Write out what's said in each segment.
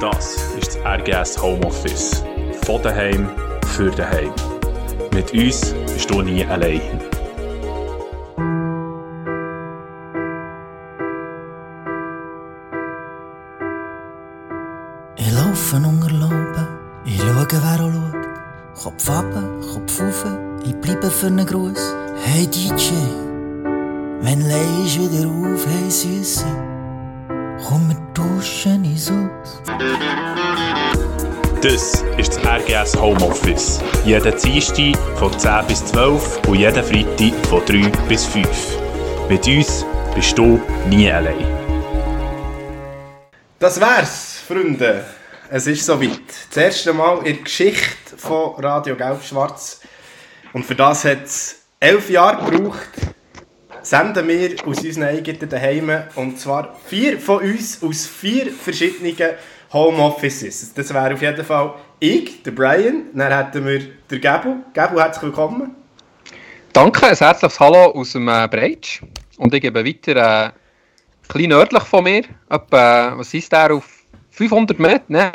Das ist das RGS Homeoffice. Von daheim für daheim. Mit uns bist du nie allein. Homeoffice. Jeden Dienstag von 10 bis 12 und jeden Freitag von 3 bis 5. Mit uns bist du nie allein. Das wär's, Freunde. Es ist soweit. Das erste Mal in der Geschichte von Radio Gelb-Schwarz. Und für das hat es elf Jahre gebraucht. Senden wir aus unseren eigenen Heimen. Und zwar vier von uns aus vier verschiedenen Homeoffices. Das wäre auf jeden Fall ich, der Brian. Dann hätten wir den Gabu. Gabu, herzlich willkommen. Danke, ein herzliches Hallo aus dem äh, Breitsch. Und ich gebe weiter, äh, ein bisschen nördlich von mir, etwa, was ist der, auf 500 Meter? Nein,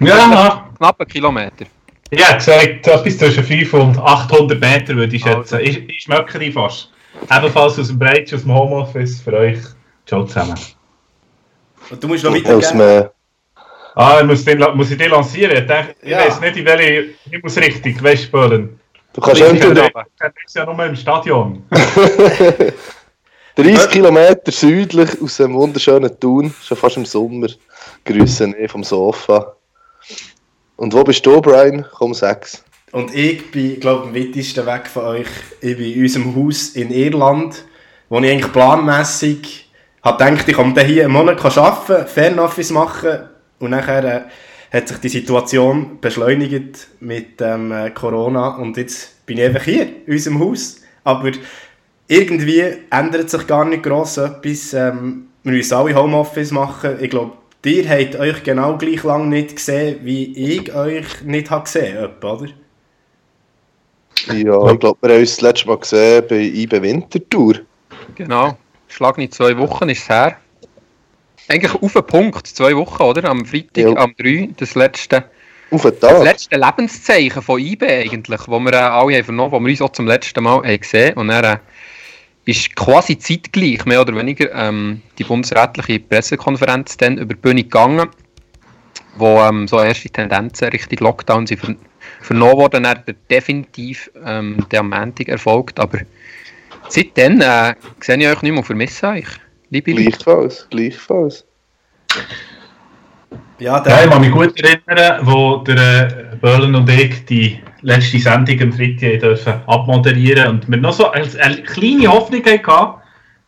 Ja, knapp einen Kilometer. hätte gesagt, etwas zwischen 500 und 800 Meter würde ich schätzen. Ich, ich schmecke die fast. Ebenfalls aus dem Breitsch, aus dem Homeoffice, für euch. Ciao zusammen. Und du musst noch dem, Ah, ich muss, den, muss ich den lancieren? Ich, denke, ich Ja. weiß nicht, in welche Himmelsrichtung, weißt du, Böllen. du kannst Ich entweder das ja nur im Stadion. 30 Kilometer südlich aus dem wunderschönen Thun, schon fast im Sommer, grüßen eh vom Sofa. Und wo bist du, Brian? Komm, sag's. Und ich bin, glaube ich, am weitesten weg von euch. Ich bin in unserem Haus in Irland, wo ich eigentlich planmässig habe gedacht, ich komme hier einen Monat arbeiten, Fernoffice machen und nachher äh, hat sich die Situation beschleunigt mit ähm, äh, Corona und jetzt bin ich einfach hier, in unserem Haus. Aber irgendwie ändert sich gar nicht gross etwas. Ähm, wir müssen alle Homeoffice machen. Ich glaube, ihr habt euch genau gleich lange nicht gesehen, wie ich euch nicht habe gesehen habe, oder? Ja, ich glaube, wir haben uns das letzte Mal gesehen bei IBE Wintertour. Genau, schlag nicht zwei Wochen ist es her. Eigentlich auf den Punkt, zwei Wochen, oder? Am Freitag, Ja. am 3, das letzte, das letzte Lebenszeichen von IB eigentlich, wo wir äh, alle haben vernommen, wo wir uns auch zum letzten Mal haben gesehen Und dann äh, ist quasi zeitgleich, mehr oder weniger, ähm, die bundesrätliche Pressekonferenz dann über die Bühne gegangen, wo ähm, so erste Tendenzen Richtung Lockdown sind ver vernommen worden, dann der definitiv ähm, der Montag erfolgt, aber seitdem äh, sehe ich euch nicht mehr und vermisse euch. Gleichfalls, gleichfalls. Ja, Ja, ich der, kann mich gut erinnern, wo der äh, Böllen und ich die letzte Sendung am Freitag dürfen abmoderieren und wir noch so eine, eine kleine Hoffnung hatten,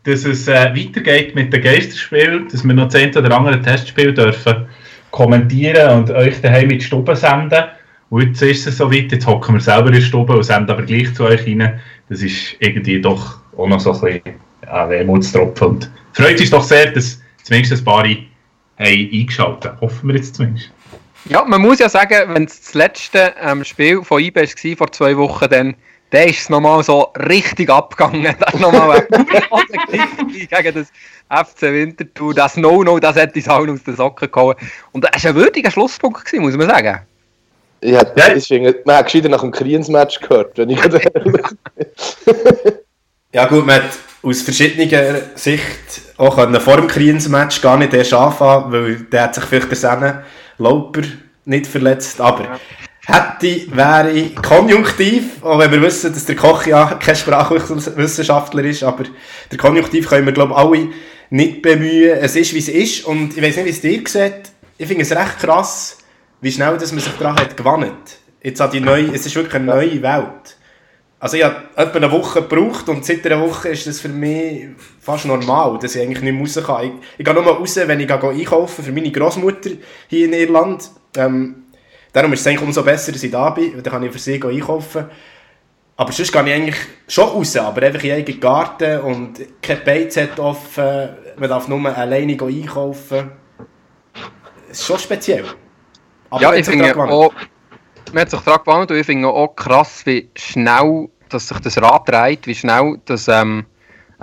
dass es äh, weitergeht mit dem Geisterspiel, dass wir noch das eine oder andere Testspiel dürfen kommentieren und euch daheim mit Stube senden. Und jetzt ist es soweit, jetzt hocken wir selber in der Stube und senden aber gleich zu euch rein. Das ist irgendwie doch auch noch so ein bisschen ja, Wermutstropfen. Und freut uns doch sehr, dass zumindest ein paar haben eingeschaltet. Hoffen wir jetzt zumindest. Ja, man muss ja sagen, wenn es das letzte ähm, Spiel von IB war vor zwei Wochen, dann, dann ist es nochmal so richtig abgegangen. Das ist nochmal ein gegen das FC Winterthur. Das No-No, das hat uns allen aus den Socken gehauen. Und das war ein würdiger Schlusspunkt, gewesen, muss man sagen. Ich hätte, Ja. ich finde, man hat gescheiter nach dem Kriens-Match gehört, wenn ich gerade ehrlich bin. ja gut, man hat aus verschiedener Sicht auch können vor dem Kriens-Match gar nicht erst anfangen, weil der hat sich vielleicht der Senne Lauper nicht verletzt, aber hätte, wäre konjunktiv, auch wenn wir wissen, dass der Koch ja kein Sprachwissenschaftler ist, aber der Konjunktiv können wir glaube ich alle nicht bemühen. Es ist wie es ist und ich weiß nicht, wie es dir sieht. Ich finde es recht krass, wie schnell dass man sich daran hat gewandt. Jetzt an die neue, es ist wirklich eine neue Welt. Also ich habe etwa eine Woche gebraucht und seit einer Woche ist das für mich fast normal, dass ich eigentlich nicht mehr raus kann. Ich, ich gehe nur mal raus, wenn ich einkaufen für meine Großmutter hier in Irland. Ähm, darum ist es eigentlich umso besser, dass ich da bin, weil dann kann ich für sie einkaufen. Aber sonst gehe ich eigentlich schon raus, aber einfach in eigenen Garten und kein Beiz offen, man darf nur alleine einkaufen. Es ist schon speziell. Aber ja, ich finde auch, man hat sich daran gewandt und ich finde auch krass, wie schnell dass sich das Rad dreht, wie schnell das, ähm,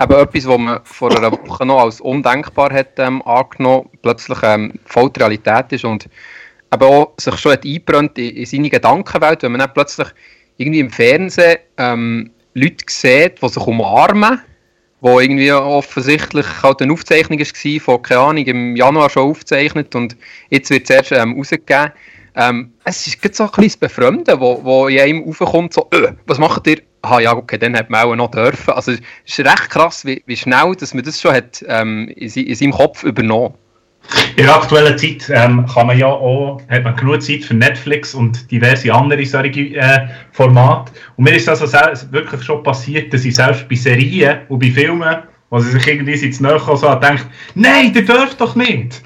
eben etwas, was man vor einer Woche noch als undenkbar hat ähm, angenommen, plötzlich ähm, voll die Realität ist und eben auch sich schon hat in, in seine Gedankenwelt, wenn man dann plötzlich irgendwie im Fernsehen ähm, Leute sieht, die sich umarmen, wo irgendwie offensichtlich halt eine Aufzeichnung war von, keine Ahnung, im Januar schon aufgezeichnet und jetzt wird es erst ähm, rausgegeben. Ähm, es ist gerade so ein kleines Befremden, wo, wo in einem aufkommt, so, äh, was macht ihr? Ah ja, okay, dann hat man auch noch dürfen. Also es ist recht krass, wie, wie schnell dass man das schon hat, ähm, in, in seinem Kopf übernommen in der aktuellen Zeit ähm, kann man ja auch, hat man genug Zeit für Netflix und diverse andere solche äh, Formate. Und mir ist das also wirklich schon passiert, dass ich selbst bei Serien und bei Filmen, wo sie sich irgendwie jetzt näher so denkt, nein, der dürft doch nicht.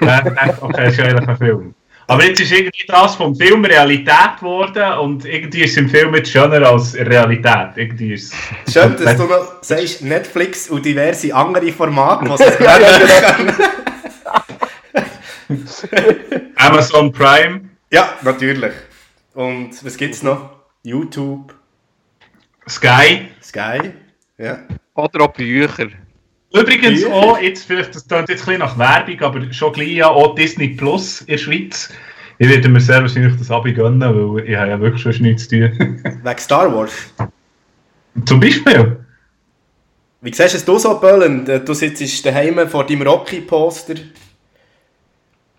Denke ich, okay, ist eigentlich ein Film. Aber jetzt ist irgendwie das vom Film Realität geworden und irgendwie ist es im Film jetzt schöner als Realität. Irgendwie ist Schön, dass du noch sagst, Netflix und diverse andere Formate, was es ja, ja, genau. Amazon Prime. Ja, natürlich. Und was gibt es noch? YouTube. Sky. Sky, ja. Oder auch Bücher. Übrigens auch, jetzt vielleicht, das klingt jetzt ein bisschen nach Werbung, aber schon gleich ja auch Disney Plus in der Schweiz. Ich werde mir sehr wahrscheinlich das Abi gönnen, weil ich habe ja wirklich schon nichts zu tun. Wegen Star Wars? Zum Beispiel. Wie siehst du es so, Böllen? Du sitzt daheim vor deinem Rocky-Poster.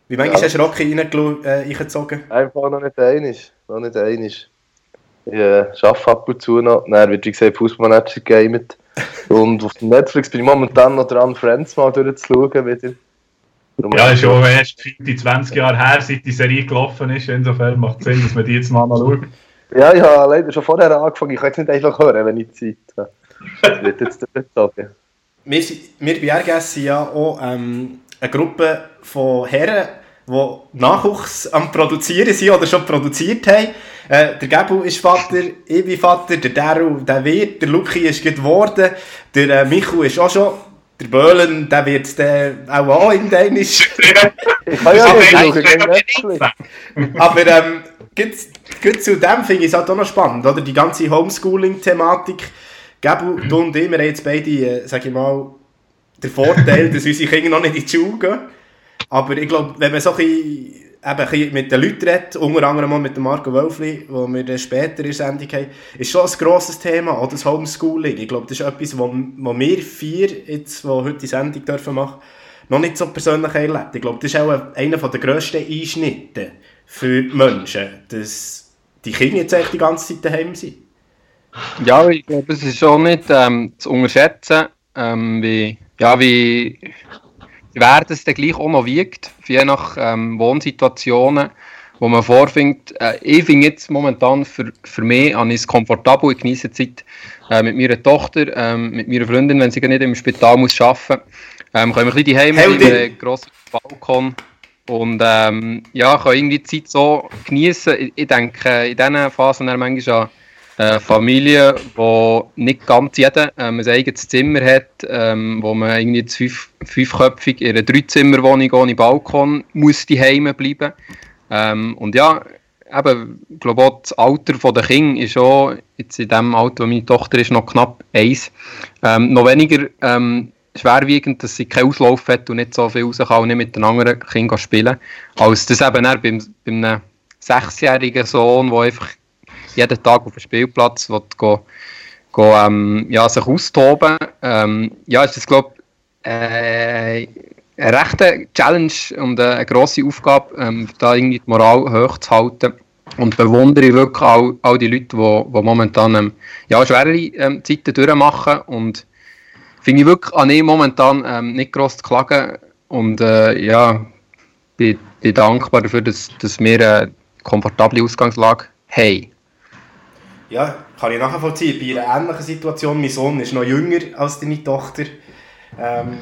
Wie manchmal ja. hast du Rocky äh, reingezogen? Einfach noch nicht einig. Noch nicht einig. Ich äh, arbeite ab und zu noch. Dann wird, wie gesagt, Fußballmanager gegamet. Und auf Netflix bin ich momentan noch dran, Friends mal durchzuschauen wieder. Ja, ist schon erst 20 Jahre her, seit die Serie gelaufen ist. Insofern macht es Sinn, dass man die jetzt mal schaut. Ja, ich habe leider schon vorher angefangen. Ich kann jetzt nicht einfach hören, wenn ich Zeit habe. Das wird jetzt durchgezogen. Wir, wir bei RGS sind ja auch ähm, eine Gruppe von Herren, die Nachwuchs am Produzieren sind oder schon produziert haben. Äh, der Gebu ist Vater, ich bin Vater, der Daru, der wird, der Luki ist geworden, der äh, Michu ist auch schon, der Böhlen, der wird der auch, auch in Dänisch. ich kann ja nicht schauen, Aber ähm, gut, zu dem finde ich es halt auch noch spannend, oder? Die ganze Homeschooling-Thematik. Gebu, du und ich, wir haben jetzt beide, äh, sag ich mal, den Vorteil, dass unsere Kinder noch nicht in die Schule gehen. Aber ich glaube, wenn man so ein bisschen, eben mit den Leuten redet, unter anderem mit Marco Wölfli, wo wir dann später in der Sendung haben, ist schon ein grosses Thema, auch das Homeschooling. Ich glaube, das ist etwas, wo wir vier, jetzt, die heute die Sendung dürfen machen, noch nicht so persönlich erlebt. Ich glaube, das ist auch einer der grössten Einschnitte für die Menschen, dass die Kinder jetzt echt die ganze Zeit daheim sind. Ja, ich glaube, es ist schon nicht ähm, zu unterschätzen, ähm, wie, ja, wie wer das dann gleich auch noch wiegt, je nach ähm, Wohnsituationen, wo man vorfindet. Äh, ich finde jetzt momentan für, für mich an es komfortabel, ich genieße Zeit äh, mit meiner Tochter, äh, mit meiner Freundin, wenn sie nicht im Spital muss arbeiten muss. Ähm, können wir ein bisschen daheim bleiben, einen grossen Balkon und ähm, ja, kann irgendwie die Zeit so genießen. Ich, ich denke, in diesen Phasen manchmal an äh, Familie, wo nicht ganz jeder ähm, ein eigenes Zimmer hat, ähm, wo man irgendwie fünf, fünfköpfig in einer Dreizimmerwohnung ohne Balkon muss die Heime bleiben. Ähm, und ja, eben, ich glaube auch das Alter der Kinder ist auch, jetzt in dem Alter, wo meine Tochter ist, noch knapp eins, ähm, noch weniger ähm, schwerwiegend, dass sie keinen Auslauf hat und nicht so viel raus kann und nicht mit den anderen Kindern spielen, als das eben beim, bei einem sechsjährigen Sohn, der einfach jeden Tag auf dem Spielplatz will, go, go, ähm, ja, sich austoben. Ähm, ja, ist das, glaube ich, äh, eine rechte Challenge und eine, grosse Aufgabe, ähm, da irgendwie die Moral hochzuhalten. Und bewundere ich wirklich all, all die Leute, die, momentan ähm, ja, schwere ähm, Zeiten durchmachen. Und finde ich wirklich an ihm momentan ähm, nicht gross zu klagen. Und äh, ja, bin, bin dankbar dafür, dass, dass wir eine komfortable Ausgangslage haben ja, kann ich nachvollziehen. Bei einer ähnlichen Situation, mein Sohn ist noch jünger als deine Tochter. Ähm,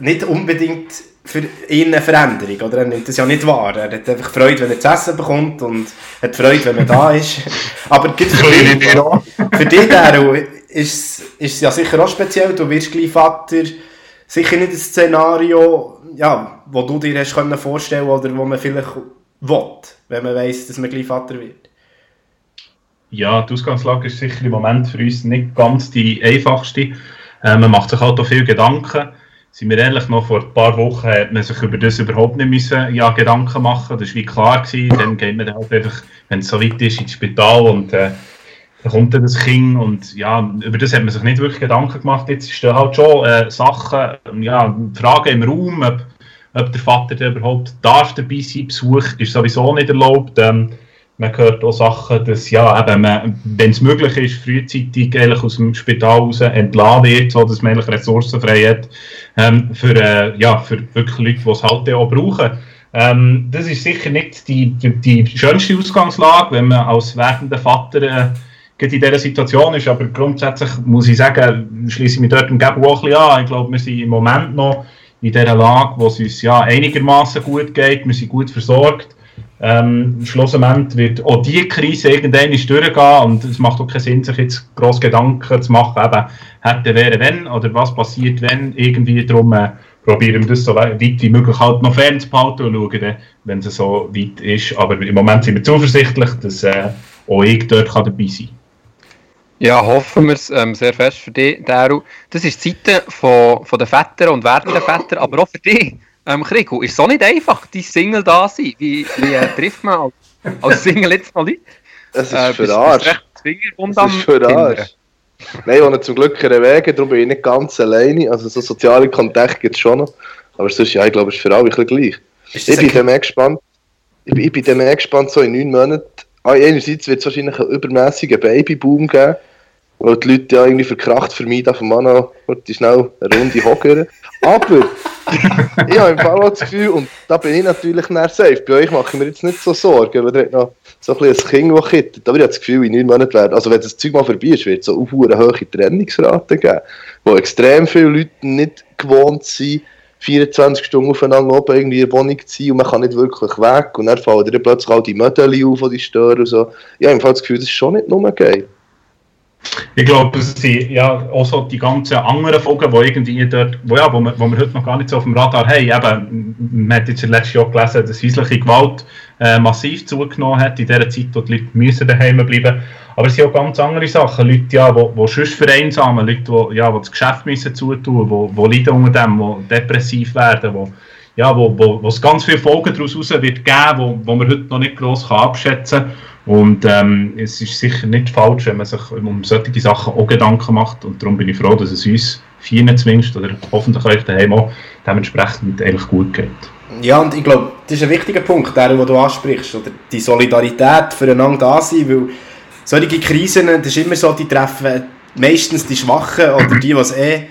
nicht unbedingt für ihn eine Veränderung, oder? Er nimmt das ja nicht wahr. Er hat einfach Freude, wenn er zu essen bekommt und hat Freude, wenn man da ist. Aber gibt für dich, für dich Daru, ist, es ja sicher auch speziell. Du wirst gleich Vater. Sicher nicht ein Szenario, ja, wo du dir hast vorstellen oder wo man vielleicht will, wenn man weiss, dass man gleich Vater wird. Ja, die Ausgangslage ist sicher im Moment für uns nicht ganz die einfachste. Äh, man macht sich halt auch viel Gedanken. Sind wir ehrlich, noch vor ein paar Wochen hat man sich über das überhaupt nicht müssen, ja, Gedanken machen Das war klar. Gewesen. Dann geht man halt einfach, wenn es so weit ist, ins Spital und äh, dann kommt dann das Kind und ja, über das hat man sich nicht wirklich Gedanken gemacht. Jetzt stehen halt schon äh, Sachen, ja, Fragen im Raum, ob, ob der Vater überhaupt darf dabei sein, Besuch ist sowieso nicht erlaubt. Ähm, man hört auch Sachen, dass, ja, wenn es möglich ist, frühzeitig eigentlich aus dem Spital raus entlassen wird, so dass man eigentlich Ressourcen frei hat ähm, für, äh, ja, für wirklich Leute, die es halt auch brauchen. Ähm, das ist sicher nicht die, die, die, schönste Ausgangslage, wenn man als werdender Vater äh, in dieser Situation ist, aber grundsätzlich muss ich sagen, schließe ich mich dort im Gabo auch ein bisschen an. Ich glaube, wir sind im Moment noch in dieser Lage, wo es uns ja einigermaßen gut geht, wir sind gut versorgt. Ähm, schlussendlich wird auch diese Krise irgendwann durchgehen und es macht auch keinen Sinn, sich jetzt gross Gedanken zu machen, eben, hätte, wäre, wenn oder was passiert, wenn, irgendwie darum äh, probieren wir das so weit wie möglich halt noch fernzuhalten und schauen, wenn es so weit ist. Aber im Moment sind wir zuversichtlich, dass äh, auch ich dort kann dabei sein kann. Ja, hoffen wir es ähm, sehr fest für dich, Daru. Das ist die Seite von, von den Vätern und werdenden Vätern, aber auch für dich, ähm, Krigo. Ist es auch nicht einfach, die Single da sein? Wie, wie äh, trifft man als, als Single jetzt noch Leute? Es ist äh, für Arsch. Es ist für Arsch. Nein, ich wohne zum Glück in Wege, darum bin ich nicht ganz alleine. Also so soziale Kontakte gibt es schon noch. Aber sonst, ja, ich glaube, es ist für alle ein bisschen gleich. Ich bin dann mehr gespannt. Ich, ich bin dann mehr gespannt, so in neun Monaten. Ah, einerseits wird es wahrscheinlich einen übermäßigen Babyboom geben. Weil die Leute ja irgendwie verkracht vermeiden von Mann an, die schnell eine Runde hocken. Aber ich habe im Fall auch das Gefühl, und da bin ich natürlich näher safe. Bei euch mache ich mir jetzt nicht so Sorgen, weil ihr noch so ein bisschen ein Kind, das kittet. Aber ich habe das Gefühl, in neun Monaten werden, also wenn das Zeug mal vorbei ist, wird es so eine hohe Trennungsrate geben, wo extrem viele Leute nicht gewohnt sind, 24 Stunden aufeinander oben irgendwie in der Wohnung zu sein und man kann nicht wirklich weg und dann fallen dir plötzlich all die Mödel auf, die stören und so. Ich habe im Fall das Gefühl, das ist schon nicht nur geil. Ich glaube, es sind ja auch so die ganzen anderen Folgen, die irgendwie dort, wo, ja, wo, wir, wo wir heute noch gar nicht so auf dem Radar haben. Eben, man hat jetzt letztes Jahr gelesen, dass häusliche Gewalt äh, massiv zugenommen hat in der Zeit, wo die Leute müssen daheim bleiben Aber es sind auch ganz andere Sachen. Leute, ja, die, die sonst vereinsamen, Leute, die, ja, das Geschäft müssen zutun, die, die unter dem, die depressiv werden, die ja, wo, wo, wo es ganz viele Folgen daraus wird geben, wo, wo man heute noch nicht gross abschätzen kann. Und ähm, es ist sicher nicht falsch, wenn man sich um solche Sachen auch Gedanken macht. Und darum bin ich froh, dass es uns Vieren zumindest oder hoffentlich euch daheim auch dementsprechend eigentlich gut geht. Ja, und ich glaube, das ist ein wichtiger Punkt, der, den du ansprichst. Oder die Solidarität füreinander da sein, weil solche Krisen, das ist immer so, die treffen meistens die Schwachen oder die, es eh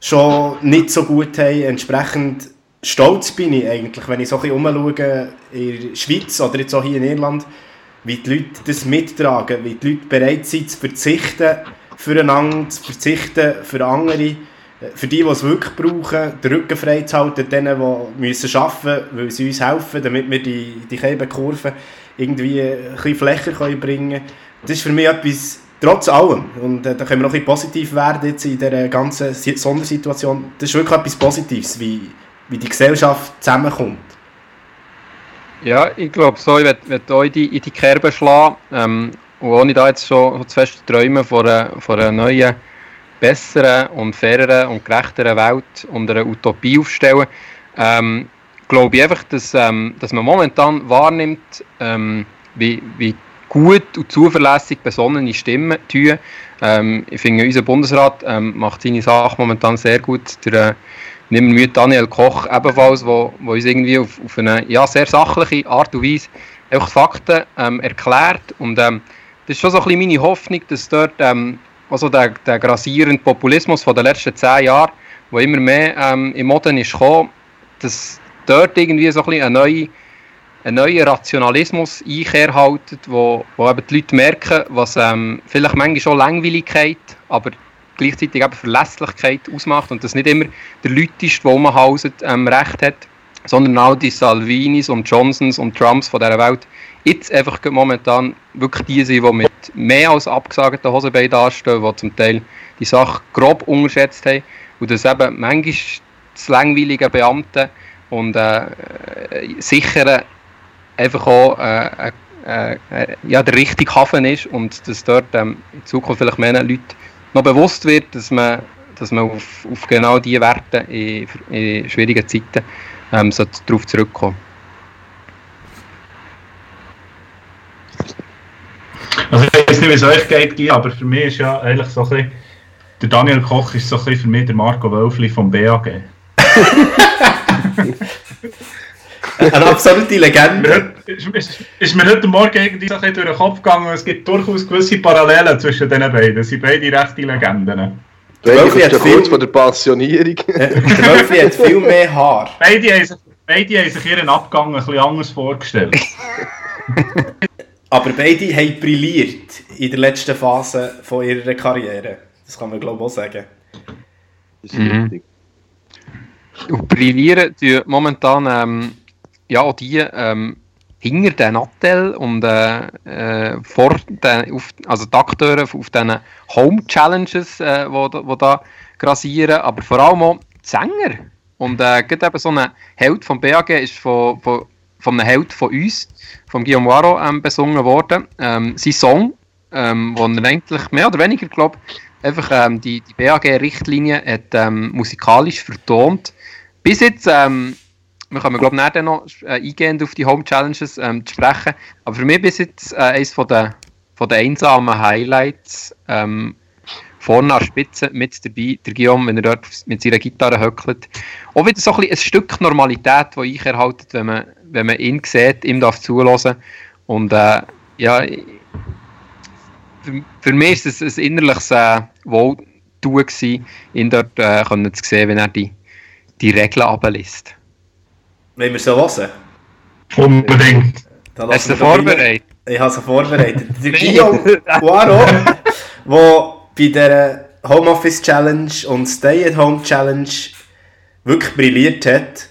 schon nicht so gut haben. Entsprechend stolz bin ich eigentlich, wenn ich so ein bisschen umschaue in der Schweiz oder jetzt auch hier in Irland, wie die Leute das mittragen, wie die Leute bereit sind zu verzichten füreinander, zu verzichten für andere, für die, die es wirklich brauchen, den Rücken frei zu halten, denen, die müssen arbeiten müssen, weil sie uns helfen, damit wir die, die Kurve irgendwie ein bisschen flächer können bringen können. Das ist für mich etwas, trotz allem, und äh, da können wir noch ein bisschen positiv werden jetzt in dieser ganzen Sondersituation, das ist wirklich etwas Positives, wie, wie die Gesellschaft zusammenkommt. Ja, ich glaube so, ich werde euch in die Kerbe schlagen. Ähm, und ohne da jetzt schon zu fest träumen von einer, von einer neuen, besseren und faireren und gerechteren Welt und einer Utopie aufstellen, ähm, glaube ich einfach, dass, ähm, dass man momentan wahrnimmt, ähm, wie, wie gut und zuverlässig besonnene Stimmen tun. Ähm, ich finde, unser Bundesrat ähm, macht seine Sache momentan sehr gut. Der, nehmen wir Daniel Koch ebenfalls, wo, wo uns irgendwie auf, auf eine ja, sehr sachliche Art und Weise einfach Fakten ähm, erklärt. Und ähm, das ist schon so ein bisschen meine Hoffnung, dass dort ähm, also der, der grassierende Populismus von den letzten zehn Jahren, wo immer mehr ähm, im Moden ist gekommen, dass dort irgendwie so ein bisschen ein neuer, Rationalismus Einkehr haltet, wo, wo eben die Leute merken, was ähm, vielleicht manchmal schon Langweiligkeit, aber gleichzeitig eben Verlässlichkeit ausmacht und dass nicht immer der Leuteste, der rumhauset, ähm, Recht hat, sondern auch die Salvinis und Johnsons und Trumps von dieser Welt. Jetzt einfach momentan wirklich die sind, die mit mehr als abgesagten Hosenbeinen dastehen, die zum Teil die Sache grob unterschätzt haben und dass eben manchmal das langweilige Beamte und äh, sichere einfach auch äh, äh, äh, ja, der richtige Hafen ist und dass dort ähm, in Zukunft vielleicht mehr Leute noch bewusst wird, dass man, dass man auf, auf genau diese Werte in, in schwierigen Zeiten ähm, so darauf zurückkommen Also ich weiß nicht, wie es euch geht, aber für mich ist ja eigentlich so ein bisschen, der Daniel Koch ist so ein bisschen für mich der Marco Wölfli vom BAG. Eine absolute Legende. Ist, ist, ist, mir heute Morgen irgendwie so ein durch den Kopf gegangen, es gibt durchaus gewisse Parallelen zwischen den beiden. Sie sind beide rechte Legenden. Der Wölfli hat viel von der Passionierung. der Wölfli hat viel mehr Haar. Beide haben sich, beide haben sich ihren Abgang ein bisschen anders vorgestellt. Aber beide haben brilliert in der letzten Phase von ihrer Karriere. Das kann man glaube ich auch sagen. Das ist mhm. richtig. Und brillieren tun momentan ähm, ja, die ähm, hinter den Nattel und äh, äh, vor den, auf, also die Akteure auf diesen Home Challenges, äh, wo, wo da grasieren, aber vor allem auch die Sänger. Und äh, eben so ein Held vom BAG ist von, von, von einem Held von uns, von Guillaume Waro, ähm, besungen worden. Ähm, sein Song, ähm, wo er eigentlich mehr oder weniger, glaube einfach ähm, die, die BAG-Richtlinie hat ähm, musikalisch vertont. Bis jetzt ähm, wir können, glaube ich, nachher noch äh, eingehend auf die Home Challenges ähm, sprechen. Aber für mich bis jetzt äh, eines von der, von der einsamen Highlights. Ähm, vorne an der Spitze mit dabei, der Guillaume, wenn er dort mit seiner Gitarre höckelt. Auch wieder so ein, ein Stück Normalität, das ich erhalte, wenn man, wenn man ihn sieht, ihm darf zulassen. Und äh, ja, für, für, mich ist es ein innerliches äh, Wohltun ihn dort äh, können zu sehen, wenn er die, die Regeln abliest. Wenn wir so hören? Unbedingt. Hast du vorbereitet? Ich habe sie vorbereitet. Der Guillaume Poirot, der bei der Homeoffice Challenge und Stay at Home Challenge wirklich brilliert hat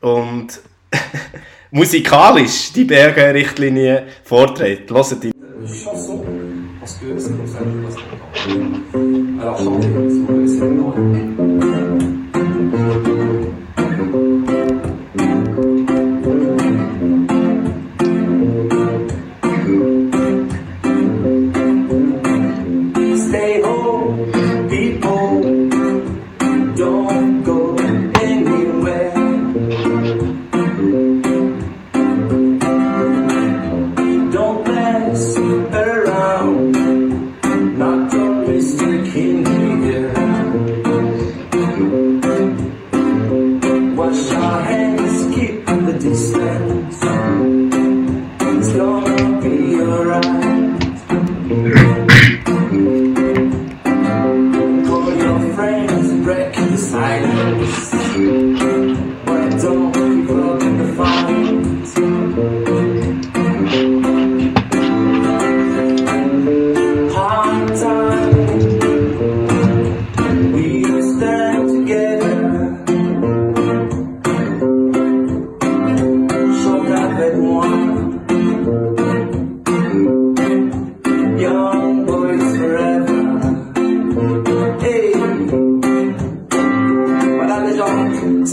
und musikalisch die Berge-Richtlinie vorträgt. Hört ihn. Chanson, parce que c'est comme ça Alors chantez, si vous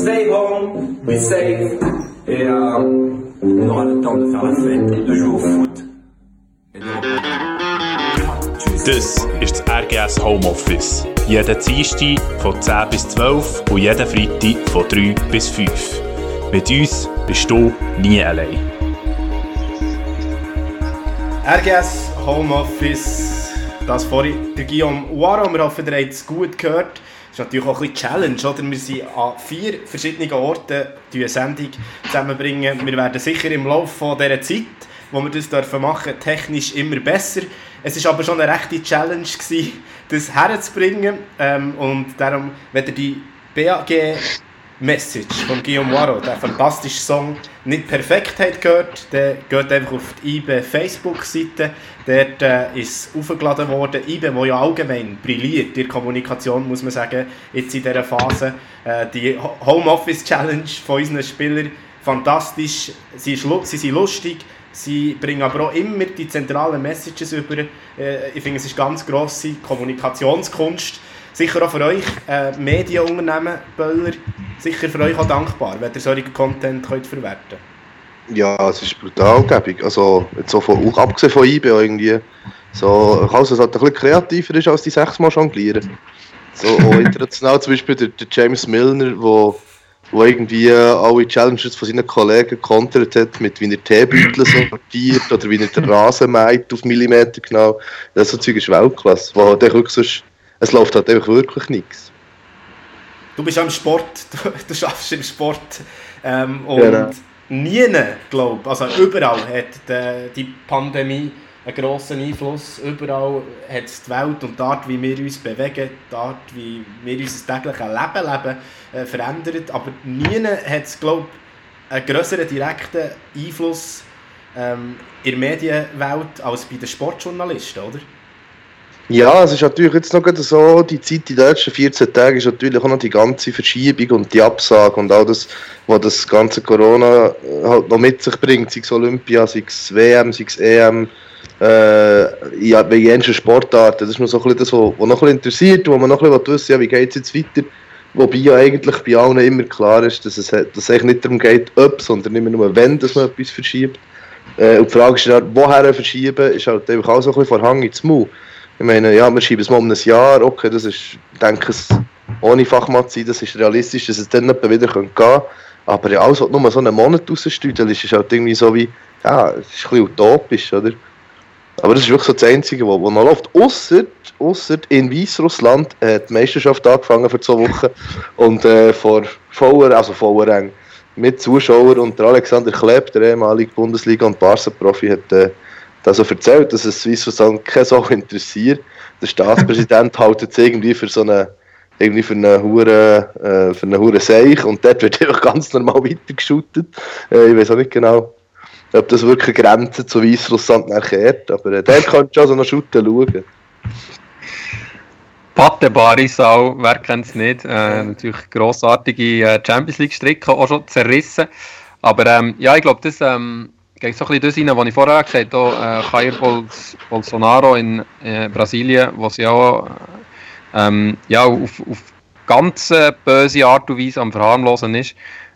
laissez jeden Dienstag von 10 bis 12 und jeden Freitag von 3 bis 5. Mit uns bist du nie allein. RGS Homeoffice, das vorhin der Guillaume Waro, wir hoffen, ihr habt es gut gehört. Ist natürlich auch ein bisschen Challenge, oder? Wir sind an vier verschiedenen Orten die eine Sendung zusammenbringen. Wir werden sicher im Laufe dieser Zeit, wo wir das dürfen machen, technisch immer besser. Es war aber schon eine rechte Challenge, gewesen, das herzubringen. Ähm, und darum, wenn ihr die BAG-Message von Guillaume Waro, der fantastische Song, nicht perfekt habt gehört, dann geht einfach auf die IBE Facebook-Seite. Dort äh, ist es aufgeladen worden. IBE, wo ja allgemein brilliert in der Kommunikation, muss man sagen, jetzt in dieser Phase. Äh, die Homeoffice-Challenge von unseren Spielern, fantastisch. Sie, ist, sie sind lustig Sie bringen aber auch immer die zentralen Messages über. Äh, ich finde, es ist ganz grosse Kommunikationskunst. Sicher auch für euch äh, Medienunternehmen, Böller, sicher für euch auch dankbar, wenn ihr solchen Content könnt verwerten könnt. Ja, es ist brutal, gäbig. Also, jetzt so von, auch abgesehen von IB irgendwie. So, also, es halt ein bisschen kreativer ist als die sechsmal jonglieren. so auch international zum Beispiel der, der James Milner, wo, wo irgendwie alle Challenges von seinen Kollegen kontert hat, mit wie er Teebeutel sortiert oder wie er den Rasen meint auf Millimeter genau. Das so Zeug ist Weltklasse, wo halt wirklich sonst, es läuft halt einfach wirklich nichts. Du bist am Sport, du, du schaffst im Sport ähm, und genau. nie, glaube ich, also überall hat die, die Pandemie einen grossen Einfluss. Überall hat es die Welt und die Art, wie wir uns bewegen, die Art, wie wir unser tägliches Leben leben, äh, verändert. Aber nie hat es, glaube ich, einen größeren direkten Einfluss ähm, in der Medienwelt als bei den Sportjournalisten, oder? Ja, es ist natürlich jetzt noch so, die Zeit, die letzten 14 Tage, ist natürlich auch noch die ganze Verschiebung und die Absage und all das, was das ganze Corona halt noch mit sich bringt, sei es Olympia, sei es WM, sei es EM, äh, ja, bei jensten Sportarten. Das ist noch so ein bisschen das, was, noch ein interessiert, wo man noch ein bisschen wissen ja, wie geht es jetzt weiter. Wobei ja eigentlich bei allen immer klar ist, dass es, dass es eigentlich nicht darum geht, ob, sondern immer nur wenn, dass man etwas verschiebt. Äh, und die Frage ist dann, woher verschieben, ist halt einfach auch so ein bisschen Hang ins Maul. Ich meine, ja, wir schieben es mal um ein Jahr, okay, das ist, denke ich, ohne Fachmann das ist realistisch, dass es dann wieder gehen kann. Aber ja, alles, was nur so einen Monat rausstüdeln ist, ist halt irgendwie so wie, ja, es ist ein bisschen utopisch, oder? Aber das ist wirklich so das Einzige, was noch läuft. Ausser, ausser in Weißrussland hat die Meisterschaft angefangen für zwei Wochen und äh, vor voller, also voller mit Zuschauern und der Alexander Kleb, der ehemalige Bundesliga- und Barca-Profi, hat äh, also erzählt, dass es Weißrussland keine Sache interessiert. Der Staatspräsident hält jetzt irgendwie für so eine irgendwie für eine hure äh, für eine hure Seich und dort wird einfach ganz normal weitergeschootet. Äh, ich weiß auch nicht genau, ob das wirklich Grenzen zu Weißrussland erkehrt. Aber äh, der kannst du also noch shooten schauen. Pate Barisau, wer kennt es nicht? Äh, natürlich grossartige äh, Champions League-Strecke, auch schon zerrissen. Aber ähm, ja, ich glaube, das ähm, geht so ein bisschen das rein, was ich vorher gesagt habe. Äh, Jair Bols Bolsonaro in äh, Brasilien, wo sie auch ähm, ja, auf, auf ganz äh, böse Art und Weise am Verharmlosen ist.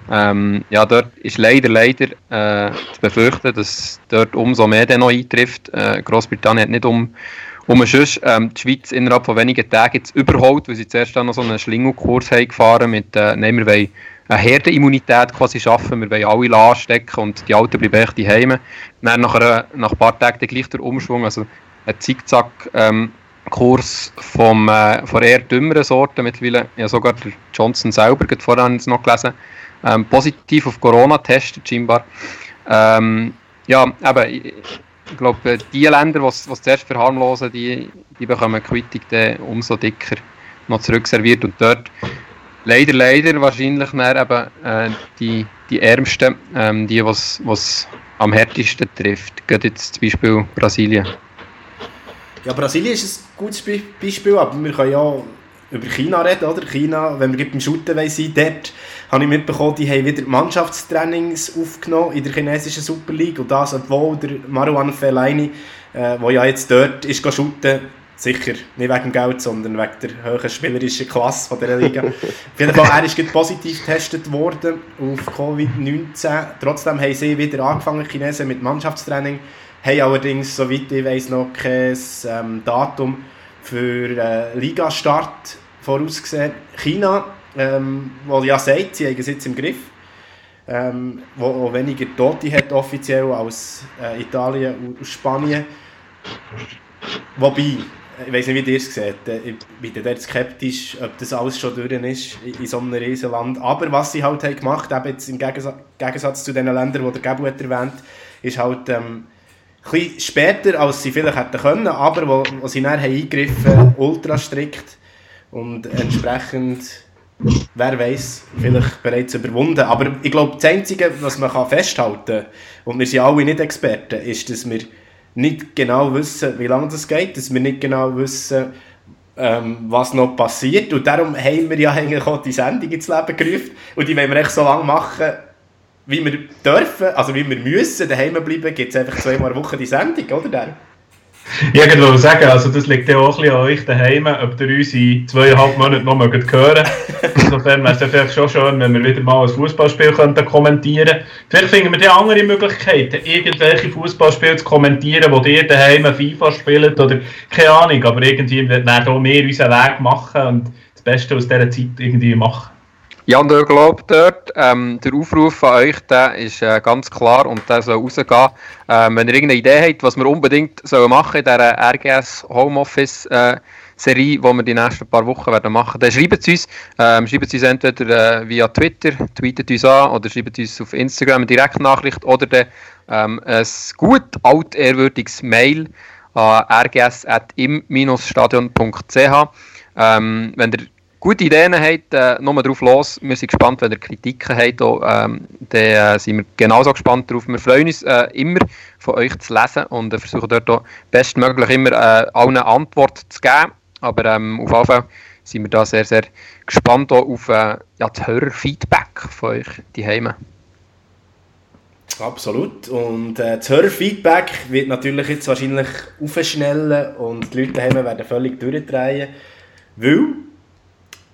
Ähm, ja, dort ist leider, leider äh, zu befürchten, dass dort umso mehr dann noch eintrifft. Äh, Großbritannien hat nicht um, um Schuss, ähm, die Schweiz innerhalb von wenigen Tagen jetzt überholt, weil sie zuerst dann noch so einen Schlingelkurs haben gefahren mit, äh, nein, wir wollen eine Herdenimmunität quasi schaffen, wir wollen alle anstecken und die Alten bleiben echt daheim. Dann nach, einer, nach ein paar Tagen gleich der Umschwung, also ein Zickzack, ähm, vom, äh, von eher dümmeren Sorten mittlerweile. Ja, sogar der Johnson selber, vorhin noch gelesen, ähm, positiv auf Corona testet, scheinbar. Ähm, ja, aber ich, ich glaube, die Länder, die es zuerst verharmlosen, die, die bekommen Quittung dann umso dicker noch zurückserviert und dort leider, leider wahrscheinlich dann eben äh, die, die Ärmsten, ähm, die, was was am härtesten trifft. Geht jetzt zum Beispiel Brasilien. Ja, Brasilien ist ein gutes Beispiel, aber wir können ja über China reden, oder? China, wenn wir beim Shooten sein dort habe ich mitbekommen, die haben wieder Mannschaftstrainings aufgenommen in der chinesischen Super League und das, obwohl der Marouane Fellaini, äh, der ja jetzt dort ist shooten, sicher nicht wegen dem Geld, sondern wegen der hohen spielerischen Klasse von dieser Liga. Auf jeden Fall, er ist positiv getestet worden auf Covid-19. Trotzdem haben sie wieder angefangen, Chinesen mit Mannschaftstraining, haben allerdings, soweit ich weiß, noch kein ähm, Datum für äh, Ligastart vorausgesehen. China ähm, wo ja sagt, sie haben es jetzt im Griff, ähm, wo auch weniger Tote hat offiziell als äh, Italien und Spanien. Wobei, ich weiß nicht, wie ihr es seht, äh, ich bin dort skeptisch, ob das alles schon durch ist in, so einem Riesenland. Aber was sie halt haben gemacht haben, im Gegensatz, zu den Ländern, die der Gabu hat erwähnt ist halt ähm, ein später, als sie vielleicht hätten können, aber wo, wo sie dann haben eingegriffen ultra strikt und entsprechend wer weiß, vielleicht bereits überwunden. Aber ich glaube, das Einzige, was man festhalten kann, und wir sind alle nicht Experten, ist, dass wir nicht genau wissen, wie lange das geht, dass wir nicht genau wissen, ähm, was noch passiert. Und darum haben wir ja eigentlich auch die Sendung ins Leben gerufen. Und die wollen wir echt so lange machen, wie wir dürfen, also wie wir müssen. Daheim bleiben gibt es einfach zweimal eine Woche die Sendung, oder? Der? Ich wollte sagen, also das liegt ja auch ein bisschen an euch daheim, ob ihr uns in zweieinhalb Monaten noch hören mögt. Insofern wäre es vielleicht schon schön, wenn wir wieder mal ein Fußballspiel kommentieren könnten. Vielleicht finden wir die andere Möglichkeiten, irgendwelche Fußballspiele zu kommentieren, wo ihr daheim FIFA spielt oder keine Ahnung, aber irgendwie werden auch wir unseren Weg machen und das Beste aus dieser Zeit irgendwie machen. Ja, und ich glaube dort, ähm, der Aufruf von euch, der ist äh, ganz klar und der soll rausgehen. Ähm, wenn ihr irgendeine Idee habt, was wir unbedingt sollen machen in dieser RGS Homeoffice äh, Serie, die wir die nächsten paar Wochen werden machen, dann schreibt es uns. Ähm, schreibt es uns entweder äh, via Twitter, tweetet uns an oder schreibt uns auf Instagram eine Direktnachricht oder dann, ähm, ein gut altehrwürdiges Mail an rgs.im-stadion.ch. Ähm, wenn ihr gute Ideen habt, äh, nur drauf los. Wir sind gespannt, wenn ihr Kritiken habt, auch, ähm, dann äh, sind wir genauso gespannt darauf. Wir freuen uns äh, immer, von euch zu lesen und äh, versuchen dort auch bestmöglich immer äh, allen Antwort zu geben. Aber ähm, auf jeden Fall sind wir da sehr, sehr gespannt auf äh, ja, das Hörerfeedback von euch die. Absolut. Und äh, das Hörerfeedback wird natürlich jetzt wahrscheinlich aufschnellen und die Leute daheim werden völlig durchdrehen,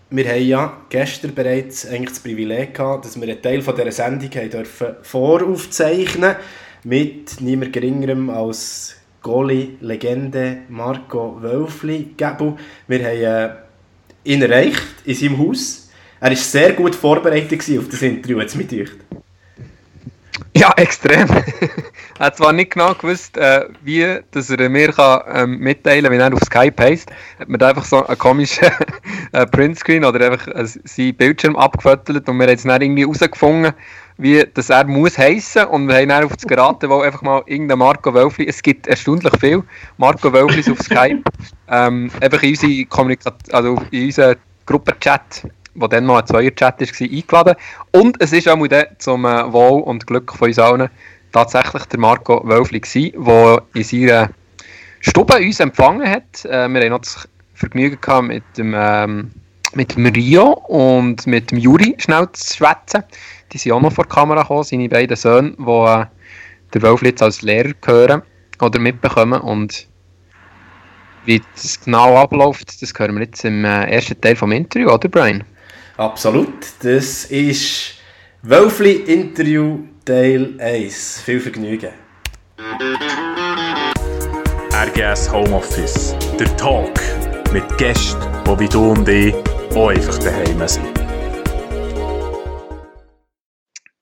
wir haben ja gestern bereits eigentlich das Privileg gehabt, dass wir einen Teil dieser Sendung haben dürfen voraufzeichnen mit niemand geringerem als Goalie-Legende Marco Wölfli. Gebu. Wir haben äh, ihn erreicht in seinem Haus. Er war sehr gut vorbereitet auf das Interview, jetzt mit euch. Ja, extrem. er hat zwar nicht genau gewusst, äh, wie dass er mir kann, ähm, mitteilen kann, wie er auf Skype heisst. Hat mir einfach so einen komischen äh, Printscreen oder einfach äh, seinen Bildschirm abgefüttert und wir haben jetzt dann irgendwie herausgefunden, wie das er muss heissen und wir haben dann auf das geraten, wo einfach mal irgendein Marco Wölfli, es gibt erstaunlich viel Marco Wölflis auf Skype, ähm, einfach in unsere also in unseren Gruppenchat wo dann noch ein Zweier-Chat war, eingeladen. Und es ist auch dann zum äh, Wohl und Glück von uns allen tatsächlich der Marco Wölfli der in seiner Stube uns empfangen hat. Äh, wir haben noch das Vergnügen gehabt, mit dem, ähm, mit dem Rio und mit dem Juri schnell zu schwätzen. Die sind auch noch vor der Kamera gekommen, seine beiden Söhne, die äh, der Wölfli jetzt als Lehrer gehören oder mitbekommen. Und wie das genau abläuft, das hören wir jetzt im äh, ersten Teil des Interviews, oder Brian? Absolut. Das ist Wölfli Interview Teil 1. Viel Vergnügen. RGS Homeoffice. Der Talk mit Gästen, die wie du und ich auch einfach daheim sind.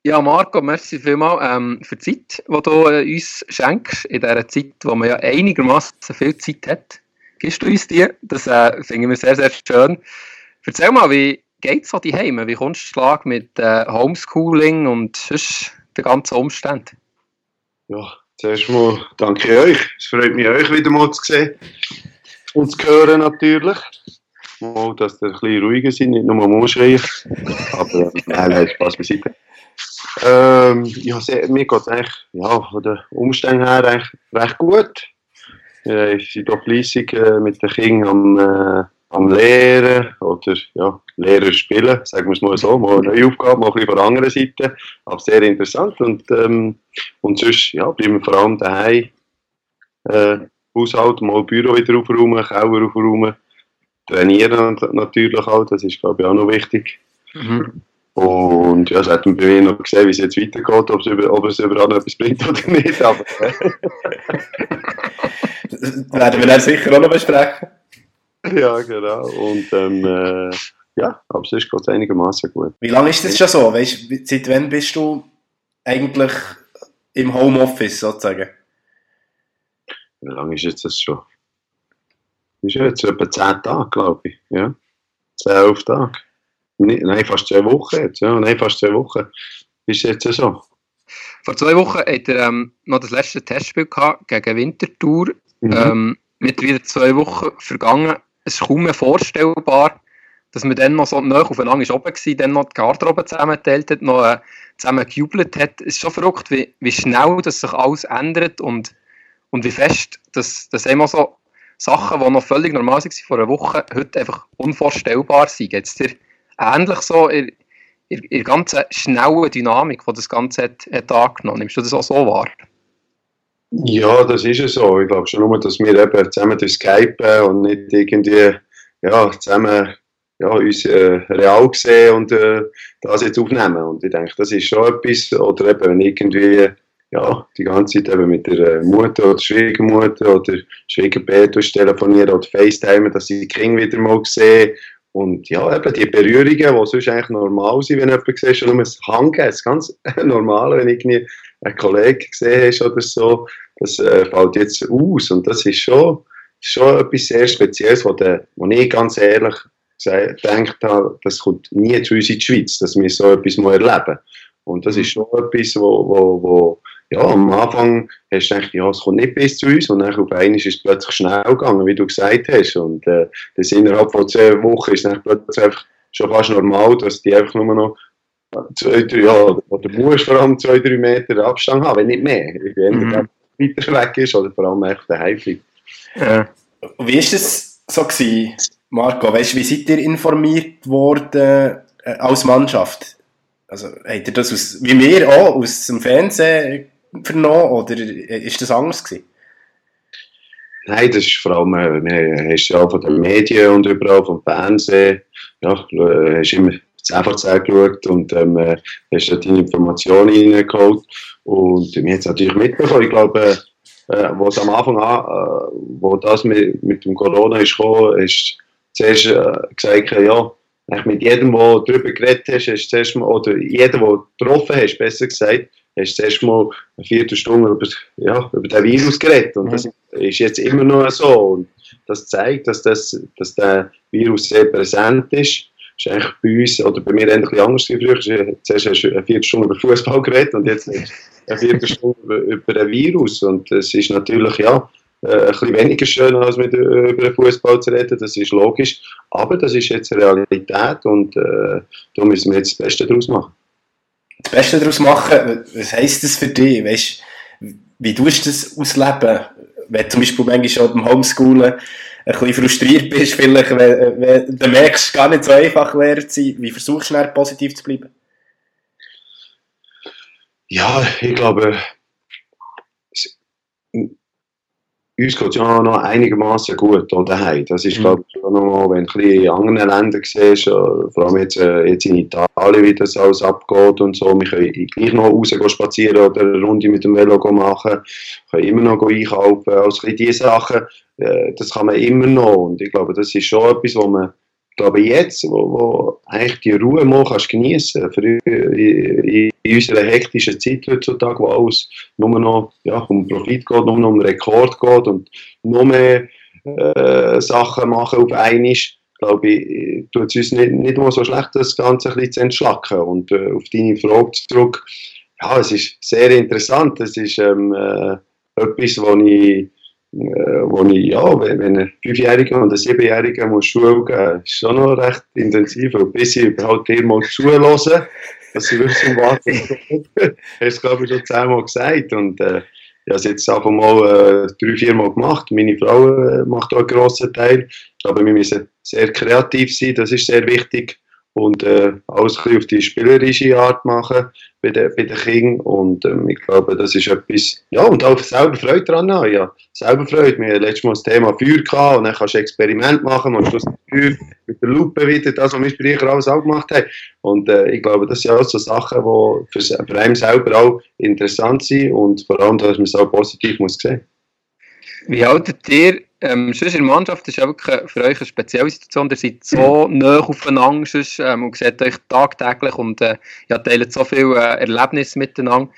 Ja, Marco, merci vielmals ähm, für die Zeit, die du äh, uns schenkst. In dieser Zeit, wo man ja einigermaßen viel Zeit hat, gibst du uns die. Das äh, finden wir sehr, sehr schön. Erzähl mal, wie, geht so die Heime? Wie kommst du Schlag mit äh, Homeschooling und sonst den ganzen Umständen? Ja, zuerst mal danke euch. Es freut mich, euch wieder mal zu sehen und zu hören natürlich. Mal, dass ihr ein bisschen ruhiger seid, nicht nur mal schreien. Aber äh, nein, nein, Spaß beiseite. Ähm, ja, sehr, mir geht es eigentlich ja, von den Umständen her eigentlich recht gut. Wir sind doch fleissig äh, mit den Kindern am am Lehren oder ja, Lehrer spielen, sagen wir es mal so, mal eine neue Aufgabe, mal ein bisschen von der anderen Seite, aber sehr interessant und, ähm, und sonst ja, bleiben wir vor allem daheim, äh, Haushalt, mal Büro wieder aufräumen, Keller aufräumen, trainieren natürlich auch, das ist glaube ich auch noch wichtig. Mhm. Und ja, es hat man bei mir noch gesehen, wie es jetzt weitergeht, ob es, über, ob es überall noch etwas bringt oder nicht. Aber, das werden wir dann sicher auch noch besprechen. ja, genau. Und ähm, äh, ja, aber sonst geht es einigermaßen gut. Wie lange ist das schon so? Weißt, seit wann bist du eigentlich im Homeoffice sozusagen? Wie lange ist jetzt das schon? Ist jetzt etwa 10 Tage, glaube ich. Ja. 10, 11 Tage. Nein, fast 2 Wochen jetzt. Ja. Nein, fast 2 Wochen. Ist jetzt so. Vor zwei Wochen hat er ähm, noch das letzte Testspiel gehabt gegen Winterthur. Mhm. Ähm, mittlerweile zwei Wochen vergangen es ist kaum mehr vorstellbar, dass man dann noch so nah aufeinander oben war, dann noch die Garderobe zusammengeteilt hat, noch äh, zusammen gejubelt hat. Es ist schon verrückt, wie, wie schnell das sich alles ändert und, und wie fest, dass, dass immer so Sachen, die noch völlig normal waren vor einer Woche, heute einfach unvorstellbar sind. Jetzt dir ähnlich so in, in, in der ganzen schnellen Dynamik, die das Ganze hat, hat angenommen. Nimmst du das auch so wahr? Ja, das ist es so. Ich glaube schon nur, dass wir eben zusammen durch Skype und nicht irgendwie ja, zusammen ja, uns äh, real sehen und äh, das jetzt aufnehmen. Und ich denke, das ist schon etwas, oder eben wenn irgendwie ja, die ganze Zeit eben mit der äh, Mutter oder Schwiegermutter oder Schwiegerpäter telefonieren oder FaceTime, dass ich die Kinder wieder mal sehe und ja, eben die Berührungen, die sonst eigentlich normal sind, wenn jemand siehst, nur ein Hangen, das ist ganz normal, wenn irgendwie ein Kollege gesehen hast oder so, das äh, fällt jetzt aus und das ist schon, schon etwas sehr Spezielles, wo, der, wo ich ganz ehrlich gedacht habe, das kommt nie zu uns in die Schweiz, dass wir so etwas mal erleben. Und das ist schon etwas, wo, wo, wo ja, am Anfang hast du gedacht, ja, es kommt nicht bis zu uns und dann auf einmal ist es plötzlich schnell gegangen, wie du gesagt hast. Und äh, das innerhalb von zwei Wochen ist dann plötzlich einfach schon fast normal, dass die einfach nur noch zwei, drei, ja, oder musst vor allem zwei, drei Meter Abstand haben, wenn nicht mehr. Wenn mhm. weiter weg ist oder vor allem echt daheim bleibt. Ja. Wie war das so gewesen, Marco? Weißt, wie seid ihr informiert worden äh, als Mannschaft? Also, habt ihr das aus, wie wir auch aus dem Fernsehen vernommen oder ist das anders gewesen? Nein, das ist vor allem, äh, wir hast ja von den Medien und überall vom Fernsehen, ja, äh, hast immer das FAZ geschaut und ähm, äh, hast da deine Informationen reingeholt und wir haben es natürlich mitbekommen, ich glaube, äh, wo es am Anfang an, äh, wo das mit, mit dem Corona ist gekommen, ist zuerst äh, gesagt, ja, mit jedem, der darüber geredet hast, hast zuerst mal, oder jeder, der getroffen hast, besser gesagt, hast du zuerst mal eine Viertelstunde über, ja, über den Virus geredet. Und das ist jetzt immer noch so. Und das zeigt, dass, das, dass der Virus sehr präsent ist. Ist eigentlich bei uns, oder bei mir bisschen anders wie früher. Zuerst hast du eine Viertelstunde über Fußball geredet und jetzt eine Viertelstunde über, ein Virus. Und es ist natürlich, ja, äh, ein bisschen weniger schön, als mit, äh, über Fußball zu reden, das ist logisch. Aber das ist jetzt Realität und äh, da müssen wir jetzt das Beste daraus machen. Das Beste daraus machen, was heisst das für dich? Weißt, wie tust du das ausleben? Wenn zum Beispiel manchmal schon beim Homeschoolen bisschen frustriert bist, vielleicht, wenn, wenn du merkst, gar nicht so einfach Lehrer zu sein, wie versuchst du positiv zu bleiben? Ja, ich glaube, uns geht es ja noch einigermaßen gut hier daheim. Das ist, mhm. glaube ich, nochmal, wenn du in anderen Ländern siehst, vor allem jetzt, äh, jetzt in Italien, wie das alles abgeht und so, wir können gleich noch raus spazieren oder eine Runde mit dem Velo machen, können immer noch einkaufen, also diese Sachen, äh, das kann man immer noch und ich glaube, das ist schon etwas, wo man glaube, jetzt, wo, wo eigentlich die Ruhe mal kannst geniessen kannst, in, in, unserer hektischen Zeit heutzutage, wo alles nur noch ja, um Profit geht, nur noch um Rekord geht und noch mehr äh, Sachen machen auf einmal, glaube ich, tut es uns nicht, nicht mal so schlecht, das Ganze ein bisschen zu entschlacken. Und äh, auf deine Frage zurück, ja, es ist sehr interessant. Es ist ähm, äh, etwas, was ich wo ich, ja, wenn, ein Fünfjähriger und ein Siebenjähriger muss Schule gehen, ist schon noch recht intensiv, und bis sie überhaupt dir mal zuhören, dass sie wissen, was es Hast du, glaube ich, schon zehnmal gesagt. Und äh, ich habe es jetzt einfach mal äh, drei, vier Mal gemacht. Meine Frau äh, macht auch einen grossen Teil. Ich glaube, wir müssen sehr kreativ sein, das ist sehr wichtig. Und äh, alles auf die spielerische Art machen bei den, bei den Kindern. Und ähm, ich glaube, das ist etwas, ja, und auch selber Freude daran haben. Ja, selber Freude. Wir hatten letztes Mal das Thema Feuer gehabt und dann kannst du Experiment machen und Feuer mit der Lupe wieder, das, was wir früher alles auch gemacht haben. Und äh, ich glaube, das sind auch so Sachen, die für, für einen selber auch interessant sind und vor allem, dass man es auch positiv muss sehen Wie haltet ihr ähm, sonst in der Mannschaft ist ja wirklich für euch eine spezielle Situation. Ihr seid so nah aufeinander sonst, ähm, und seht euch tagtäglich und äh, ja, teilt so viele äh, Erlebnisse miteinander.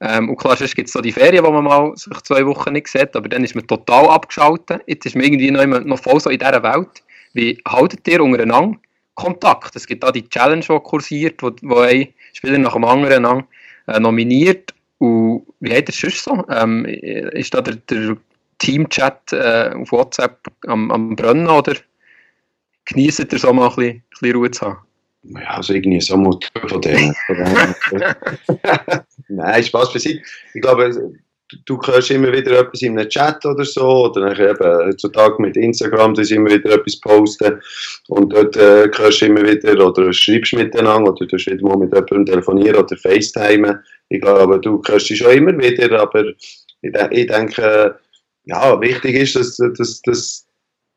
Ähm, und klar, sonst gibt es so die Ferien, wo man mal sich zwei Wochen nicht sieht, aber dann ist man total abgeschaltet. Jetzt ist man irgendwie noch, noch voll so in dieser Welt. Wie haltet ihr untereinander Kontakt? Es gibt da die Challenge, die kursiert, wo, wo ein Spieler nach dem anderen äh, nominiert. Und wie hat es sonst so? Ähm, ist da der, der Teamchat äh, auf WhatsApp am, am Brennen oder genießt ihr so mal ein bisschen, ein bisschen Ruhe zu haben? Ja, also irgendwie so mal von denen. Nein, Spaß für sie. Ich glaube, du, hörst immer wieder etwas in einem Chat oder so, oder dann eben heutzutage mit Instagram, dass immer wieder etwas posten und dort äh, hörst du immer wieder oder schreibst miteinander oder du wieder mal mit jemandem telefonieren oder FaceTime. Ich glaube, du hörst sie schon immer wieder, aber ich, ich denke, ja, wichtig ist, dass, dass, dass,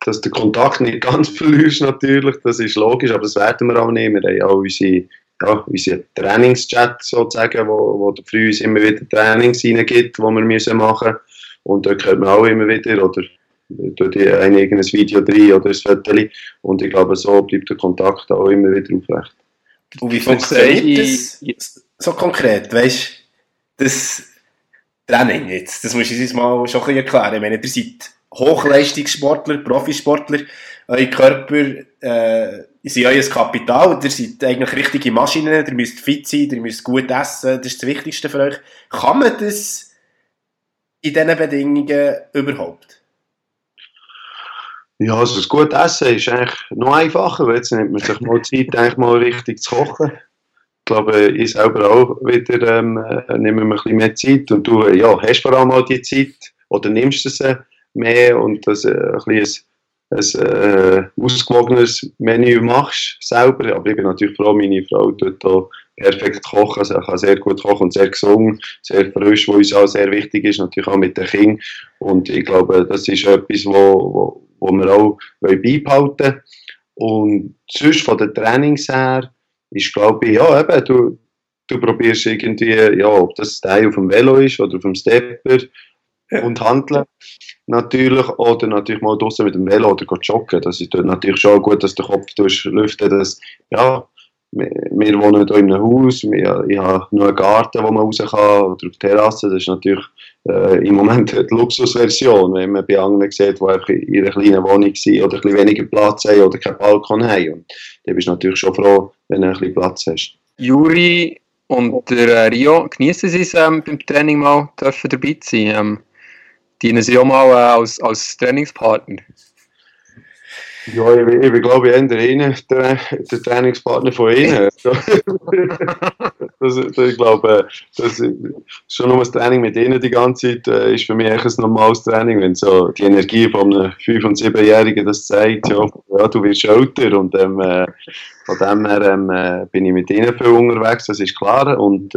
dass der Kontakt nicht ganz verlierst natürlich, das ist logisch, aber das werden wir auch nicht. Wir haben ja auch unsere, ja, unsere Trainingschat sozusagen, wo, wo für uns immer wieder Trainings reingibt, die wir müssen machen und dort hört man auch immer wieder, oder die ein eigenes Video drin oder ein Foto und ich glaube, so bleibt der Kontakt auch immer wieder aufrecht. Und wie funktioniert das so konkret, weißt du, das Training jetzt, das muss ich uns mal schon ein erklären. Ich meine, ihr seid Hochleistungssportler, Profisportler, euer Körper äh, ist euer Kapital, ihr seid eigentlich richtige Maschinen, ihr müsst fit sein, ihr müsst gut essen, das ist das Wichtigste für euch. Kann man das in diesen Bedingungen überhaupt? Ja, also das gute Essen ist eigentlich noch einfacher, jetzt nimmt man sich mal Zeit, eigentlich mal richtig zu kochen. Ich glaube, ich selber auch wieder ähm, äh, nehme mir ein bisschen mehr Zeit und du ja, hast vor allem auch die Zeit oder nimmst es äh, mehr und das äh, ein bisschen ein, ein äh, ausgewogenes Menü machst selber. Aber ich bin natürlich froh, meine Frau tut da perfekt kochen, also kann sehr gut kochen und sehr gesund, sehr frisch, was uns auch sehr wichtig ist, natürlich auch mit den Kindern. Und ich glaube, das ist etwas, wo, wo, wo wir auch beibehalten wollen. Und sonst von den Trainings her ist, glaube ich, ja, eben, du, du probierst irgendwie, ja, ob das Teil auf dem Velo ist oder auf dem Stepper und handeln natürlich oder natürlich mal draußen mit dem Velo oder joggen. Das ist natürlich schon gut, dass der Kopf lüftet, dass ja, wir wohnen hier in einem Haus, wir, ich habe nur einen Garten, wo man raus kann, oder auf Terrasse, das ist natürlich äh, im Moment die Luxusversion, wenn man bei anderen sieht, die einfach in ihrer kleinen Wohnung sind oder ein weniger Platz haben oder keinen Balkon haben. Und dann bist du natürlich schon froh, wenn du ein bisschen Platz hast. Juri und der äh, Rio, genießen Sie es ähm, beim Training mal dürfen dabei sein? Ähm, dienen Sie auch mal äh, als, als Trainingspartner? Ja, ich, ich, ich glaube, ich bin Ihnen der, der Trainingspartner von Ihnen. das, das, ich glaube, das schon nur das Training mit Ihnen die ganze Zeit äh, ist für mich echt ein normales Training, wenn so die Energie von einem 5- und 7-Jährigen das zeigt, ja, ja, du wirst älter und ähm, äh, von dem her ähm, äh, bin ich mit Ihnen viel unterwegs, das ist klar. Und,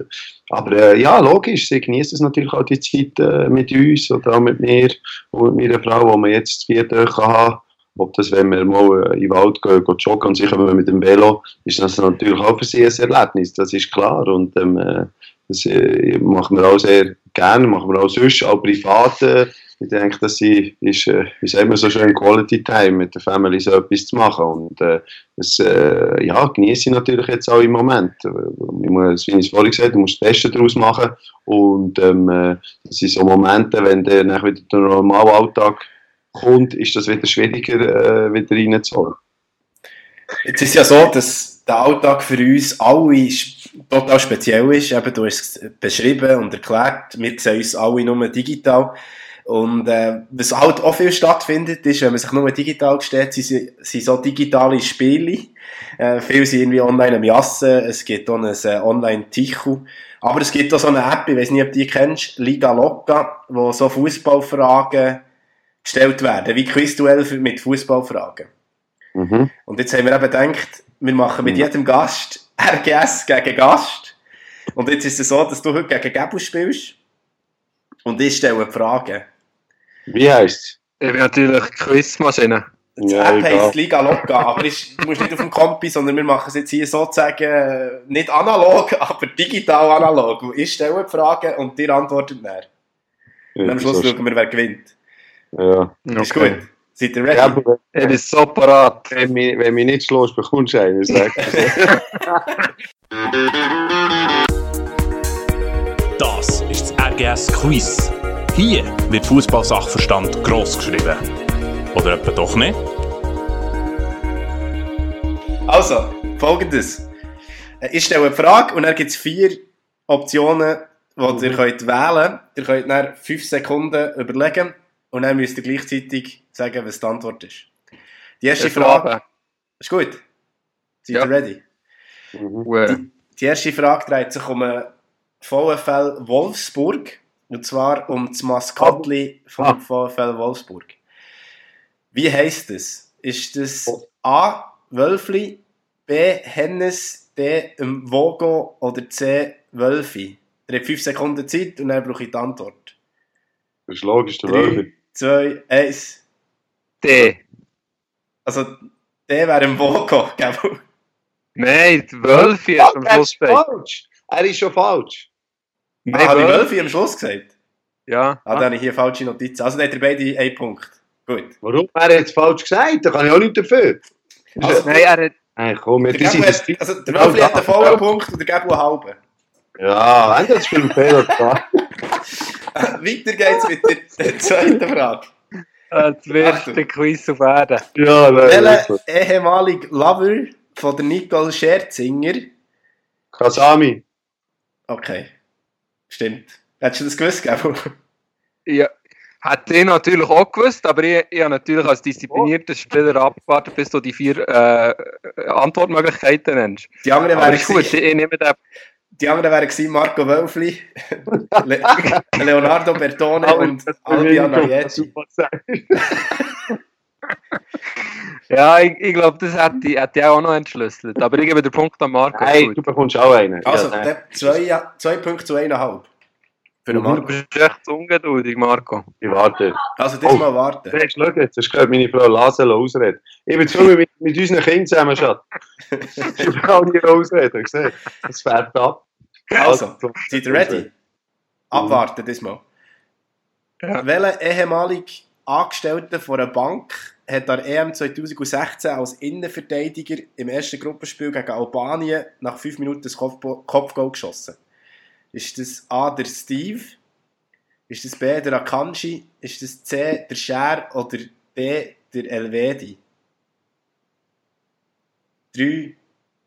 aber äh, ja, logisch, sie genießen es natürlich auch die Zeit äh, mit uns oder auch mit mir und mit meiner Frau, wo man jetzt vier Tage haben ob das, wenn wir mal in den Wald gehen, gehen joggen und sicher mit dem Velo, ist das natürlich auch für sie ein Erlebnis, das ist klar. Und ähm, äh, das äh, machen wir auch sehr gerne, machen wir auch sonst, auch privat. Äh, ich denke, das ist, äh, sagen wir so schön, Quality Time mit der Family so etwas zu machen. Und äh, das äh, ja, genieße ich natürlich jetzt auch im Moment. Ich muss, wie ich vorhin gesagt habe, du musst das Beste daraus machen. Und ähm, äh, das sind so Momente, wenn der nach wieder der normale Alltag kommt, ist das wieder schwieriger, äh, wieder reinzuholen. Jetzt ist ja so, dass der Alltag für uns alle total speziell ist. Eben, du hast es beschrieben und erklärt. Wir sehen uns alle nur digital. Und äh, was halt auch viel stattfindet, ist, wenn man sich nur digital gestellt, sind, sind so digitale Spiele. Äh, viele sind irgendwie online am Jassen, es gibt auch ein äh, Online-Tichu. Aber es gibt auch so eine App, ich weiß nicht, ob du die kennst, Liga Loca, wo so Fußballfragen gestellt werden, wie Quizduell mit Fußballfragen. Mhm. Und jetzt haben wir eben gedacht, wir machen mit mhm. jedem Gast RGS gegen Gast. Und jetzt ist es so, dass du heute gegen Gebus spielst und ich stelle Fragen. Wie heisst es? Ich bin natürlich Quizmaschine. Die ja, App heisst Liga Loca, aber ist, du musst nicht auf dem Kompi, sondern wir machen es jetzt hier sozusagen äh, nicht analog, aber digital analog. Ich stelle Fragen und dir antwortet näher. Und am Schluss schauen wir, wer gewinnt. Ja. Ist gut. Seid ihr ready? Ja, aber, er ist so parat. Wenn mich, wenn mich nicht schlägst, bekommst du einen. das ist das RGS Quiz. Hier wird Fußballsachverstand gross geschrieben. Oder etwa doch nicht? Also, folgendes. Ich stelle eine Frage und dann gibt es vier Optionen, die mhm. ihr könnt wählen könnt. Ihr könnt nach 5 Sekunden überlegen und dann müsst ihr gleichzeitig sagen, was die Antwort ist. Die erste Frage. Ist gut? Seid ihr ready? Mhm. Die, die, erste Frage dreht sich um einen VfL Wolfsburg. Und zwar um das Maskottli vom ah. VfL Wolfsburg. Wie heisst es? Ist das oh. A. Wölfli, B. Hennes, D. Vogo oder C. Wölfi? Ihr habt 5 Sekunden Zeit und dann brauche ich die Antwort. Das ist logisch, der Wölfi. 2, 1. D. Also, D wäre im Vogo, gell? Nein, die Wölfi ist am Schluss falsch. Er ist schon falsch. Nein, ah, habe ich Wölfi am Schluss gesagt? Ja. Ah, dann habe ich hier falsche Notizen. Also, dann hat beide einen Punkt. Gut. Warum? Er hat es falsch gesagt, da kann ich auch nicht dafür. Also, nein, er hat... Nein, komm, der Gabu hat, also der Wölfli hat einen vollen Punkt und der Gabu einen halben. Ja, das spielt Fehler klar. Weiter geht's mit der zweiten Frage. Das wirste Quiz auf Erden. Ja, nein. Welcher ehemalige Lover von der Nicole Scherzinger? Kasami. Okay. Stimmt. Hättest du das gewusst, Gabu? Ja. Hätte ich natürlich auch gewusst, aber ich, ich habe natürlich als disziplinierter Spieler abgewartet, bis du die vier äh, Antwortmöglichkeiten nennst. Die anderen Aber wären ist gut, ich, ich nehme den. Die anderen wären gewesen Marco Wölfli, Le Leonardo Bertone und Albion Ayeti. Ja, ich, ich glaube, das hätte ich, hätte ich auch noch entschlüsselt. Aber ich gebe den Punkt an Marco. Hey, Gut. du bekommst auch einen. Also, ja, nein. der zwei, zwei Punkte zu eineinhalb. Für den Du Marco. bist echt ungeduldig, Marco. ich warte. Also, das Oh. mal warten. Hey, schau jetzt, hast du gehört, meine Frau Lasel ausreden. Ich bin zu mit, mit unseren Kindern zusammen, Schatz. Ich kann nie ausreden, gesehen. Das fährt ab. Also, seid ihr ready? Abwarten, das mal. Ja. Welcher ehemalige Angestellte von einer Bank hat an der EM 2016 als Innenverteidiger im ersten Gruppenspiel gegen Albanien nach 5 Minuten das Kopfbo- Kopfgoal geschossen? Ist das A, der Steve? Ist das B, der Akanji? Ist das C, der Scher? Oder D, der Elvedi? 3,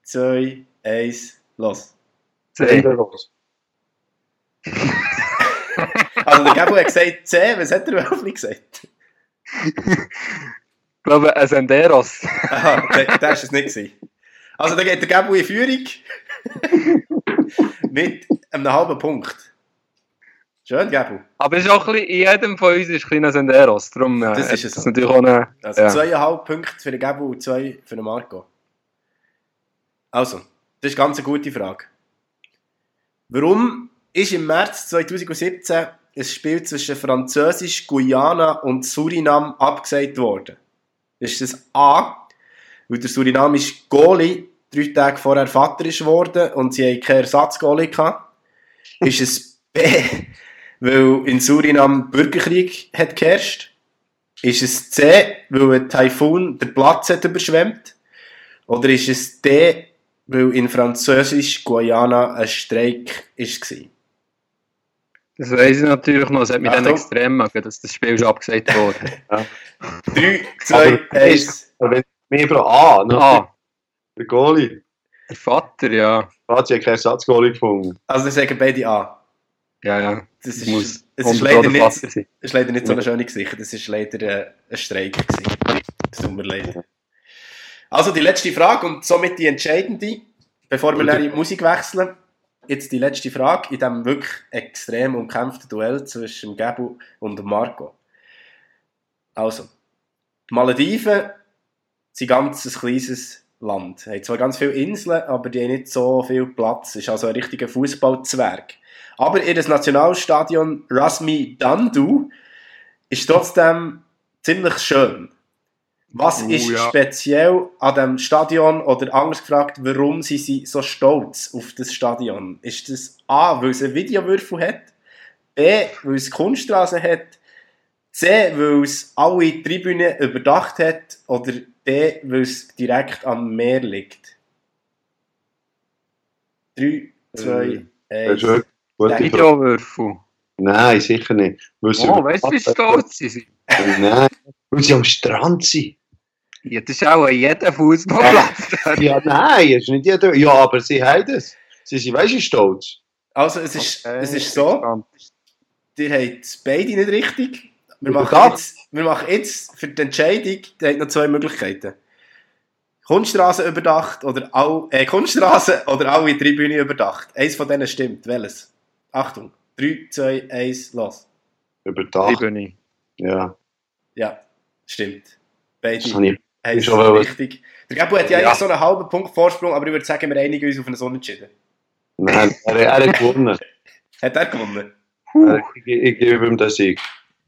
2, 1, los. C. los. Also der Gabu hat gesagt C, was hat der Wölfli gesagt? Ich glaube, ein Senderos. Aha, der ist es nicht gewesen. Also da geht der Gabu in Führung mit einem halben Punkt. Schön, Gabu. Aber es ist auch ein bisschen, in jedem von uns ist ein kleiner Senderos. Darum äh, Das ist es das natürlich auch eine... Also ja. zweieinhalb Punkte für den Gabu und zwei für den Marco. Also, das ist ganz eine gute Frage. Warum ist im März 2017 ein Spiel zwischen Französisch, Guyana und Surinam abgesagt worden? Ist das A, weil der surinamische Goalie drei Tage vorher Vater ist worden und sie haben keinen Ersatzgoalie gehabt? Ist es B, weil in Surinam Bürgerkrieg hat geherrscht? Ist es C, weil ein Taifun den Platz hat überschwemmt? Oder ist es D, weil in Französisch-Guayana ein Streik war? Das weiss ich natürlich noch. Es hat mich dann Achtung. extrem gemacht, dass das Spiel schon abgesagt wurde. 3, 2, Aber 1. Aber wenn mehr Frau A, ne? ah, der Goalie. der Vater, ja. Fazit hat keinen Ersatzgoalie gefunden. Also, wir sagen beide A. Ja, ja. Das ist, muss es ist 100 leider der nicht, Vater sein. das ist leider nicht so eine schöne Gesicht. Das ist leider äh, ein Streik. Gewesen. Es tut mir leid. Also, die letzte Frage und somit die entscheidende, bevor wir in die Musik wechseln. Jetzt die letzte Frage in diesem wirklich extrem umkämpften Duell zwischen Gabu und Marco. Also, die Malediven sind ganz ein kleines Land. Sie haben zwar ganz viele Inseln, aber die haben nicht so viel Platz. Es ist also ein richtiger Fußballzwerg. Aber ihr Nationalstadion Rasmi Dandu ist trotzdem ziemlich schön. Was Oh, ist ja. speziell an dem Stadion oder anders gefragt, warum sind sie so stolz auf das Stadion? Ist das A, weil es einen Videowürfel hat? B, weil es Kunststraße hat? C, weil es alle Tribünen überdacht hat? Oder D, weil es direkt am Meer liegt? 3, 2, Das 1. ist wirklich eine gute Frage. Videowürfel. Nein, sicher nicht. Weil Oh, weißt du, wie stolz sie sind? Nein, weil sie am Strand sind. Ja, das ist auch an jedem Fußballplatz. Ja, nein, ist nicht jeder. Ja, aber sie haben es. Sie sind, weißt du, stolz. Also, es ist, Okay, es ist so, ihr habt beide nicht richtig. Wir machen, jetzt, wir machen jetzt für die Entscheidung ihr habt noch zwei Möglichkeiten. Kunststraße überdacht oder all, äh, Kunststraße oder alle Tribünen überdacht. Eins von denen stimmt. Welches? Achtung. 3, 2, 1, los. Überdacht. Tribüne. Ja, Ja, stimmt. Beide das habe ich. Es schon mal was- richtig. Der Gabu hat ja, Ja. eigentlich so einen halben Punkt Vorsprung, aber ich würde sagen, wir einigen uns auf einen Unentschieden. Nein, er, er hat gewonnen. Hat er gewonnen? Ich, ich gebe ihm den Sieg.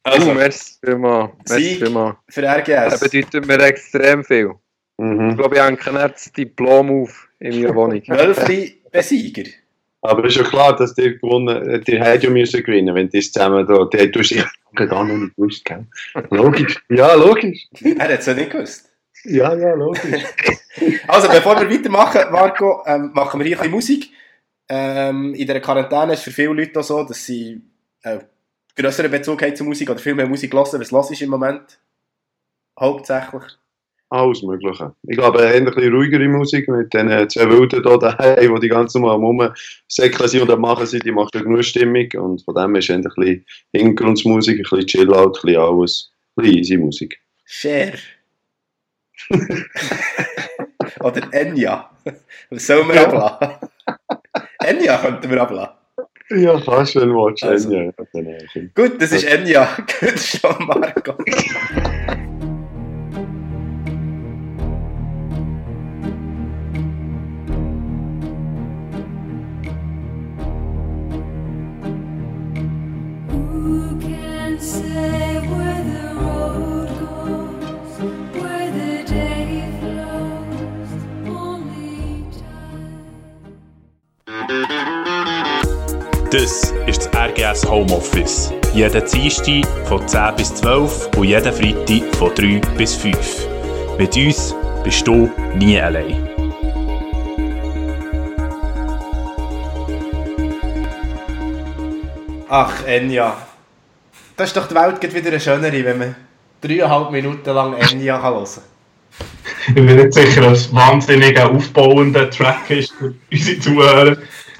Also, merci vielmals. Merci vielmals. Für Das RGS. bedeutet mir extrem viel. Ich Mhm. glaube, ich hänge nicht das Diplom auf in meiner Wohnung. Wölfli Besieger. Aber es ist ja klar, dass die gewonnen, die hätten ja müssen gewinnen, wenn die zusammen da, die du ich gar noch nicht gewusst, gell? Logisch. Ja, logisch. Er hat es ja nicht gewusst. Ja, ja, logisch. also, bevor wir weitermachen, Marco, ähm, machen wir hier ein bisschen Musik. Ähm, in der Quarantäne ist es für viele Leute auch so, dass sie äh, größeren Bezug haben zur Musik oder viel mehr Musik hören. Was los ist im Moment? Hauptsächlich. Alles Mögliche. Ich glaube, eher ein bisschen ruhigere Musik mit den zwei Wilden hier daheim, die die ganze Mal Rumsäckeln sind und Machen sind, die macht ja genug Stimmung und von dem ist ein bisschen Hintergrundmusik, ein bisschen Chill-Out, ein bisschen alles, ein bisschen easy Musik. Share. Oder Enya. Was wir ja. ablassen? Enya könnten wir ablassen. Ja, fast, wenn du willst. Also. Enya. Gut, das ist Enya. Gut, schon Marco. Das Homeoffice. Jeden Dienstag von 10 bis 12 und jeden Freitag von 3 bis 5. Mit uns bist du nie allein. Ach, Enya. Das ist doch die Welt wieder eine schönere, wenn man dreieinhalb Minuten lang Enya hören kann. ich bin nicht sicher, dass es wahnsinnig aufbauender Track ist für unsere Zuhörer.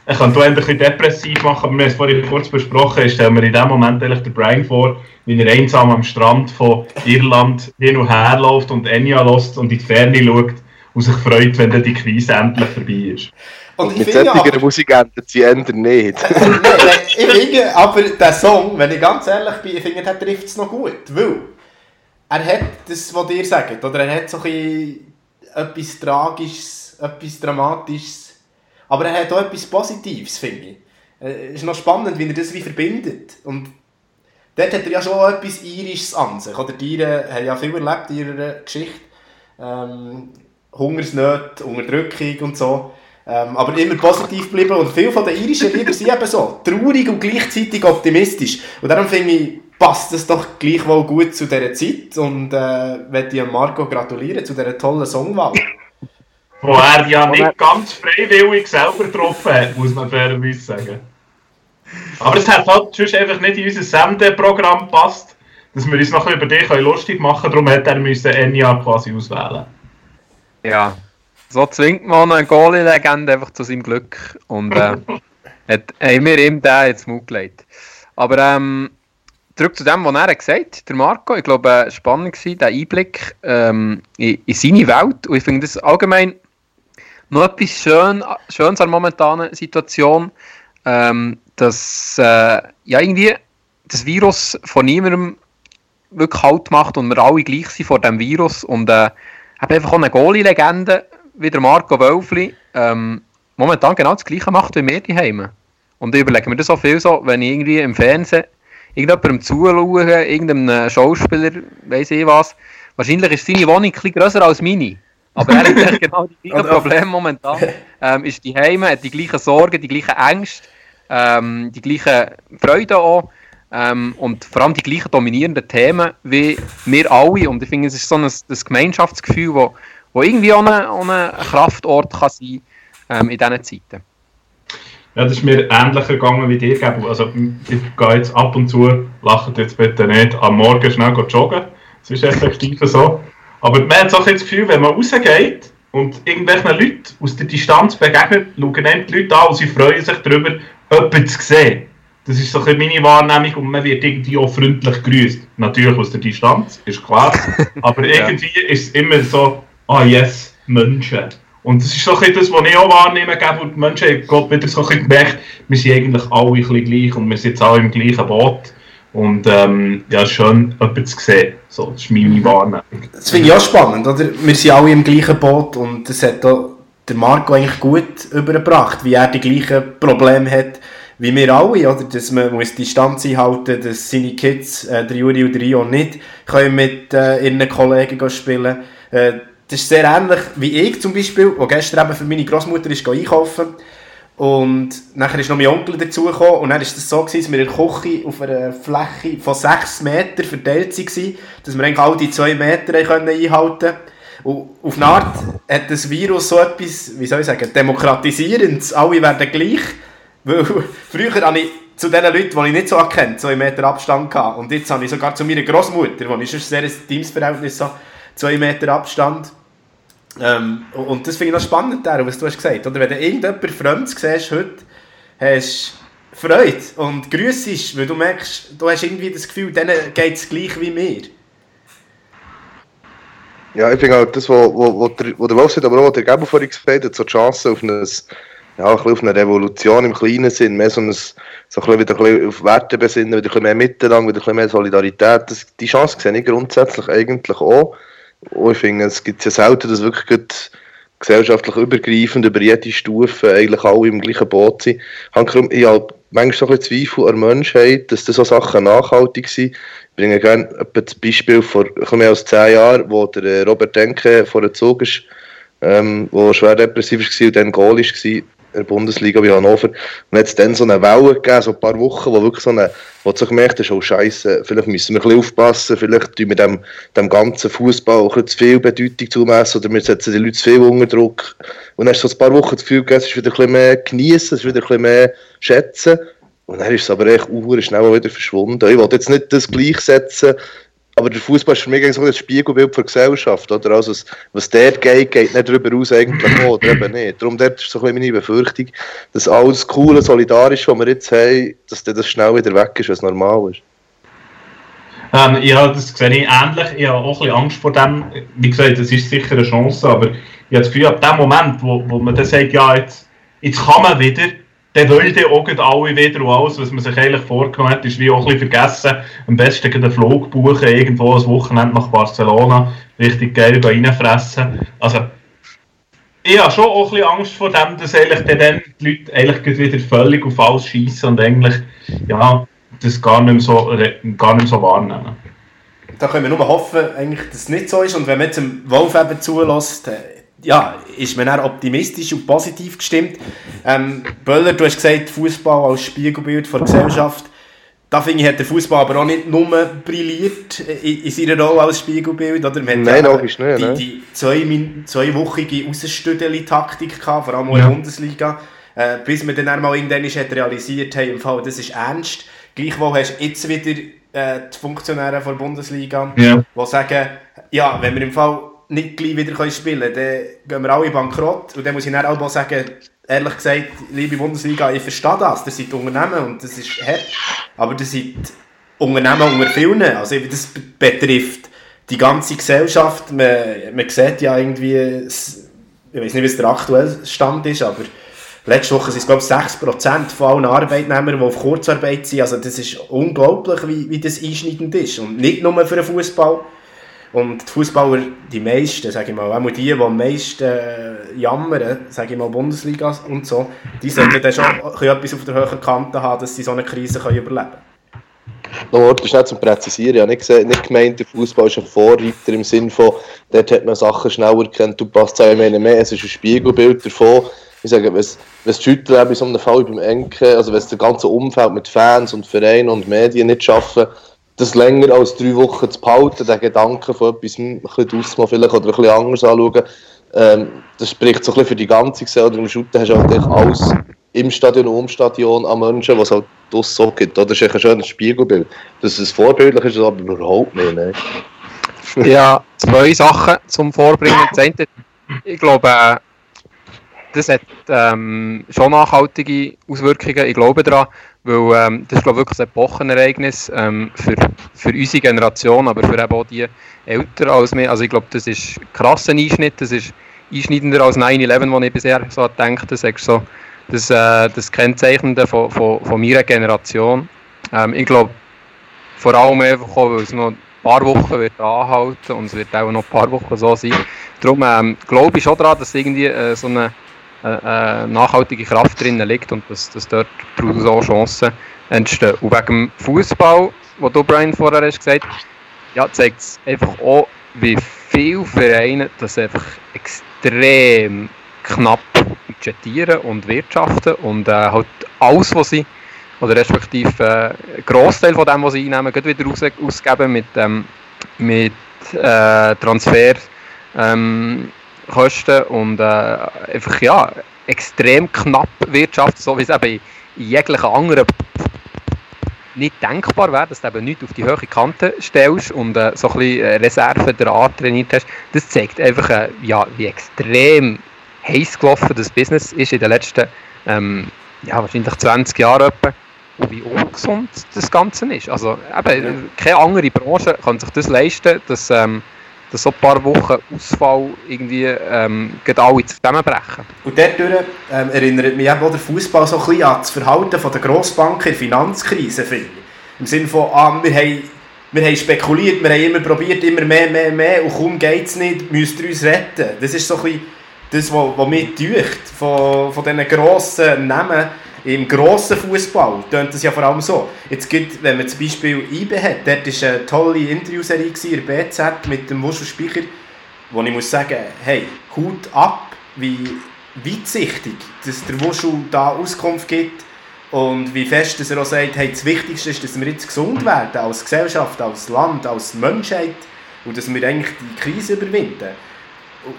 Ich kann hier ein bisschen depressiv machen, aber wir haben es vorhin kurz besprochen. Ich stelle mir in dem Moment eigentlich den Brian vor, wie er einsam am Strand von Irland hin und her läuft und Enya lässt und in die Ferne schaut und sich freut, wenn dann die Krise endlich vorbei ist. Und, und mit solcher Musik endet sie ändern nicht. ich finde aber, der Song, wenn ich ganz ehrlich bin, ich finde, der trifft es noch gut. Weil er hat das, was ihr sagt, oder er hat so ein etwas Tragisches, etwas Dramatisches aber er hat auch etwas Positives, finde ich. Es ist noch spannend, wie er das wie verbindet. Und dort hat er ja schon etwas Irisches an sich. Oder die Iren haben ja viel erlebt in ihrer Geschichte. Ähm, Hungersnöte, Unterdrückung und so. Ähm, aber immer positiv geblieben. Und viele den irischen Lieder sind eben so. Traurig und gleichzeitig optimistisch. Und darum finde ich, passt es doch gleichwohl gut zu dieser Zeit. Und äh, möchte ich Marco gratulieren zu dieser tollen Songwahl. Wo er ja nicht ganz freiwillig selber getroffen hat, muss man fairerweise sagen. Aber es hat halt sonst einfach nicht in unser Sendeprogramm gepasst, dass wir uns noch über dich lustig machen können. Darum hat er müssen Enya quasi auswählen. Ja, so zwingt man eine Goalie-Legende einfach zu seinem Glück. Und äh, hat, haben wir ihm den jetzt Mut gelegt. Aber ähm, zurück zu dem, was er gesagt hat, der Marco. Ich glaube, äh, spannend war der Einblick ähm, in, in, seine Welt. Und ich finde das allgemein noch etwas Schön, Schönes an der momentanen Situation, ähm, dass äh, ja, irgendwie das Virus von niemandem wirklich Halt macht und wir alle gleich sind vor dem Virus. Und äh, habe einfach auch eine Goalie-Legende wie der Marco Wölfli ähm, momentan genau das Gleiche macht wie wir daheim. Und ich überlege mir das so viel so, wenn ich irgendwie im Fernsehen irgendjemandem zuschaue, irgendeinem Schauspieler, weiß ich was, wahrscheinlich ist seine Wohnung ein bisschen grösser als meine. Aber er hat genau die gleichen Probleme momentan. Ähm, ist die Heime, hat die gleichen Sorgen, die gleichen Ängste, ähm, die gleichen Freuden auch. Ähm, und vor allem die gleichen dominierenden Themen wie wir alle. Und ich finde, es ist so ein, das Gemeinschaftsgefühl, wo, wo irgendwie auch ein, Kraftort kann sein ähm, in diesen Zeiten. Ja, das ist mir ähnlich gegangen wie dir. Also, ich gehe jetzt ab und zu, lacht jetzt bitte nicht, am Morgen schnell joggen. Das ist effektiv so. Aber man hat so das Gefühl, wenn man rausgeht und irgendwelchen Leuten aus der Distanz begegnet, schauen die Leute an und sie freuen sich darüber, jemanden zu sehen. Das ist so ein meine Wahrnehmung und man wird irgendwie auch freundlich grüßt. Natürlich aus der Distanz, ist klar. Aber irgendwie ja. ist es immer so, ah oh yes, Menschen. Und das ist so ein das, was ich auch wahrnehme, und die Menschen haben wieder so ein gemerkt, wir sind eigentlich alle ein bisschen gleich und wir sind jetzt alle im gleichen Boot. Und ähm, ja, schön, jemanden zu sehen. So, das ist meine Wahrnehmung. Das finde ich auch spannend, oder? Wir sind alle im gleichen Boot und das hat auch der Marco eigentlich gut übergebracht, wie er die gleichen Probleme hat wie wir alle, oder? Dass man muss Distanz einhalten dass seine Kids, äh, der Juri und der Rio, nicht können mit äh, ihren Kollegen spielen äh, Das ist sehr ähnlich wie ich zum Beispiel, der gestern eben für meine Großmutter ist einkaufen Und nachher ist noch mein Onkel dazugekommen und dann war es so, gewesen, dass wir in der Küche auf einer Fläche von 6 Metern verteilt waren, dass wir eigentlich all die 2 Meter einhalten konnten. Und auf eine Art hat das Virus so etwas, wie soll ich sagen, demokratisierendes. Alle werden gleich. Weil früher habe ich zu den Leuten, die ich nicht so erkennt, zwei Meter Abstand gehabt. Und jetzt habe ich sogar zu meiner Großmutter, wo ich schon sehr ein Teamsverhältnis so zwei Meter Abstand. Ähm, und das finde ich noch spannend, der, was du hast gesagt Oder wenn du irgendjemand Fremdes siehst heute, hast du Freude und grüßt, weil du merkst, du hast irgendwie das Gefühl, denen geht es gleich wie mir. Ja, ich finde auch das, was wo, wo, der, wo der Wolf sagt, aber auch der Gabo vorhin gesagt hat, so die Chance auf, ein, ja, ein auf eine Revolution im kleinen Sinn, mehr so, ein, so ein bisschen wieder ein bisschen auf Werte besinnen, wieder ein bisschen mehr Miteinander, wieder ein bisschen mehr Solidarität. Das, die Chance sehe ich grundsätzlich eigentlich auch. Und ich finde, es gibt ja selten, dass wirklich gesellschaftlich übergreifend über jede Stufe eigentlich alle im gleichen Boot sind. Ich habe manchmal so ein bisschen Zweifel an der Menschheit, dass das so Sachen nachhaltig sind. Ich bringe gerne das Beispiel vor mehr als zehn Jahren, wo der äh, Robert Denke vor dem Zug ist, ähm, wo schwer depressiv war und dann Goal war der Bundesliga wie Hannover. Und hat es dann so eine Welle gegeben, so ein paar Wochen, wo wirklich so eine, wo du gemerkt hast, oh Scheiße, vielleicht müssen wir ein bisschen aufpassen, vielleicht tun wir dem, dem ganzen Fußball auch zu viel Bedeutung zumessen oder wir setzen die Leute zu viel unter Druck. Und dann hast du so ein paar Wochen das Gefühl gegeben, es ist wieder ein bisschen mehr genießen, es ist wieder ein bisschen mehr schätzen. Und dann ist es aber echt schnell wieder verschwunden. Ich wollte jetzt nicht das gleichsetzen, aber der Fußball ist für mich so das Spiegelbild der Gesellschaft. Oder? Also, was, was dort geht, geht nicht darüber aus, eigentlich auch, oder eben nicht. Darum dort ist so ein meine Befürchtung, dass alles Coole, Solidarische, was wir jetzt haben, dass das schnell wieder weg ist, was normal ist. Ähm, ja, das sehe ich ähnlich. Ich habe auch ein bisschen Angst vor dem. Wie gesagt, das ist sicher eine Chance, aber ich habe das Gefühl, ab dem Moment, wo, wo man dann sagt, ja, jetzt, jetzt kann man wieder, dann wollen dann auch alle wieder und alles, was man sich eigentlich vorgenommen hat, ist wie auch ein bisschen vergessen. Am besten einen Flug buchen, irgendwo ein Wochenende nach Barcelona, richtig geil reinfressen. Also, ich habe schon auch ein bisschen Angst vor dem, dass eigentlich dann die Leute eigentlich wieder völlig auf alles schießen und eigentlich, ja, das gar nicht mehr so, gar nicht so wahrnehmen. Da können wir nur hoffen, eigentlich, dass es nicht so ist. Und wenn man jetzt dem Wolf eben zulässt, ja, ist man dann optimistisch und positiv gestimmt. Ähm, Böller, du hast gesagt, Fußball als Spiegelbild der Gesellschaft. Da finde ich, hat der Fußball aber auch nicht nur brilliert in, in seiner Rolle als Spiegelbild. Oder? Man Nein, logisch nicht. Die, ne? die zwei, zweiwöchige Aussenstödeli-Taktik vor allem in der Bundesliga. Äh, bis man dann einmal irgendwann hat realisiert hat, im Fall, das ist ernst. Gleichwohl hast du jetzt wieder äh, die Funktionäre der Bundesliga, ja. die sagen, ja, wenn wir im Fall nicht gleich wieder spielen können, dann gehen wir alle bankrott. Und dann muss ich dann auch sagen, ehrlich gesagt, liebe Bundesliga, ich verstehe das. Das sind Unternehmen und das ist hart. Aber das sind Unternehmen unter vielen. Also das betrifft die ganze Gesellschaft. Man, man sieht ja irgendwie, ich weiß nicht, was der aktuelle Stand ist, aber letzte Woche sind es glaube ich 6% von allen Arbeitnehmern, die auf Kurzarbeit sind. Also das ist unglaublich, wie, wie das einschneidend ist. Und nicht nur für den Fußball, und die Fußballer, die meisten, sage ich mal, auch die, die am meisten äh, jammern, sage ich mal, Bundesliga und so, die sollten dann schon etwas auf der höheren Kante haben, dass sie so eine Krise können überleben können. Noch Wort schnell zum Präzisieren. Ich habe nicht, gesehen, nicht gemeint, der Fußball ist ein Vorreiter im Sinne von, dort hat man Sachen schneller erkannt, du passt zwei Meter mehr, es ist ein Spiegelbild davon. Ich sage, wenn es Schütteln bei so einem Fall beim Enken, also wenn es das ganze Umfeld mit Fans und Vereinen und Medien nicht schaffen, das länger als drei Wochen zu behalten, den Gedanken von etwas ein bisschen auszumachen vielleicht oder ein bisschen anders anschauen, ähm, das spricht so ein bisschen für die ganze Gesellschaft. Im Shooten hast du halt alles im Stadion und um Stadion an Menschen, was halt das so gibt. Das ist ein schönes Spiegelbild. Dass es vorbildlich ist, aber überhaupt nicht. Ne? Ja, zwei Sachen zum Vorbringen. Das eine, ich glaube, äh, das hat ähm, schon nachhaltige Auswirkungen, ich glaube daran, weil ähm, das ist glaube ich, wirklich ein Epochenereignis ähm, für, für unsere Generation, aber für eben auch die Älteren als mir. Also ich glaube, das ist ein krasser Einschnitt, das ist einschneidender als 9-11, wo ich bisher so gedacht habe, so, das, äh, das Kennzeichnende von, von, von meiner Generation. Ähm, ich glaube, vor allem einfach auch, weil es noch ein paar Wochen wird anhalten und es wird auch noch ein paar Wochen so sein. Darum ähm, glaube ich schon daran, dass irgendwie äh, so eine äh, äh, nachhaltige Kraft drin liegt und dass, dass dort daraus auch Chancen entstehen. Und wegen dem Fußball, wo du Brian vorher hast gesagt, ja, zeigt es einfach auch, wie viele Vereine das einfach extrem knapp budgetieren und wirtschaften und äh, halt alles, was sie, oder respektive äh, einen Großteil von dem, was sie einnehmen, wieder aus, ausgeben mit, ähm, mit äh, Transfer. Ähm, Kosten und äh, einfach ja, extrem knapp Wirtschaft, so wie es eben in jeglichen anderen nicht denkbar wäre, dass du eben nicht auf die hohe Kante stellst und äh, so ein bisschen äh, Reserven dran trainiert hast. Das zeigt einfach, äh, ja, wie extrem heiß gelaufen das Business ist in den letzten, ähm, ja, wahrscheinlich 20 Jahren etwa. Und wie ungesund das Ganze ist. Also eben, keine andere Branche kann sich das leisten, dass ähm, dass so ein paar Wochen Ausfall irgendwie ähm, alle zusammenbrechen. Und dadurch ähm, erinnert mich auch der Fußball so ein bisschen an das Verhalten der Grossbanken in der Finanzkrise. Finde Im Sinne von, ah, wir, haben, wir haben spekuliert, wir haben immer probiert, immer mehr, mehr, mehr und kaum geht es nicht, müsst ihr uns retten. Das ist so ein bisschen das, was, was mir täuscht von, von diesen grossen Namen im grossen Fußball tönt das ja vor allem so. Jetzt gibt, wenn man zum Beispiel IBE hat, dort war eine tolle Interviewserie in der BZ mit dem Wuschel Speicher, wo ich muss sagen, hey, Hut ab, wie weitsichtig dass der Wuschel da Auskunft gibt und wie fest dass er auch sagt, hey, das Wichtigste ist, dass wir jetzt gesund werden, als Gesellschaft, als Land, als Menschheit und dass wir eigentlich die Krise überwinden.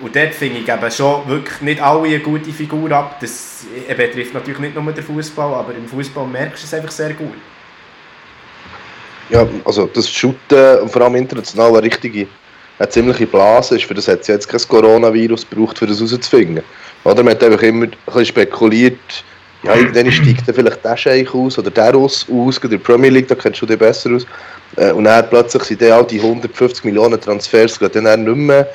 Und dort finde ich eben schon wirklich nicht alle eine gute Figur ab. Das betrifft natürlich nicht nur den Fußball, aber im Fußball merkst du es einfach sehr gut. Ja, also das Shooten vor allem international eine richtige, eine ziemliche Blase ist. Für das hat es jetzt kein Coronavirus gebraucht, um das rauszufinden. Oder man hat einfach immer ein bisschen spekuliert, ja, irgendwann steigt dann vielleicht der Scheich aus oder der aus, aus in der Premier League, da kennst du dich besser aus. Äh, und dann plötzlich sind dann all die 150 Millionen Transfers dann nicht mehr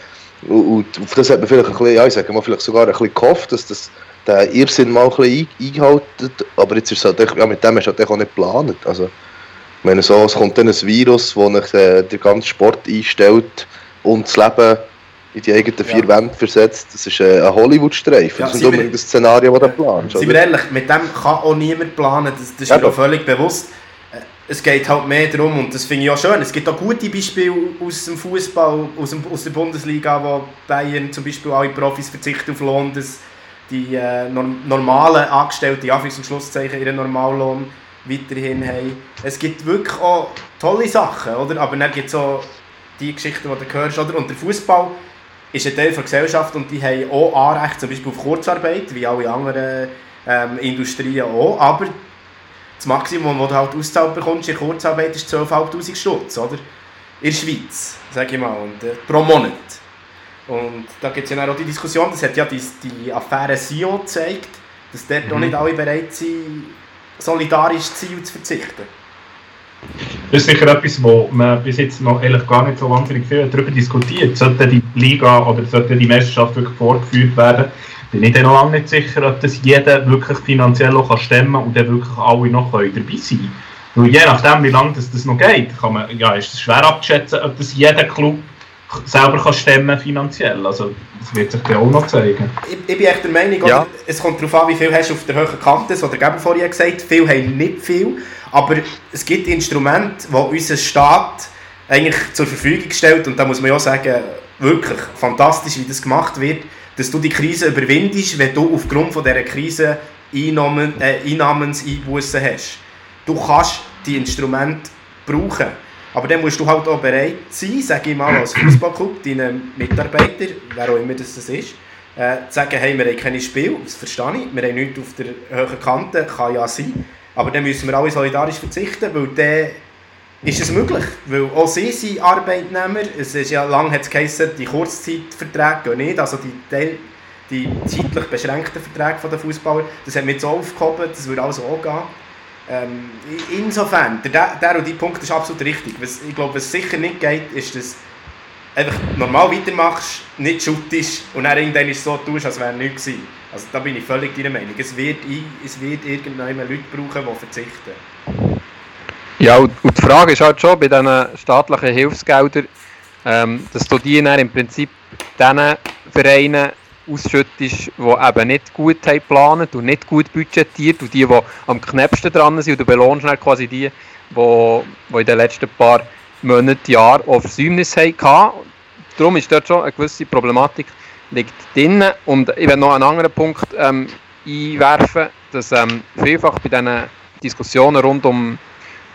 und auf das hat man vielleicht ein bisschen, ja, ich sage mal, vielleicht sogar ein bisschen gehofft, dass das der Irrsinn mal ein bisschen eingehalten aber jetzt ist es halt, ja, mit dem du halt auch nicht geplant. Also, ich meine, so, es kommt dann ein Virus, das äh, den ganzen Sport einstellt und das Leben in die eigenen vier ja. Wände versetzt. Das ist äh, ein Hollywood-Streifen. Ja, das ist unbedingt das Szenario, das du planst. Sind wir ehrlich, mit dem kann auch niemand planen, das, das ist ja, mir auch völlig bewusst es geht halt mehr darum, und das finde ich auch schön, es gibt auch gute Beispiele aus dem Fußball, aus, aus der Bundesliga, wo Bayern zum Beispiel alle Profis verzichten auf Lohn, dass die äh, normalen Angestellten, Anführungs- und Schlusszeichen, ihren Normallohn weiterhin haben. Es gibt wirklich auch tolle Sachen, oder? aber dann gibt es auch die Geschichten, die du hörst. Oder? Und der Fußball ist ein Teil der Gesellschaft und die haben auch Anrecht zum Beispiel auf Kurzarbeit, wie alle anderen ähm, Industrien auch, aber das Maximum, das du halt ausgezahlt bekommst in Kurzarbeit, ist 12'500 Stutz, oder? In der Schweiz, sage ich mal, und, äh, pro Monat. Und da gibt es ja auch die Diskussion, das hat ja die, die Affäre SIO gezeigt, dass dort mhm. auch nicht alle bereit sind, solidarisch zu sein und zu verzichten. Das ist sicher etwas, wo man bis jetzt noch ehrlich gar nicht so wahnsinnig viel darüber diskutiert. Sollte die Liga oder sollte die Meisterschaft wirklich vorgeführt werden, bin ich dann noch lange nicht sicher, ob das jeder wirklich finanziell auch stemmen kann und dann wirklich alle noch dabei sein können. Weil je nachdem, wie lange das, das noch geht, kann man, ja, ist es schwer abzuschätzen, ob das jeder Club selber kann stemmen finanziell. Also das wird sich dann auch noch zeigen. Ich, ich bin echt der Meinung, ja. es kommt darauf an, wie viel hast du auf der höheren Kante, so der Geber vorhin gesagt, viel haben nicht viel, aber es gibt Instrumente, die unser Staat eigentlich zur Verfügung stellt und da muss man ja sagen, wirklich fantastisch, wie das gemacht wird dass du die Krise überwindest, wenn du aufgrund von dieser Krise Einnahmen, äh, Einnahmenseinbußen hast. Du kannst die Instrumente brauchen. Aber dann musst du halt auch bereit sein, sage ich mal, als Fußballclub, deinen Mitarbeiter, wer auch immer das ist, äh, zu sagen, hey, wir haben keine Spiel, das verstehe ich, wir haben nichts auf der höheren Kante, kann ja sein, aber dann müssen wir alle solidarisch verzichten, weil dann ist es möglich, weil auch sie sind Arbeitnehmer. Es ist ja lange hat es geheißen, die Kurzzeitverträge gehen nicht, also die, die zeitlich beschränkten Verträge der Fußballer, das haben wir jetzt auch aufgehoben, das würde also auch gehen. Ähm, insofern, der, der und die Punkt ist absolut richtig. Was, ich glaube, was sicher nicht geht, ist, dass einfach normal weitermachst, nicht schuttest und dann irgendwann so tust, als wäre nichts gewesen. Also da bin ich völlig deiner Meinung. Es wird, es wird irgendwann Leute brauchen, die verzichten. Ja, und die Frage ist halt schon bei diesen staatlichen Hilfsgeldern, ähm, dass du die dann im Prinzip diesen Vereinen ausschüttest, die eben nicht gut haben geplant und nicht gut budgetiert und die, die am knappsten dran sind und du belohnst dann quasi die, die, in den letzten paar Monaten, Jahren auch Versäumnis hatten. Darum ist dort schon eine gewisse Problematik liegt drin. Und ich werde noch einen anderen Punkt ähm, einwerfen, dass ähm, vielfach bei diesen Diskussionen rund um,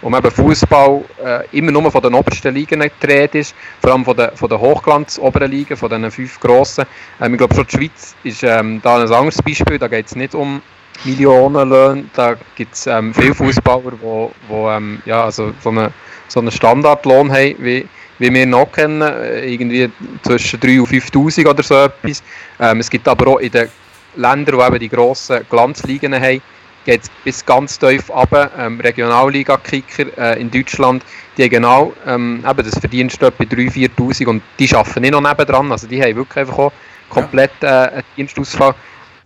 um eben Fußball äh, immer nur von den obersten Ligen gedreht ist, vor allem von den, von den Hochglanz-oberen Ligen, von den fünf grossen. Ähm, ich glaube, schon die Schweiz ist ähm, da ein anderes Beispiel, da geht es nicht um Millionenlöhne, da gibt es ähm, viele Fußballer, die wo, wo, ähm, ja, also so, eine, so einen Standardlohn haben, wie, wie wir noch kennen, äh, irgendwie zwischen 3.000 und 5'000 oder so etwas. Ähm, es gibt aber auch in den Ländern, die eben die grossen Glanzligen haben, geht es bis ganz tief runter. Ähm, Regionalliga-Kicker äh, in Deutschland, die genau ähm, eben das Verdienst bei 3'000, 4'000 und die arbeiten nicht noch nebendran, also die haben wirklich einfach auch komplett äh, einen Dienstausfall.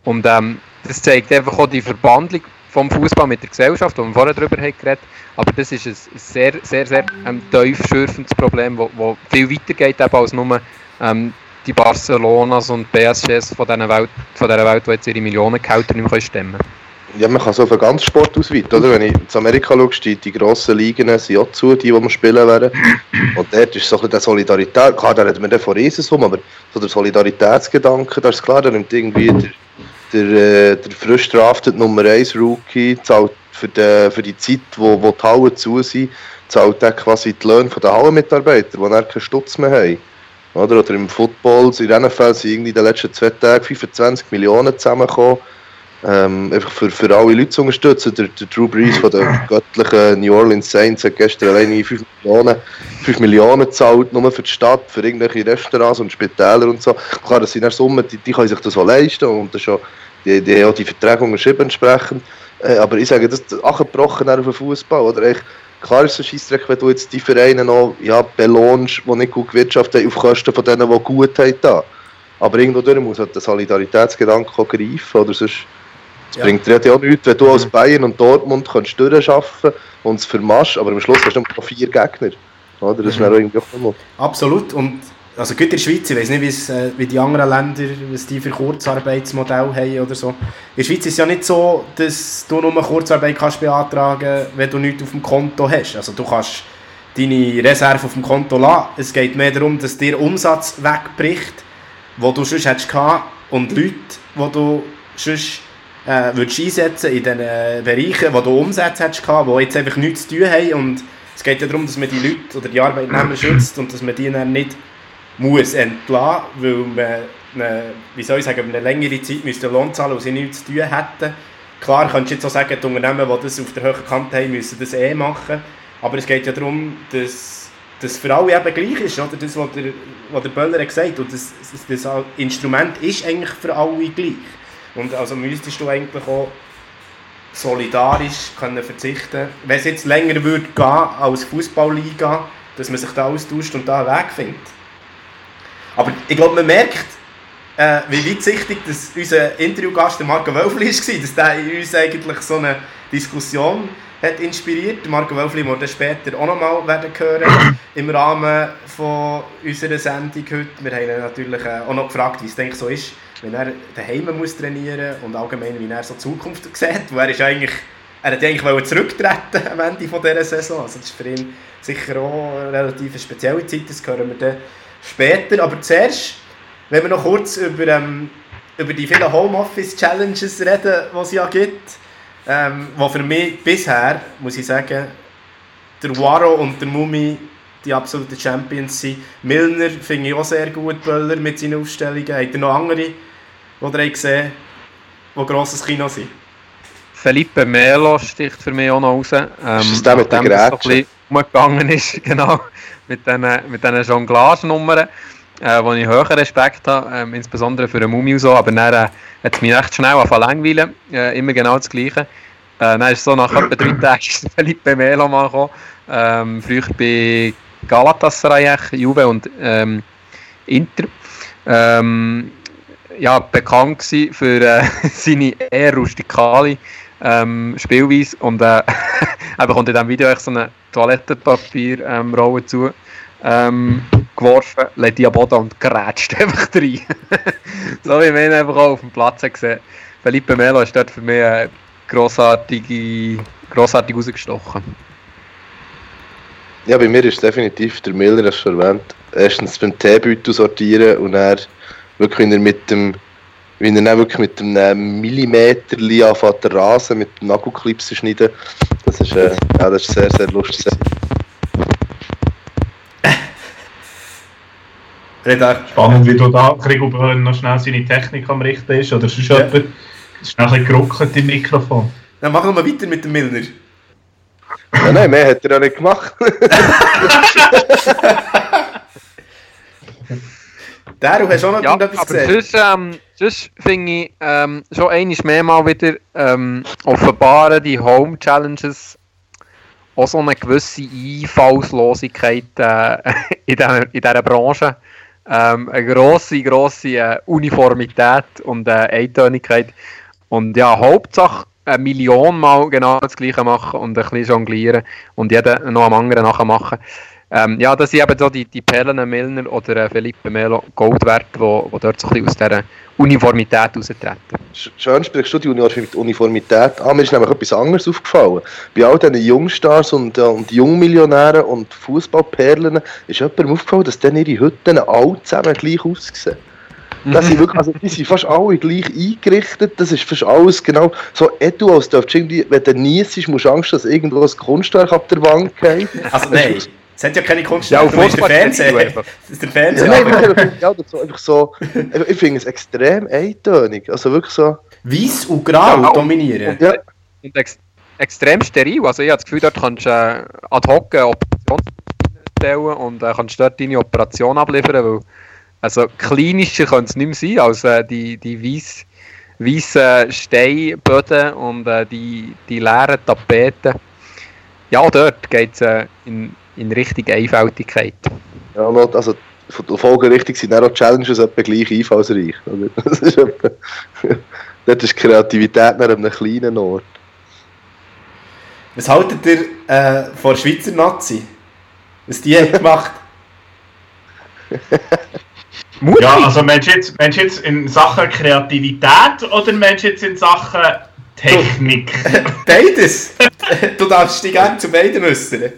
Und ähm, das zeigt einfach auch die Verbandlung vom Fußball mit der Gesellschaft, wo wir vorher darüber geredet aber das ist ein sehr, sehr, sehr ähm, tief schürfendes Problem, wo viel weiter geht als nur ähm, die Barcelonas und PSGs von Welt, von dieser Welt die jetzt ihre Millionengehälter nicht mehr stemmen können. Ja, man kann so auf ganzen Sport ausweiten, oder? Wenn ich in Amerika schaue, die, die grossen Ligen sind auch zu, die, die wir spielen werden. Und dort ist so ein bisschen Solidarität, klar, da reden wir dann von Riesensummen, aber so der Solidaritätsgedanke, da ist klar, da nimmt irgendwie der, der, äh, der frisch drafted Nummer 1 Rookie zahlt für die, für die Zeit, wo, wo die Hallen zu sind, zahlt er quasi die Löhne der Hallenmitarbeiter, die dann keinen Stutz mehr haben. Oder, oder im Football, in den NFL sind irgendwie in den letzten zwei Tagen 25 Millionen zusammengekommen ähm, einfach für, für alle Leute zu unterstützen. Der, der Drew Brees von den göttlichen New Orleans Saints hat gestern alleine 5 Millionen, 5 Millionen gezahlt, nur für die Stadt, für irgendwelche Restaurants und Spitäler und so. Klar, das sind dann Summen, die, die können sich das auch leisten und das schon, die, die haben auch die Verträge unterschrieben entsprechend. Äh, aber ich sage, das ist angebrochen auf den Fußball. Oder klar ist es ein Scheissdreck, wenn du jetzt die Vereine noch ja, belohnst, die nicht gut gewirtschaftet auf Kosten von denen, die gut haben. Da. Aber irgendwo muss halt der Solidaritätsgedanke auch greifen. Oder sonst, es ja. bringt dir ja auch nichts, wenn du als Bayern und Dortmund kannst durcharbeiten und es vermachst, aber am Schluss hast du noch vier Gegner. Oder? Das ist mhm. irgendwie auch nochmal. Absolut. Und also gut in der Schweiz, ich weiß nicht, äh, wie die anderen Länder, was die für Kurzarbeitsmodelle haben oder so. In der Schweiz ist es ja nicht so, dass du nur Kurzarbeit kannst beantragen wenn du nichts auf dem Konto hast. Also du kannst deine Reserve auf dem Konto lassen. Es geht mehr darum, dass dir Umsatz wegbricht, wo du sonst hättest gehabt, und Leute, die du sonst äh, würdest einsetzen in den äh, Bereichen, wo du Umsätze gehabt, die jetzt einfach nichts zu tun haben und es geht ja darum, dass man die Leute oder die Arbeitnehmer schützt und dass man die dann nicht muss entlassen, weil man, eine, wie soll ich sagen, eine längere Zeit müsste Lohn zahlen, und sie nichts zu tun hätten. Klar, könntest du jetzt auch sagen, die Unternehmen, die das auf der höheren Kante haben, müssen das eh machen, aber es geht ja darum, dass das für alle eben gleich ist, oder? Das, was der, was der Böller gesagt hat, und das, das, das Instrument ist eigentlich für alle gleich. Und also müsstest du eigentlich auch solidarisch können verzichten Wenn es jetzt länger würde gehen als Fußballliga, dass man sich da austauscht und da einen Weg findet. Aber ich glaube, man merkt, äh, wie weitsichtig dass unser Interviewgast, Marco Wölfli, war, dass der uns eigentlich so eine Diskussion hat inspiriert. Marco Wölfli, den wir später auch nochmal werden hören im Rahmen von unserer Sendung heute. Wir haben ihn natürlich äh, auch noch gefragt, wie es denke so ist, wenn er daheim muss trainieren und allgemein, wie er so die Zukunft sieht. Wo er ist eigentlich, er hat eigentlich zurücktreten am Ende dieser Saison. Also das ist für ihn sicher auch eine relativ spezielle Zeit, das hören wir dann später. Aber zuerst, wenn wir noch kurz über, ähm, über die vielen Homeoffice-Challenges reden, die es ja gibt, ähm, wo für mich bisher, muss ich sagen, der Waro und der Mumi die absoluten Champions sind. Milner finde ich auch sehr gut, Böller mit seinen Aufstellungen. Habt ihr noch andere, die ihr gesehen die grosses Kino sind? Felipe Melo sticht für mich auch noch raus. Ähm, ist das der mit der Grätsche? umgegangen ist, genau, mit diesen mit Jonglage-Nummern, äh, wo ich höheren Respekt habe, äh, insbesondere für den Mumi so, aber dann äh, hat es mich recht schnell angefangen langweilen, äh, immer genau das Gleiche. Äh, dann ist so nach etwa drei Tagen Felipe Melo mal gekommen, ähm, früher bei Galatasaray, Juve und ähm, Inter. Ähm, ja, bekannt für äh, seine eher rustikale ähm, Spielweise und äh, kommt in diesem Video so eine Toilettenpapierrolle ähm, zu ähm, geworfen, legt die am Boden und grätscht einfach rein. so wie man ihn einfach auch auf dem Platz gesehen Felipe Melo ist dort für mich äh, grossartig, grossartig rausgestochen. Ja, bei mir ist definitiv der Miller, das schon erwähnt. Erstens beim Teebeutel sortieren und dann Wirklich, wenn er mit dem, wenn er dann wirklich mit einem Millimeter anfängt, den Rasen mit dem Nagelclips zu schneiden, das ist, äh, ja, das ist sehr, sehr lustig. Spannend, wie du da Krigo noch schnell seine Technik am Richten ist, oder sonst ja. jemand schnell ein bisschen geruckelt im Mikrofon. Dann machen wir weiter mit dem Milner. Ja, nein, mehr hat er ja nicht gemacht. Der, du hast auch noch ja, etwas gesehen. Sonst, ähm, sonst finde ich ähm, schon einmal mehr mal wieder ähm, offenbaren die Home Challenges auch so eine gewisse Einfallslosigkeit äh, in, dieser, in dieser Branche. Ähm, eine grosse, grosse äh, Uniformität und äh, Eintönigkeit. Und ja, Hauptsache eine Million Mal genau das Gleiche machen und ein bisschen jonglieren und jeder noch am anderen nachmachen. Ähm, ja, das sind eben so die, die Perlen Milner oder äh, Felipe Melo Gold wert, die dort so ein bisschen aus dieser Uniformität raustreten. Schön sprichst du die Uniformität an. Mir ist nämlich etwas anderes aufgefallen. Bei all diesen Jungstars und, äh, und Jungmillionären und Fußballperlen ist jemandem aufgefallen, dass dann ihre Hütten alle zusammen gleich aussehen. Das sind wirklich, also die sind fast alle gleich eingerichtet. Das ist fast alles genau so edu, als darfst irgendwie, wenn du niesst, musst du Angst, dass irgendwo ein Kunstwerk ab der Wand geht. Also nein, es hat ja keine Kunstwerke, ja, du bist der Fernseher. Das ist der Fernseher. Ja, nein, ja, so, einfach so, ich finde es extrem eintönig. Also wirklich so... Weiß und grau ja, dominieren. Und, ja. und ex extrem steril. Also ich habe das Gefühl, dort kannst du äh, ad hoc eine Operation stellen und äh, kannst dort deine Operation abliefern, weil also klinischer könnte es nicht mehr sein als äh, die, die weiss, weißen Steinböden und äh, die, die leeren Tapeten. Ja, dort geht es äh, in, in Richtung Einfältigkeit. Ja, also von der Folgerichtung sind auch Challenges etwa gleich einfallsreich. Das ist etwa, dort ist Kreativität nach einem kleinen Ort. Was haltet ihr äh, von der Schweizer Nazi? Was die hat gemacht? Mutig. Ja, also meinst du jetzt, meinst jetzt in Sachen Kreativität oder meinst du jetzt in Sachen Technik? Beides. du darfst dich gerne zu beiden äußern.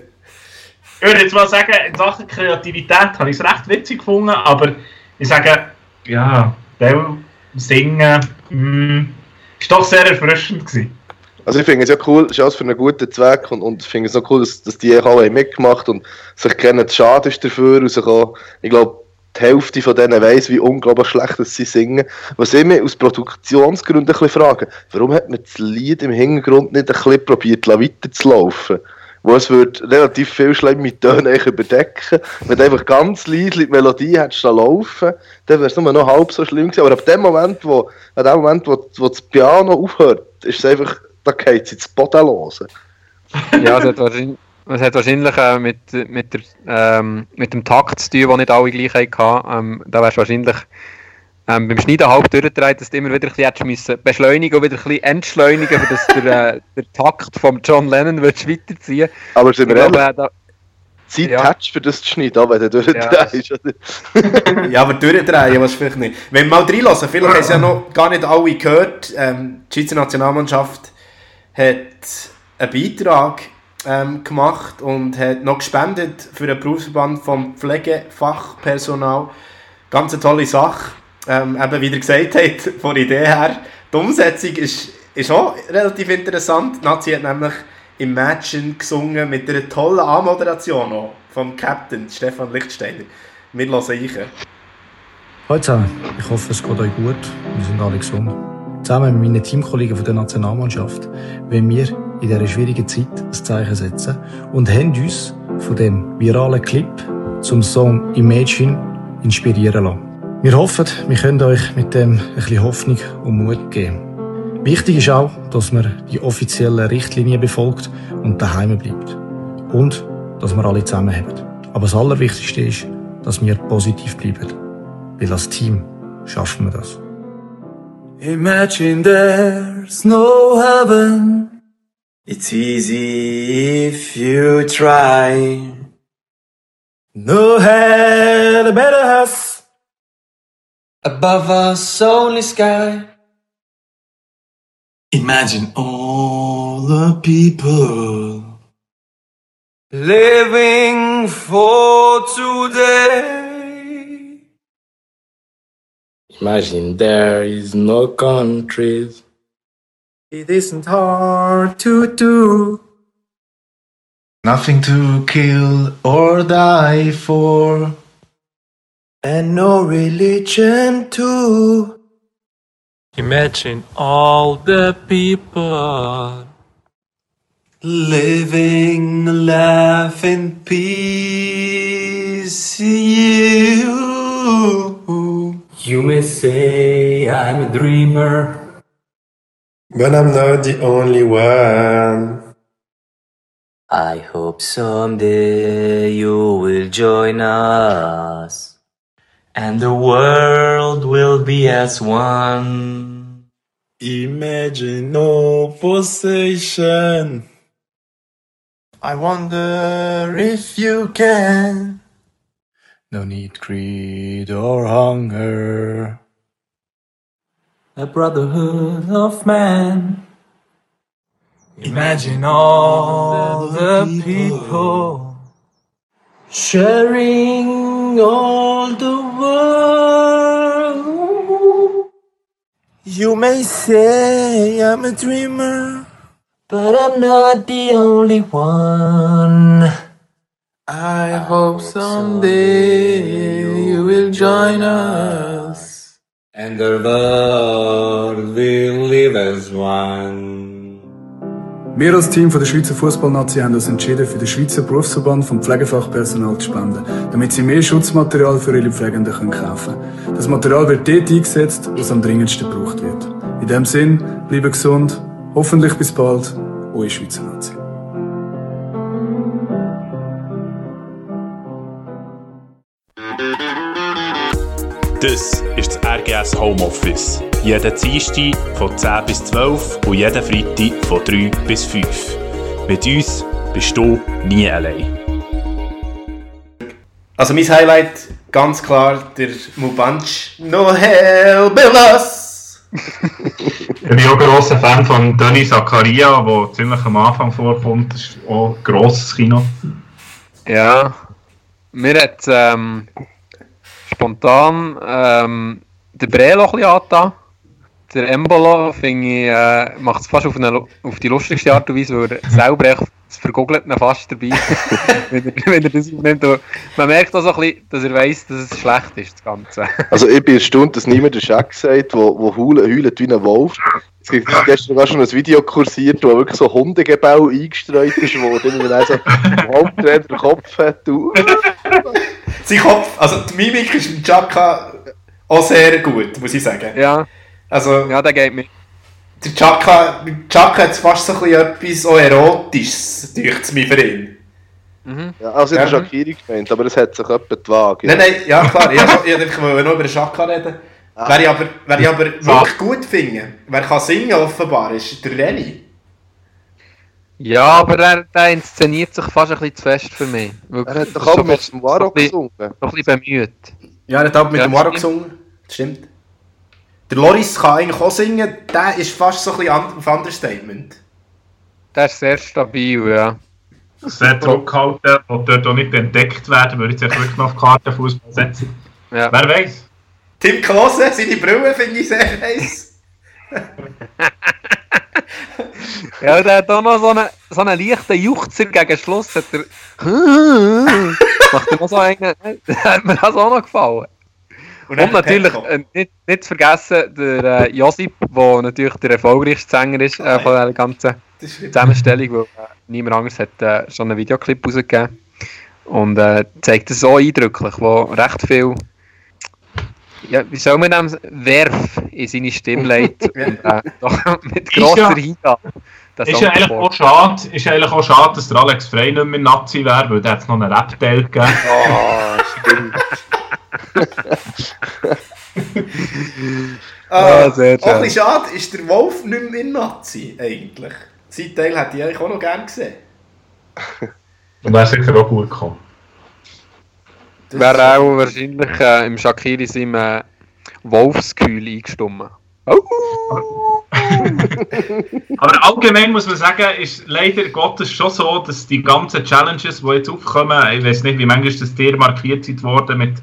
Ich würde jetzt mal sagen, in Sachen Kreativität habe ich es recht witzig gefunden, aber ich sage, ja, der Singen mh, mm, ist doch sehr erfrischend gewesen. Also ich finde es ja cool, es ist alles für einen guten Zweck und, und ich finde es auch cool, dass, dass die alle mitgemacht und sich kennen, schade ist dafür rausgekommen. Ich glaube, die Hälfte von denen weiss, wie unglaublich schlecht sie singen. Was ich mich aus Produktionsgründen ein bisschen frage, warum hat man das Lied im Hintergrund nicht ein bisschen probiert, weiterzulaufen? Wo es wird relativ viel schlimme Töne überdecken. Wenn du einfach ganz leise die Melodie hättest laufen, dann wäre es nur noch halb so schlimm gewesen. Aber ab dem Moment, wo, an dem Moment, wo, wo das Piano aufhört, ist es einfach, da geht es ins Bodenlose. Ja, das hat wahrscheinlich es hat wahrscheinlich äh, mit, mit, der, ähm, mit dem Takt zu tun, den nicht alle gleich hatten. Ähm, da wärst wahrscheinlich ähm, beim Schneiden halb durchgedreht, dass du immer wieder ein bisschen beschleunigen und wieder ein bisschen entschleunigen, dass der, äh, der Takt von John Lennon weiterziehen Aber sind wir ehrlich, äh, da, Zeit ja. hättest für das zu schneiden, wenn du durchdrehst. Ja, ja, aber durchdrehen was vielleicht nicht. Wenn wir mal reinlassen, vielleicht haben es ja noch gar nicht alle gehört, ähm, die Schweizer Nationalmannschaft hat einen Beitrag ähm, gemacht und hat noch gespendet für den Berufsverband vom Pflegefachpersonal. Ganz eine tolle Sache. Ähm, eben, wie ihr gesagt habt, von der Idee her. Die Umsetzung ist, ist auch relativ interessant. Nazi hat nämlich im Matchen gesungen mit einer tollen Anmoderation vom Captain Stefan Lichtsteiner. Wir hören rein. Hallo zusammen, ich hoffe es geht euch gut und wir sind alle gesund. Zusammen mit meinen Teamkollegen von der Nationalmannschaft wollen wir in dieser schwierigen Zeit ein Zeichen setzen und haben uns von dem viralen Clip zum Song Imagine inspirieren lassen. Wir hoffen, wir können euch mit dem ein bisschen Hoffnung und Mut geben. Wichtig ist auch, dass man die offiziellen Richtlinien befolgt und daheim bleibt. Und, dass wir alle zusammenhalten. Aber das Allerwichtigste ist, dass wir positiv bleiben. Weil als Team schaffen wir das. Imagine there's no heaven. It's easy if you try. No head better us. Above us only sky. Imagine all the people living for today. Imagine there is no countries. It isn't hard to do. Nothing to kill or die for. And no religion too. Imagine all the people living life in peace. You, you may say I'm a dreamer, but I'm not the only one. I hope someday you will join us and the world will be as one. Imagine no possession. I wonder if you can. No need greed or hunger. A brotherhood of man. Imagine all the people sharing all the world. You may say I'm a dreamer, but I'm not the only one. I hope someday you will join us, and the world will live as one. Wir als Team von der Schweizer Fußballnazi haben uns entschieden, für den Schweizer Berufsverband vom Pflegefachpersonal zu spenden, damit sie mehr Schutzmaterial für ihre Pflegenden kaufen können. Das Material wird dort eingesetzt, wo es am dringendsten gebraucht wird. In diesem Sinn, bleibe gesund, hoffentlich bis bald, eure Schweizer Nazi. Das ist das RGS Homeoffice. Jeden Dienstag von 10 bis 12 und jeden Freitag von 3 bis 5. Mit uns bist du nie allein. Also mein Highlight, ganz klar, der Mubanch No Hell Us! ich bin auch ein grosser Fan von Tony Zakaria, der ziemlich am Anfang vorkommt. Das ist auch ein grosses Kino. Ja, mir hat ähm, spontan ähm, der Brelo ein bisschen angetan. Der Embolo, finde ich, äh, macht es fast auf, eine, auf die lustigste Art und Weise, weil er selber echt das Vergoogelte fast dabei wenn, er, wenn er das aufnimmt. man merkt auch so ein bisschen, dass er weiss, dass es schlecht ist, das Ganze. also ich bin erstaunt, dass niemand den Schack sagt, wo, wo heulen, heulen wie ein Wolf. Es gibt gestern sogar schon ein Video kursiert, wo wirklich so Hundegebäu eingestreut ist, wo dann so ein Haupttrainer den Kopf hat. Sein Kopf, also die Mimik ist im Chaka auch sehr gut, muss ich sagen. Ja. Also, ja, der geht mir. Der Chaka, Chaka hat fast so ein etwas auch Erotisches, durch mir für ihn. Mhm. Ja, also ich ja. habe Shakiri gemeint, aber es hat sich etwa die Waage. Nein, nein, ja klar, ich, ich wollte nur über den Chaka reden. Ah. Wer ich aber, wer ich aber wirklich gut finde, wer kann singen offenbar, ist der Lenny. Ja, aber er, der inszeniert sich fast ein bisschen zu fest für mich. Er hat doch auch mit dem Waro gesungen. Noch ein bisschen bemüht. Ja, er hat auch mit ja, dem Waro gesungen. Das stimmt. Der Loris kann eigentlich auch singen, der ist fast so ein bisschen auf Understatement. Der ist sehr stabil, ja. Sehr zurückgehalten und dort auch nicht entdeckt werden, würde ich sich wirklich noch auf Kartenfußball setzen. Ja. Wer weiß? Tim Klose, seine Brille finde ich sehr heiß. ja, der hat auch noch so einen, so einen leichten Juchzer gegen Schluss. Hat er, macht er noch so einen, hat mir das auch noch gefallen. Und, und natürlich äh, nicht, nicht zu vergessen, der äh, Josip, der natürlich der erfolgreichste Sänger ist äh, von der ganzen Zusammenstellung, weil äh, niemand anderes hat äh, schon einen Videoclip rausgegeben. Und äh, zeigt es so eindrücklich, wo recht viel, ja, wie soll man das, Werf in seine Stimme legt. und, äh, doch mit grosser Hingabe. Ist ja, eigentlich auch schade, ist eigentlich auch schade, dass der Alex Frey nicht mehr Nazi wäre, weil der hat noch einen Rap-Teil gegeben. Oh, stimmt. ah, sehr schön. Auch ein bisschen schade ist der Wolf nicht mehr in Nazi, eigentlich. Sein Teil hätte ich eigentlich auch noch gerne gesehen. Und er ist sicher auch gut gekommen. Wäre auch wahrscheinlich äh, im Shakiri seinem äh, Wolfskühl eingestummen. Oh. Aber allgemein muss man sagen, ist leider Gottes schon so, dass die ganzen Challenges, die jetzt aufkommen, ich weiß nicht, wie manchmal das Tier markiert worden mit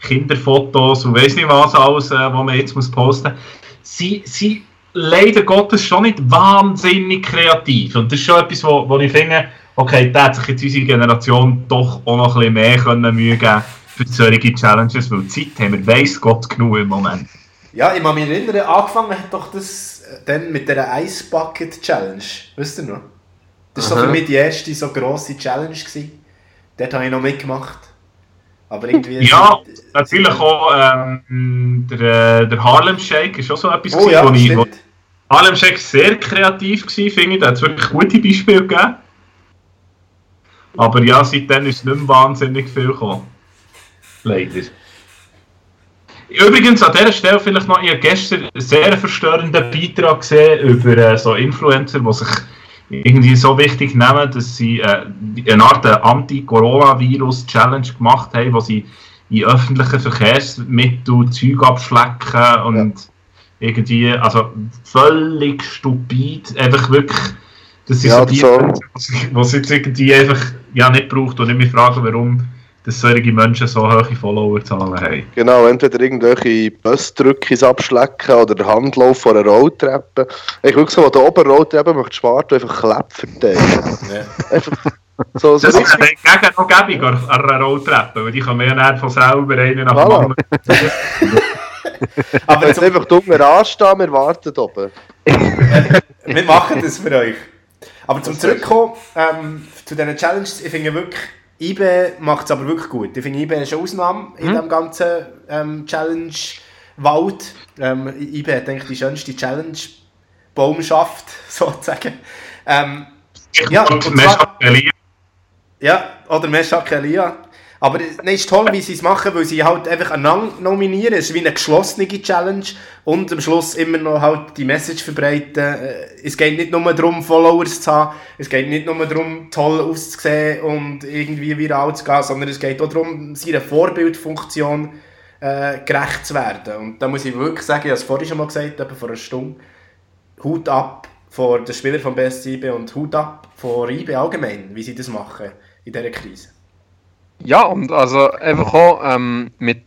Kinderfotos und weiß nicht was alles, äh, was man jetzt muss posten muss. Sie, sie leider Gottes schon nicht wahnsinnig kreativ. Und das ist schon etwas, wo, wo ich finde, okay, da hat sich jetzt unsere Generation doch auch noch ein bisschen mehr können Mühe geben für solche Challenges, weil Zeit haben wir weiss Gott genug im Moment. Ja, ich kann mich erinnern, angefangen hat doch das äh, dann mit der Ice Bucket Challenge. Wisst ihr noch? Das war so für mich die erste so grosse Challenge. Gewesen. Dort habe ich noch mitgemacht. Aber irgendwie... Ja, natürlich auch ähm, der, äh, der Harlem Shake ist auch so etwas, Oh gewesen, ja, wo ich... Wo Harlem Shake sehr kreativ war, finde ich. Da hat es wirklich gute Beispiele gegeben. Aber ja, seitdem ist nicht mehr wahnsinnig viel gekommen. Leider. Übrigens an dieser Stelle vielleicht noch, ich habe gestern einen sehr verstörenden Beitrag gesehen über äh, so Influencer, die sich irgendwie so wichtig nehmen, dass sie äh, eine Art Anti-Coronavirus-Challenge gemacht haben, wo sie in öffentlichen Verkehrsmitteln Zeug abschlecken und irgendwie, also völlig stupid, einfach wirklich, das sind Ja, so die, so. was jetzt irgendwie einfach ja, nicht braucht und ich mich frage, warum dass solche Menschen so hohe Followerzahlen haben. Genau, entweder irgendwelche Busdrückis abschlecken oder der Handlauf vor einer Rolltreppe. Ich wirklich so, wo der oben Rolltreppe möchte du einfach Klepp verteilen. Einfach so, so Das ist hingegen noch gäbig an einer Rolltreppe, weil die kann ja nicht von selber einen nach dem anderen. Aber Jetzt einfach dumm anstehen, wir warten oben. wir machen das für euch. Aber zum Zurückkommen ähm, zu diesen Challenges, ich finde wirklich, IBE macht es aber wirklich gut. Ich finde, IBE ist eine Ausnahme in Mhm. dem ganzen ähm, Challenge-Wald. Ähm, IBE hat eigentlich die schönste Challenge-Baumschaft, sozusagen. Ähm, ja, und zwar, ja, oder Meshach Elia. Aber nein, ist toll, wie sie es machen, weil sie halt einfach einander nominieren. Es ist wie eine geschlossene Challenge und am Schluss immer noch halt die Message verbreiten. Äh, Es geht nicht nur darum, Followers zu haben, es geht nicht nur darum, toll auszusehen und irgendwie viral zu gehen, sondern es geht auch darum, seiner Vorbildfunktion äh, gerecht zu werden. Und da muss ich wirklich sagen, ich habe es vorhin schon mal gesagt, etwa vor einer Stunde, Hut ab vor den Spielern vom BSC und Hut ab vor IB allgemein, wie sie das machen in dieser Krise. Ja, und also einfach auch ähm, mit,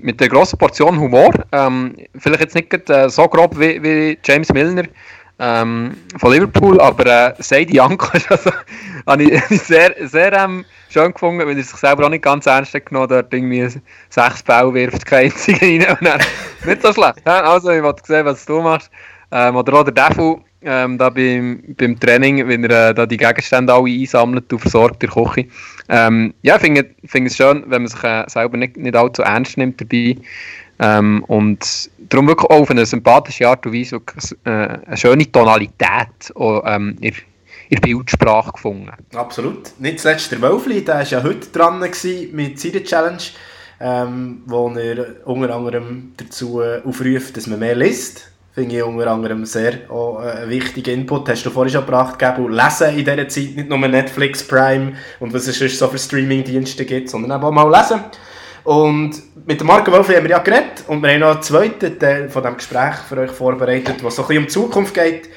mit der grossen Portion Humor. Ähm, vielleicht jetzt nicht äh, so grob wie, wie James Milner ähm, von Liverpool, aber äh, Seidi Janko also, habe ich, sehr, sehr ähm, schön gefunden, weil er sich selber auch nicht ganz ernst hat genommen dort irgendwie sechs Bälle wirft, kein einziger rein. Und dann, nicht so schlecht. Also, ich wollte sehen, was du machst. Ähm, oder auch der Defu, ähm, da beim, beim Training, wenn er äh, da die Gegenstände alle einsammelt und versorgt der Küche. Ähm, ja, ich finde find es schön, wenn man sich äh, selber nicht, nicht allzu ernst nimmt dabei. Ähm, und darum wirklich auch auf eine sympathische Art und Weise äh, eine schöne Tonalität auch, ähm, in, in Bildsprache gefunden. Absolut. Nicht zuletzt der Wölfli, der war ja heute dran gewesen mit seiner Challenge, ähm, wo er unter anderem dazu äh, aufruft, dass man mehr liest. Finde ich unter anderem sehr auch, äh, wichtigen Input. Hast du vorhin schon gebracht, Gabu. Lesen in dieser Zeit, nicht nur Netflix, Prime und was es sonst so für Streaming-Dienste gibt, sondern eben auch mal lesen. Und mit dem Marco Wölfli haben wir ja geredet und wir haben noch einen zweiten Teil von diesem Gespräch für euch vorbereitet, was so ein bisschen um die Zukunft geht,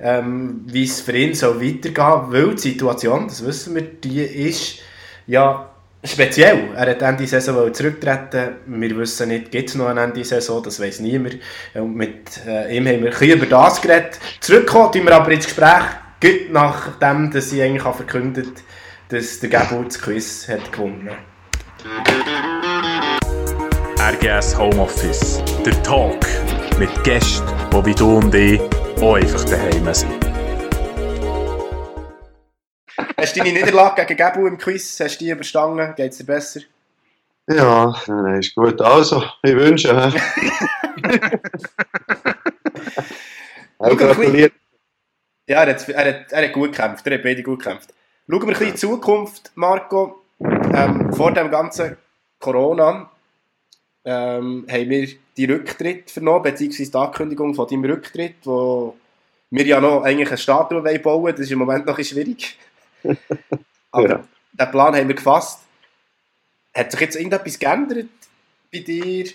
ähm, wie es für ihn soll weitergehen weil die Situation, das wissen wir, die ist ja speziell. Er hat Ende Saison zurücktreten. Wir wissen nicht, gibt es noch eine Ende Saison, das weiß niemand. Und mit äh, ihm haben wir ein bisschen über das geredet. Zurückkommen tun wir aber ins Gespräch, gut nachdem, dass sie eigentlich verkündet dass der Gabo das Quiz hat gewonnen RGS Homeoffice. Der Talk mit Gästen, die wie du und ich auch einfach daheim sind. Hast du deine Niederlage gegen Gabo im Quiz? Hast du die überstanden? Geht es dir besser? Ja, nein, ist gut. Also, ich wünsche. gratuliert. Ja, er hat, er, hat, er hat gut gekämpft. Er hat beide gut gekämpft. Schauen wir ein bisschen in die Zukunft, Marco. Ähm, vor dem ganzen Corona ähm, haben wir die Rücktritt vernommen, beziehungsweise die Ankündigung von deinem Rücktritt, wo wir ja noch eigentlich eine Statue wollen bauen Das ist im Moment noch ein schwierig. Aber Ja. den Plan haben wir gefasst. Hat sich jetzt irgendetwas geändert bei dir,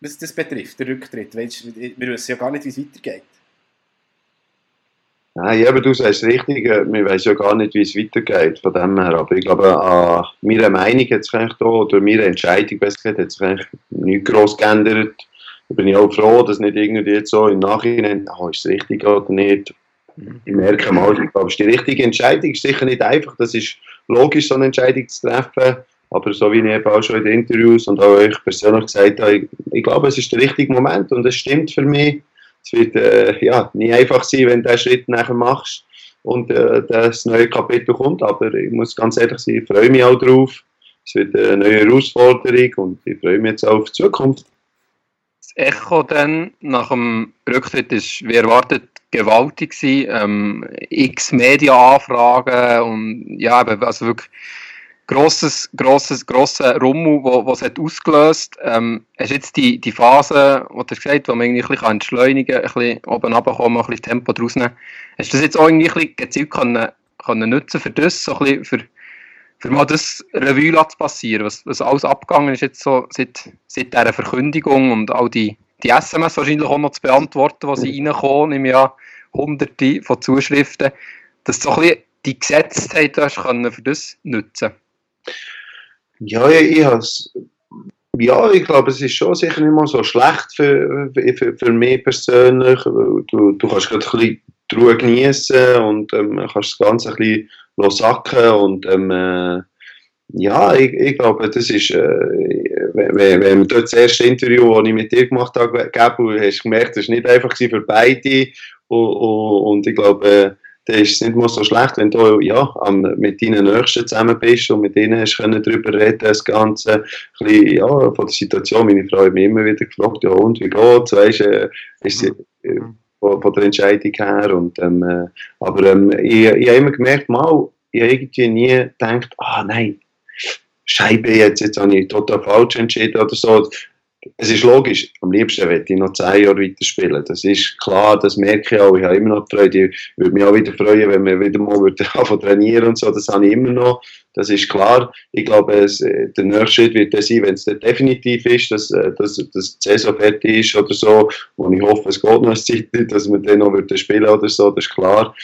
was das betrifft, der Rücktritt? Weißt, wir wissen ja gar nicht, wie es weitergeht. Nein, eben, du sagst richtig, äh, wir wissen ja gar nicht, wie es weitergeht von dem her, aber ich glaube, an meiner Meinung hat sich eigentlich da, oder meiner Entscheidung besser gesagt, hat sich eigentlich nichts gross geändert. Da bin ich auch froh, dass nicht irgendwie jetzt so im Nachhinein, oh, ist es richtig oder nicht, ich merke mal, ich glaube, es ist die richtige Entscheidung, ist sicher nicht einfach, das ist logisch, so eine Entscheidung zu treffen, aber so wie ich eben auch schon in den Interviews und auch euch persönlich gesagt habe, ich, ich glaube, es ist der richtige Moment und es stimmt für mich, es wird äh, ja, nie einfach sein, wenn du diesen Schritt nachher machst und äh, das neue Kapitel kommt. Aber ich muss ganz ehrlich sein, ich freue mich auch drauf. Es wird eine neue Herausforderung und ich freue mich jetzt auch auf die Zukunft. Das Echo dann nach dem Rücktritt ist, wie erwartet, gewaltig gewesen. Ähm, x Media-Anfragen und ja, also wirklich grosses, grosses, grosser Rummel, wo, was hat ausgelöst. Ähm, hast jetzt die, die Phase, wo du gesagt wo man irgendwie ein bisschen entschleunigen kann, ein bisschen oben runterkommen, ein bisschen Tempo draus nehmen. Hast du das jetzt auch irgendwie ein bisschen gezielt können, können nutzen für das, so ein bisschen für, für mal das Revue zu passieren, was, was alles abgegangen ist jetzt so seit, seit dieser Verkündigung und all die, die SMS wahrscheinlich auch noch zu beantworten, die sie reinkommen, im Jahr hunderte von Zuschriften, dass du so ein bisschen die Gesetztheit hast können für das nutzen. Ja, ich, ich ja, ich glaube, es ist schon sicher nicht mal so schlecht für, für, für mich persönlich. Du, du kannst gerade ein bisschen die Ruhe genießen und ähm, kannst das Ganze ein bisschen sacken und ähm, äh, ja, ich, ich, glaube, das ist, äh, wenn, wenn dort das erste Interview, das ich mit dir gemacht habe, hast du gemerkt, das war nicht einfach für beide und, und, und ich glaube, dann ist es nicht mal so schlecht, wenn du ja, mit deinen Nächsten zusammen bist und mit ihnen hast können darüber reden, das Ganze, bisschen, ja, von der Situation. Meine Frau hat mich immer wieder gefragt, ja, und wie geht's, weißt äh, ist äh, von, von, der Entscheidung her. Und, ähm, äh, aber ähm, ich, ich habe immer gemerkt, mal, ich habe irgendwie nie gedacht, ah nein, Scheibe, jetzt, jetzt habe ich total falsch entschieden oder so es ist logisch, am liebsten möchte ich noch zehn Jahre weiterspielen. Das ist klar, das merke ich auch. Ich habe immer noch Freude. Ich würde mich auch wieder freuen, wenn wir wieder mal anfangen trainieren und so. Das habe ich immer noch. Das ist klar. Ich glaube, es, äh, der nächste Schritt wird der sein, wenn es definitiv ist, dass, äh, dass, dass die Saison fertig ist oder so. Und ich hoffe, es geht noch eine Zeit, dass wir dann noch spielen oder so. Das ist klar.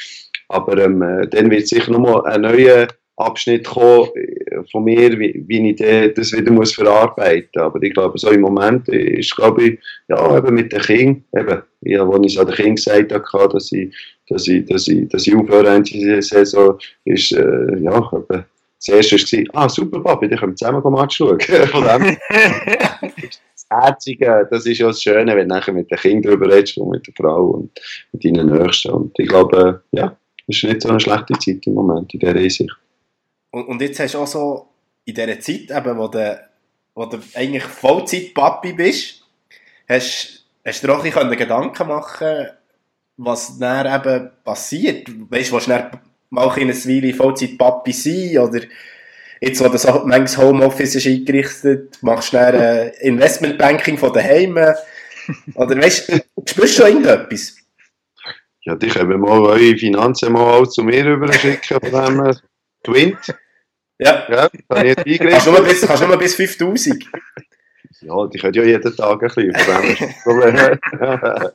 Aber ähm, äh, dann wird sicher nochmal ein neuer Abschnitt kommen äh, von mir, wie, wie ich das wieder muss verarbeiten muss. Aber ich glaube, so im Moment ist, glaube ich, ja, eben mit den Kindern, eben, ja, wo ich es an den Kindern gesagt habe, dass ich, dass ich, dass ich, dass ich aufhöre in dieser Saison, ist, äh, ja, eben, das erste war, ah, super, Papi, dann können wir zusammen Match schauen. Von dem, das Herzige, das ist ja das Schöne, wenn du nachher mit den Kindern darüber redest und mit der Frau und mit deinen Nächsten. Und ich glaube, ja, es ist nicht so eine schlechte Zeit im Moment in dieser Hinsicht. Und, und jetzt hast du auch so in dieser Zeit, eben, wo du, wo du eigentlich Vollzeit-Papi bist, hast, hast du dir auch ein bisschen Gedanken machen was dann eben passiert. Weißt du, willst du mal in einer Weile Vollzeit-Papi sein oder jetzt, wo das manchmal Homeoffice ist eingerichtet, machst du dann äh, Investmentbanking von daheim oder weißt du, spürst du schon irgendetwas? Ja, die können mal eure Finanzen mal zu mir rüberschicken, von dem Twint. Ja. ja kann ich jetzt kannst, du nur bis, bis 5000. Ja, die können ja jeden Tag ein bisschen, von dem.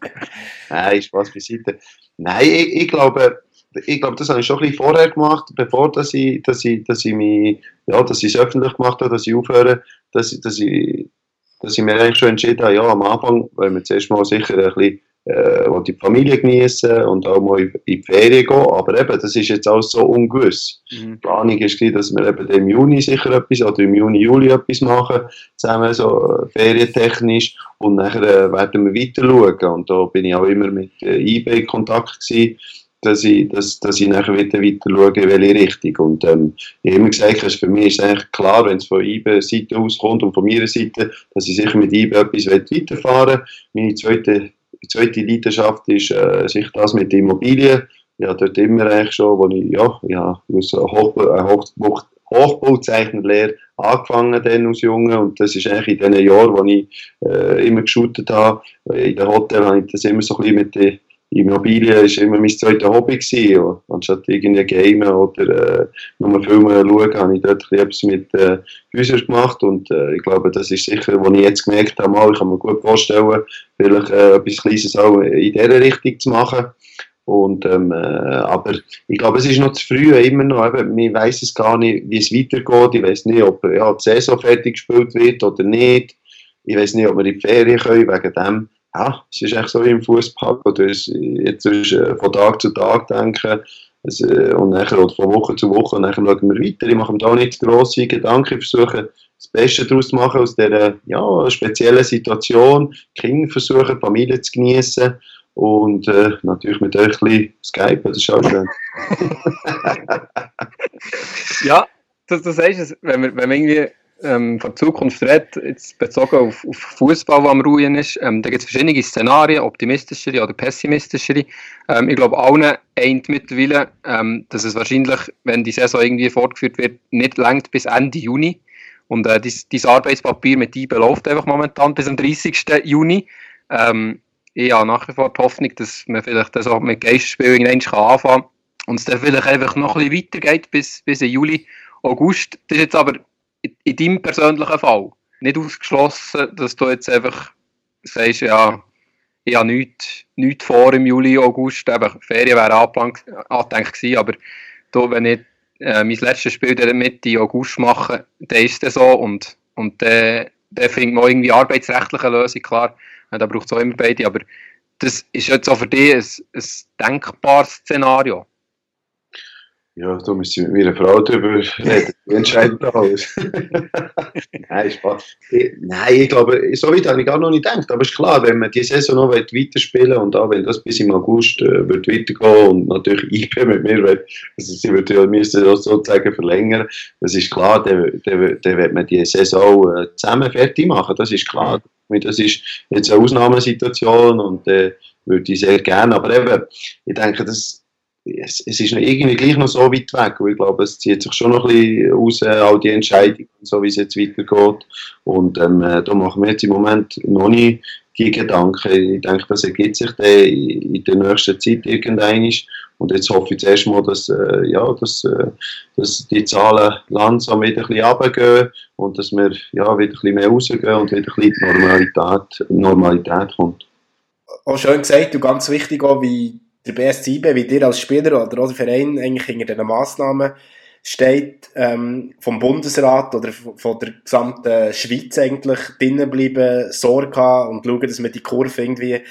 Nein, Spaß beiseite. Nein, ich, ich glaube, ich glaube, das habe ich schon ein bisschen vorher gemacht, bevor dass ich, dass ich, dass ich mich, ja, dass ich es öffentlich gemacht habe, dass ich aufhöre, dass, dass, ich, dass ich mir eigentlich schon entschieden habe, ja, am Anfang, weil wir zuerst mal sicher ein bisschen äh, die Familie genießen und auch mal in die Ferien gehen. Aber eben, das ist jetzt alles so ungewiss. Mhm. Die Planung ist, dass wir eben im Juni sicher etwas oder im Juni, Juli etwas machen, zusammen so äh, ferientechnisch. Und nachher äh, werden wir weiter schauen. Und da bin ich auch immer mit äh, eBay in Kontakt gewesen dass ich, dass, dass ich nachher wieder weiter schaue, in welche Richtung. Und ähm, ich habe immer gesagt, also für mich ist eigentlich klar, wenn es von IBE-Seite auskommt und von meiner Seite, dass ich sicher mit IBE etwas weiterfahren will. Meine zweite die zweite Leidenschaft ist äh, sich das mit Immobilien. Ja, dort immer eigentlich schon, wo ich, ja, ja, aus Hochbau, Hoch, Hochbauzeichnerlehre angefangen dann als Junge und das ist eigentlich in den Jahren, wo ich äh, immer geshootet habe. In den Hotel habe ich das immer so ein bisschen mit den Immobilien ist immer mein zweites Hobby gewesen. Anstatt irgendwie gamen oder äh, nur Filme schauen, habe ich dort etwas mit äh, Häusern gemacht und äh, ich glaube, das ist sicher, was ich jetzt gemerkt habe, mal, ich kann mir gut vorstellen, vielleicht äh, etwas Kleines auch in dieser Richtung zu machen. Und, ähm, äh, aber ich glaube, es ist noch zu früh, immer noch. Eben, man weiß es gar nicht, wie es weitergeht. Ich weiß nicht, ob ja, die Saison fertig gespielt wird oder nicht. Ich weiß nicht, ob wir in die Ferien können, wegen dem. Ja, es ist echt so wie im Fußball. Jetzt ist, äh, von Tag zu Tag denken es, äh, und nachher, oder von Woche zu Woche und dann schauen wir weiter. Ich mache mir da nicht grosse Gedanken. Versuche, das Beste daraus zu machen aus dieser ja, speziellen Situation. Kinder versuchen, Familie zu genießen und äh, natürlich mit euch ein bisschen Skype, das ist auch schön. ja, das, das heißt es, wenn man, wenn man irgendwie ähm, von Zukunft redet, jetzt bezogen auf, auf Fußball, der am Ruhen ist, ähm, da gibt es verschiedene Szenarien, optimistischere oder pessimistischere. Ähm, ich glaube, allen eint mittlerweile, ähm, dass es wahrscheinlich, wenn die Saison irgendwie fortgeführt wird, nicht längt bis Ende Juni. Und äh, dieses Arbeitspapier mit IBE läuft einfach momentan bis am 30. Juni. Ähm, ich habe nach wie vor die Hoffnung, dass man vielleicht das auch mit Geistspielen irgendwann anfangen kann und es dann vielleicht einfach noch ein bisschen weitergeht bis, bis Juli, August. Das ist jetzt aber in, in deinem persönlichen Fall nicht ausgeschlossen, dass du jetzt einfach sagst, ja, ich habe nichts, nichts vor im Juli, August, eben, Ferien wären angedenkt gewesen, aber du, wenn ich äh, mein letztes Spiel dann Mitte August mache, dann ist es so und, und dann, dann findet man irgendwie arbeitsrechtliche Lösung, klar, da braucht es auch immer beide, aber das ist jetzt auch für dich ein, ein denkbares Szenario. Ja, da müsste ich mit meiner Frau darüber reden. Die entscheidet alles. Nein, Spaß. Nein, ich glaube, so weit habe ich gar noch nicht gedacht. Aber es ist klar, wenn man die Saison noch weiterspielen will und auch wenn das bis im August äh, wird weitergehen und natürlich ich bin mit mir will, also sie wird ja müssen das sozusagen verlängern, das ist klar, dann, dann, dann wird man die Saison äh, zusammen fertig machen. Das ist klar. Das ist jetzt eine Ausnahmesituation und äh, würde ich sehr gerne. Aber eben, ich denke, das es, es ist noch irgendwie gleich noch so weit weg. Ich glaube, es zieht sich schon noch ein bisschen raus, all die Entscheidungen, so wie es jetzt weitergeht. Und ähm, äh, da machen wir jetzt im Moment noch nicht die Gedanken. Ich denke, das ergibt sich dann in der nächsten Zeit irgendwann. Und jetzt hoffe ich zuerst mal, dass, äh, ja, dass, äh, dass die Zahlen langsam wieder ein bisschen runtergehen und dass wir ja, wieder ein bisschen mehr rausgehen und wieder ein bisschen Normalität, Normalität kommt. Auch schön gesagt und ganz wichtig auch, wie der BSC wie dir als Spieler oder auch Verein eigentlich hinter diesen Massnahmen steht, ähm, vom Bundesrat oder von der gesamten Schweiz eigentlich drinnen bleiben, Sorge haben und schauen, dass man die Kurve irgendwie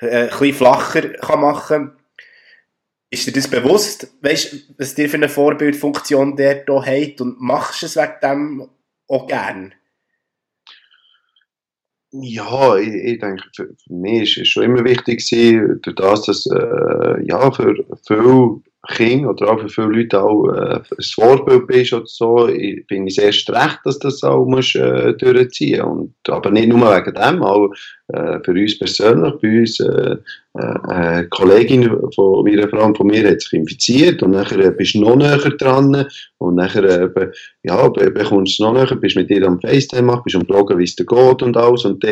äh, ein flacher kann machen kann. Ist dir das bewusst? Weißt du, was dir für eine Vorbildfunktion der hier hat und machst du es wegen dem auch gern? Ja, ich, ich denke, für, für mich ist es schon immer wichtig gewesen, durch das, dass äh, ja, für viele Kinder oder auch für viele Leute auch äh, ein Vorbild bist oder so, finde ich erst recht, dass das auch musst, äh, durchziehen und Aber nicht nur wegen dem, auch äh, für uns persönlich, bei uns, äh, äh, eine Kollegin von meiner Frau und von mir hat sich infiziert und nachher äh, bist du noch näher dran und nachher äh, ja, bekommst du noch näher, bist mit ihr am FaceTime machen, bist am Bloggen, wie es dir geht und alles und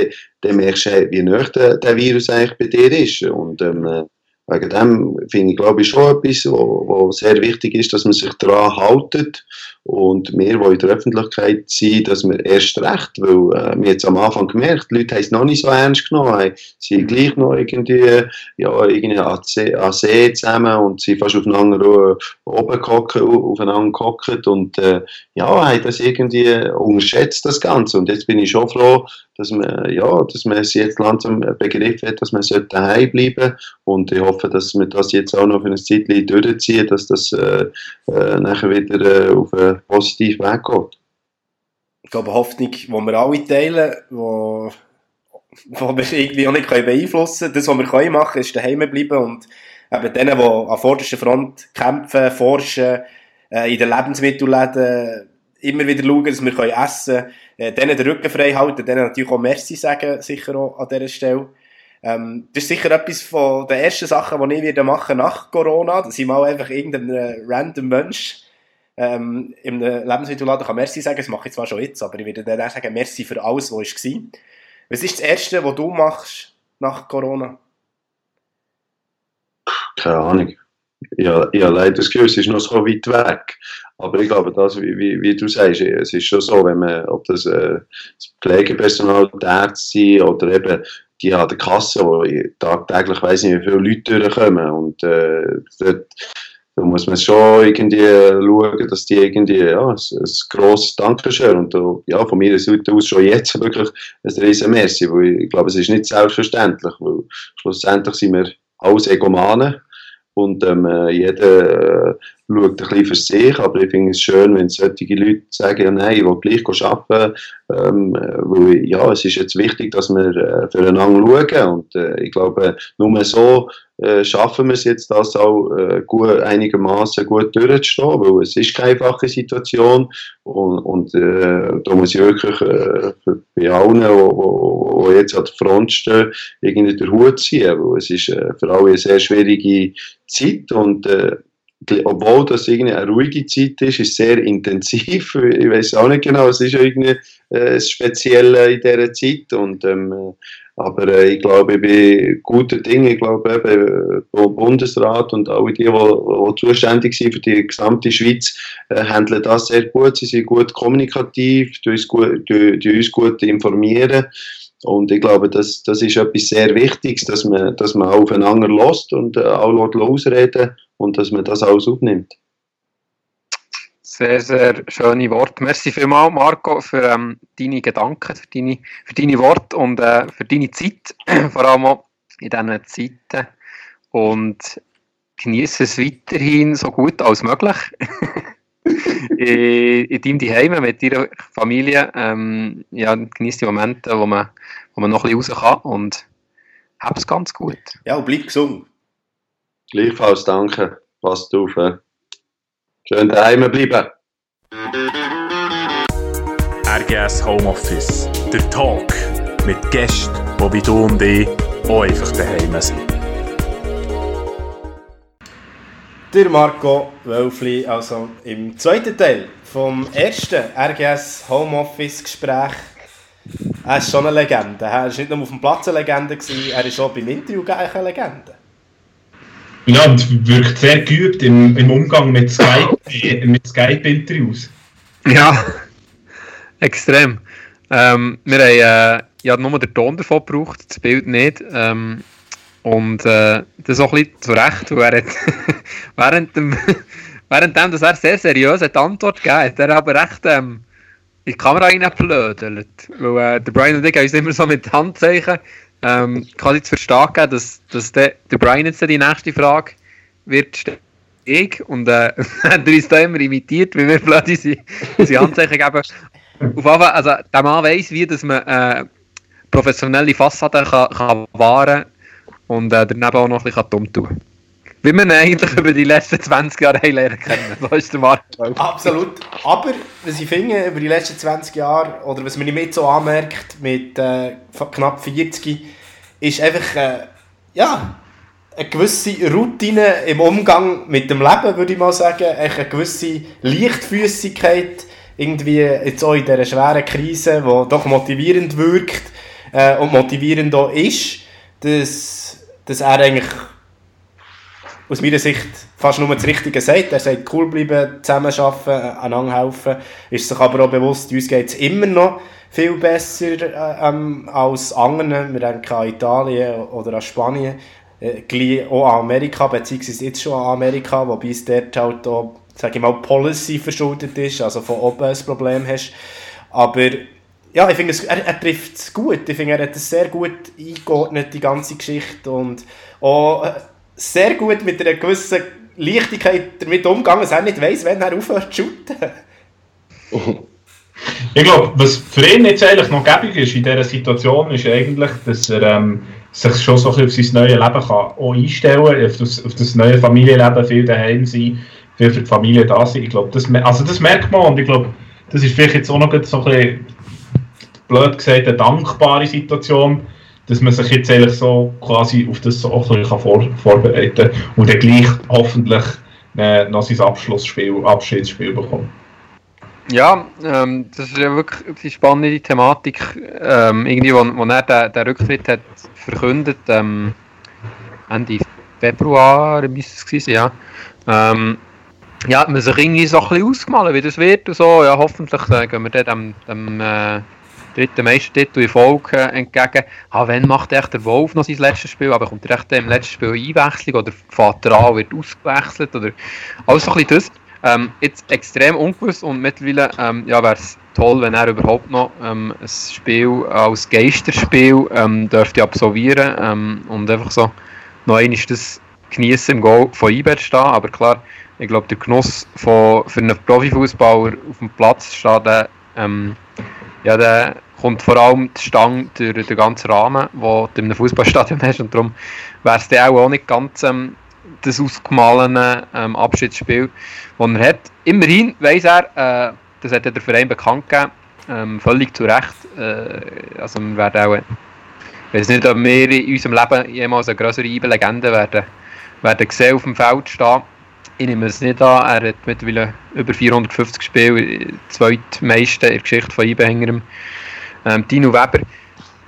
dann, merkst du, wie nah der, der Virus eigentlich bei dir ist. Und ähm, Wegen dem finde ich, glaube ich, schon etwas, wo sehr wichtig ist, dass man sich daran haltet. Und wir, die in der Öffentlichkeit sind, dass wir erst recht, weil äh, wir jetzt am Anfang gemerkt, die Leute haben es noch nicht so ernst genommen, sie sind gleich noch irgendwie, ja, irgendwie an See zusammen und sie fast aufeinander oben gehockt, aufeinander gehockt und äh, ja, haben das irgendwie unterschätzt, das Ganze. Und jetzt bin ich schon froh, dass man, ja, dass man es jetzt langsam begriffen hat, dass man daheim bleiben sollte. Und ich hoffe, dass wir das jetzt auch noch für eine Zeit durchziehen, dass das äh, äh, nachher wieder äh, auf einen positiven Weg geht. Ich glaube, eine Hoffnung, die wir alle teilen, wo wir irgendwie auch nicht beeinflussen können. Das, was wir können machen, ist daheim bleiben und eben denen, die an vorderster Front kämpfen, forschen, äh, in den Lebensmittelläden immer wieder schauen, dass wir essen können, äh, denen den Rücken frei halten, denen natürlich auch Merci sagen, sicher auch an dieser Stelle. Ähm, das ist sicher etwas von den ersten Sachen, die ich wieder machen nach Corona, dass ich mal einfach irgendein äh, random Mensch ähm, im Lebensmittelladen kann Merci sagen, das mache ich zwar schon jetzt, aber ich würde dann auch sagen, Merci für alles, was war. Was ist das Erste, was du machst nach Corona? Keine Ahnung. Ja, habe leider das Gefühl, es ist noch so weit weg. Aber ich glaube, das, wie, wie, wie, du sagst, es ist schon so, wenn man, ob das, äh, das Pflegepersonal, die Ärzte oder eben die an der Kasse, wo tagtäglich weiss nicht, wie viele Leute durchkommen. Und äh, dort, da muss man schon irgendwie schauen, dass die irgendwie, ja, ein, ein grosses Dankeschön und ja, von meiner Seite aus schon jetzt wirklich ein riesen Merci, weil ich glaube, es ist nicht selbstverständlich, weil schlussendlich sind wir alles Egomanen und ähm, äh, jeder äh, schaut ein bisschen für sich, aber ich finde es schön, wenn solche Leute sagen, ja, nein, ich will gleich arbeiten, ähm, weil ja, es ist jetzt wichtig, dass wir äh, füreinander schauen und äh, ich glaube, nur so äh, schaffen wir es jetzt, das auch äh, gut, einigermaßen gut durchzustehen, weil es ist keine einfache Situation und, und äh, da muss ich wirklich äh, bei allen, die jetzt an der Front stehen, irgendwie den Hut ziehen, weil es ist äh, für alle eine sehr schwierige Zeit und äh, obwohl das irgendwie eine ruhige Zeit ist, ist sehr intensiv. Ich weiß auch nicht genau, es ist irgendwie äh, das Spezielle in dieser Zeit. Und, ähm, aber äh, ich glaube, ich bin guter Dinge. Ich glaube, eben, der Bundesrat und alle die, die, die zuständig sind für die gesamte Schweiz, äh, handeln das sehr gut. Sie sind gut kommunikativ, die uns gut, die, die uns gut informieren. Und ich glaube, das, das ist etwas sehr Wichtiges, dass man, dass man aufeinander lässt und äh, auch ausreden und dass man das alles aufnimmt. Sehr, sehr schöne Worte. Merci vielmals, Marco, für ähm, deine Gedanken, für deine, für deine Worte und äh, für deine Zeit, vor allem auch in diesen Zeiten. Und genieße es weiterhin so gut als möglich. in, in deinem Zuhause mit deiner Familie. Ähm, ja, genieße die Momente, wo man, wo man noch ein bisschen raus kann und hab's ganz gut. Ja, und bleib gesund. Gleichfalls, danke. Passt auf. Äh. Schön daheim bleiben. RGS Homeoffice. Der Talk mit Gästen, die wie du und ich auch einfach daheim sind. Der Marco Wölfli, also im zweiten Teil vom ersten RGS Homeoffice Gespräch. Er ist schon eine Legende. Er war nicht nur auf dem Platz eine Legende, er ist auch beim Interview eine Legende. Ja, und wirkt sehr geübt im, im Umgang mit Skype, mit Skype-Interviews. Ja, extrem. Ähm, wir haben äh, ja nur den Ton davon gebraucht, das Bild nicht. Ähm, und äh, das ist auch ein bisschen zu Recht, weil er hat während dem, währenddem, dass er sehr seriös hat Antwort gegeben hat, er aber recht ähm, in die Kamera reingeplödelt. Weil äh, der Brian und ich haben uns immer so mit Handzeichen ähm, kann ich zu verstehen geben, dass, dass der, der Brian jetzt die nächste Frage wird stellen. Ich und äh, er uns da immer imitiert, wie wir blöd unsere, Handzeichen geben. Auf jeden Fall, also der Mann weiss, wie dass man äh, professionelle Fassaden kann, kann wahren und äh, daneben auch noch ein bisschen dumm tun Wie ihn eigentlich über die letzten 20 Jahre lernen kennen. So ist der Markt. Absolut. Aber was ich finde, über die letzten 20 Jahre, oder was man nicht so anmerkt, mit äh, knapp 40, ist einfach, äh, ja, eine gewisse Routine im Umgang mit dem Leben, würde ich mal sagen. Eine gewisse Leichtfüßigkeit, irgendwie jetzt auch in dieser schweren Krise, die doch motivierend wirkt äh, und motivierend auch ist, dass, dass er eigentlich aus meiner Sicht fast nur das Richtige sagt. Er sagt, cool bleiben, zusammenarbeiten, äh, einander helfen. Ist sich aber auch bewusst, uns geht es immer noch viel besser äh, ähm, als anderen. Wir denken an Italien oder an Spanien, äh, auch an Amerika, beziehungsweise jetzt schon an Amerika, wobei es dort halt auch, sage ich mal, Policy verschuldet ist, also von oben ein Problem hast. Aber ja, ich finde, er, er trifft es gut. Ich finde, er hat es sehr gut eingeordnet, die ganze Geschichte. Und auch äh, sehr gut mit einer gewissen Leichtigkeit damit umgegangen, dass er nicht weiss, wann er aufhört zu shooten. Ich glaube, was für ihn jetzt eigentlich noch gäbig ist in dieser Situation, ist eigentlich, dass er ähm, sich schon so ein bisschen auf sein neues Leben kann auch einstellen kann, auf das, auf das neue Familienleben, viel daheim sein, viel für die Familie da sein. Ich glaube, das, also das merkt man und ich glaube, das ist vielleicht jetzt auch noch so ein bisschen blöd gesagt, eine dankbare Situation, dass man sich jetzt eigentlich so quasi auf das so ein bisschen vor, vorbereiten kann und dann gleich hoffentlich äh, noch sein Abschlussspiel, Abschiedsspiel bekommt. Ja, ähm, das ist ja wirklich eine spannende Thematik. Ähm, irgendwie, wo, wo er den, den Rücktritt hat verkündet, ähm, Ende Februar müsste es gewesen ja. Ähm, ja, hat man sich irgendwie so ein bisschen ausgemalt, wie das wird und so. Ja, hoffentlich äh, gehen wir dann dem, dem äh, dritten Meistertitel in Folge äh, entgegen. Ah, wann macht echt der Wolf noch sein letztes Spiel? Aber kommt er echt im letzten Spiel Einwechslung oder fährt er an, wird ausgewechselt? Oder alles so ein bisschen das. Ähm, jetzt extrem ungewiss und mittlerweile ähm, ja, wäre es toll, wenn er überhaupt noch ähm, ein Spiel als Geisterspiel ähm, dürfte absolvieren ähm, und einfach so noch einmal das genießen im Goal von Ibert stehen. Aber klar, ich glaube, der Genuss von, für einen Profifußballer auf dem Platz stehen, der, ähm, ja, der kommt vor allem zustande durch den ganzen Rahmen, den du in einem Fußballstadion hast. Und darum wäre es dann auch nicht ganz ähm, das ausgemahlene ähm, Abschiedsspiel, das er hat. Immerhin weiss er, äh, das hat der Verein bekannt gegeben, ähm, völlig zu Recht. Äh, also wir werden auch, ich weiß nicht, ob wir in unserem Leben jemals eine größere IBE-Legende werden, werden gesehen auf dem Feld stehen. Ich nehme es nicht an, er hat mittlerweile über 450 Spiele, zweitmeiste in der Geschichte von IBE hinter ähm, Dino Weber.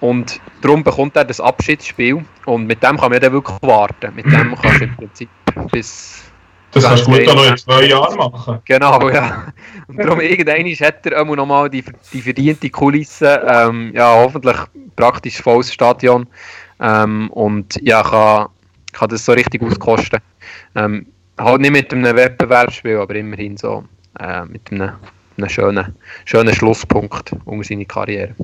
Und darum bekommt er das Abschiedsspiel und mit dem kann man dann wirklich warten. Mit dem kannst du im Prinzip bis... Das kannst du gut noch in zwei Jahren machen. Genau, ja. Und darum irgendwann hat er immer noch mal die, die verdiente Kulisse. Ähm, ja, hoffentlich praktisch volles Stadion. Ähm, und ja, kann, kann das so richtig auskosten. Ähm, halt nicht mit einem Wettbewerbsspiel, aber immerhin so äh, mit einem, einem schönen, schönen Schlusspunkt unter seine Karriere.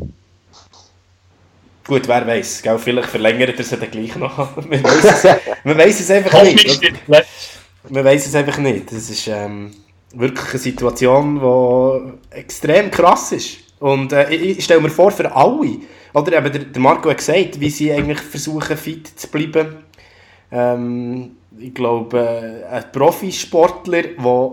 Gut, wer weiß, gell? vielleicht verlängert er es dann gleich noch. man weiß es, man weiß es einfach nicht. Man weiß es einfach nicht. Das ist ähm, wirklich eine Situation, die extrem krass ist. Und äh, ich, ich stelle mir vor, für alle, oder eben der, der Marco hat gesagt, wie sie eigentlich versuchen, fit zu bleiben. Ähm, ich glaube, äh, ein Profisportler, der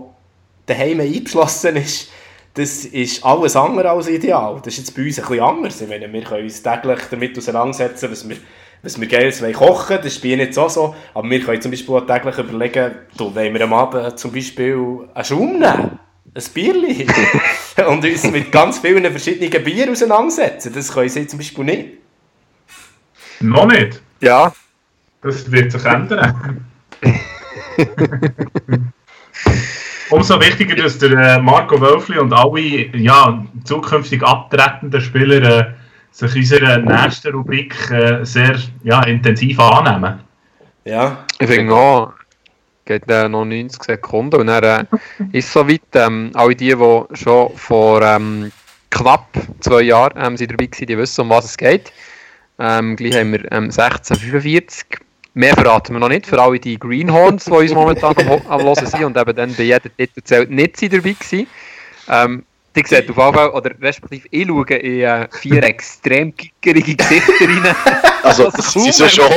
daheim eingeschlossen ist, das ist alles andere als ideal. Das ist jetzt bei uns ein bisschen anders. Ich meine, wir können uns täglich damit auseinandersetzen, was wir, was wir Geiles kochen wollen. Das ist bei ihnen nicht so so. Aber wir können zum Beispiel auch täglich überlegen, du, wollen wir am Abend zum Beispiel einen Schaum nehmen? Ein Bierli? und uns mit ganz vielen verschiedenen Bieren auseinandersetzen. Das können sie zum Beispiel nicht. Noch nicht? Ja. Das wird sich ändern. Umso wichtiger, dass der äh, Marco Wölfli und alle ja, zukünftig abtretenden Spieler äh, sich unserer nächsten Rubrik äh, sehr ja, intensiv annehmen. Ja. Ich finde auch, geht äh, noch 90 Sekunden und dann äh, ist es soweit, ähm, alle die, die schon vor ähm, knapp zwei Jahren ähm, sind dabei waren, die wissen, um was es geht. Ähm, gleich haben wir ähm, 1645 Mehr verraten wir noch nicht, für alle die Greenhorns, die uns momentan am, am Hören sind und eben dann bei jedem Titelzelt nicht dabei waren. Ähm, die sehen auf jeden Fall, oder respektive ich schaue in äh, vier extrem gickerige Gesichter rein. Also, das sind sie schon.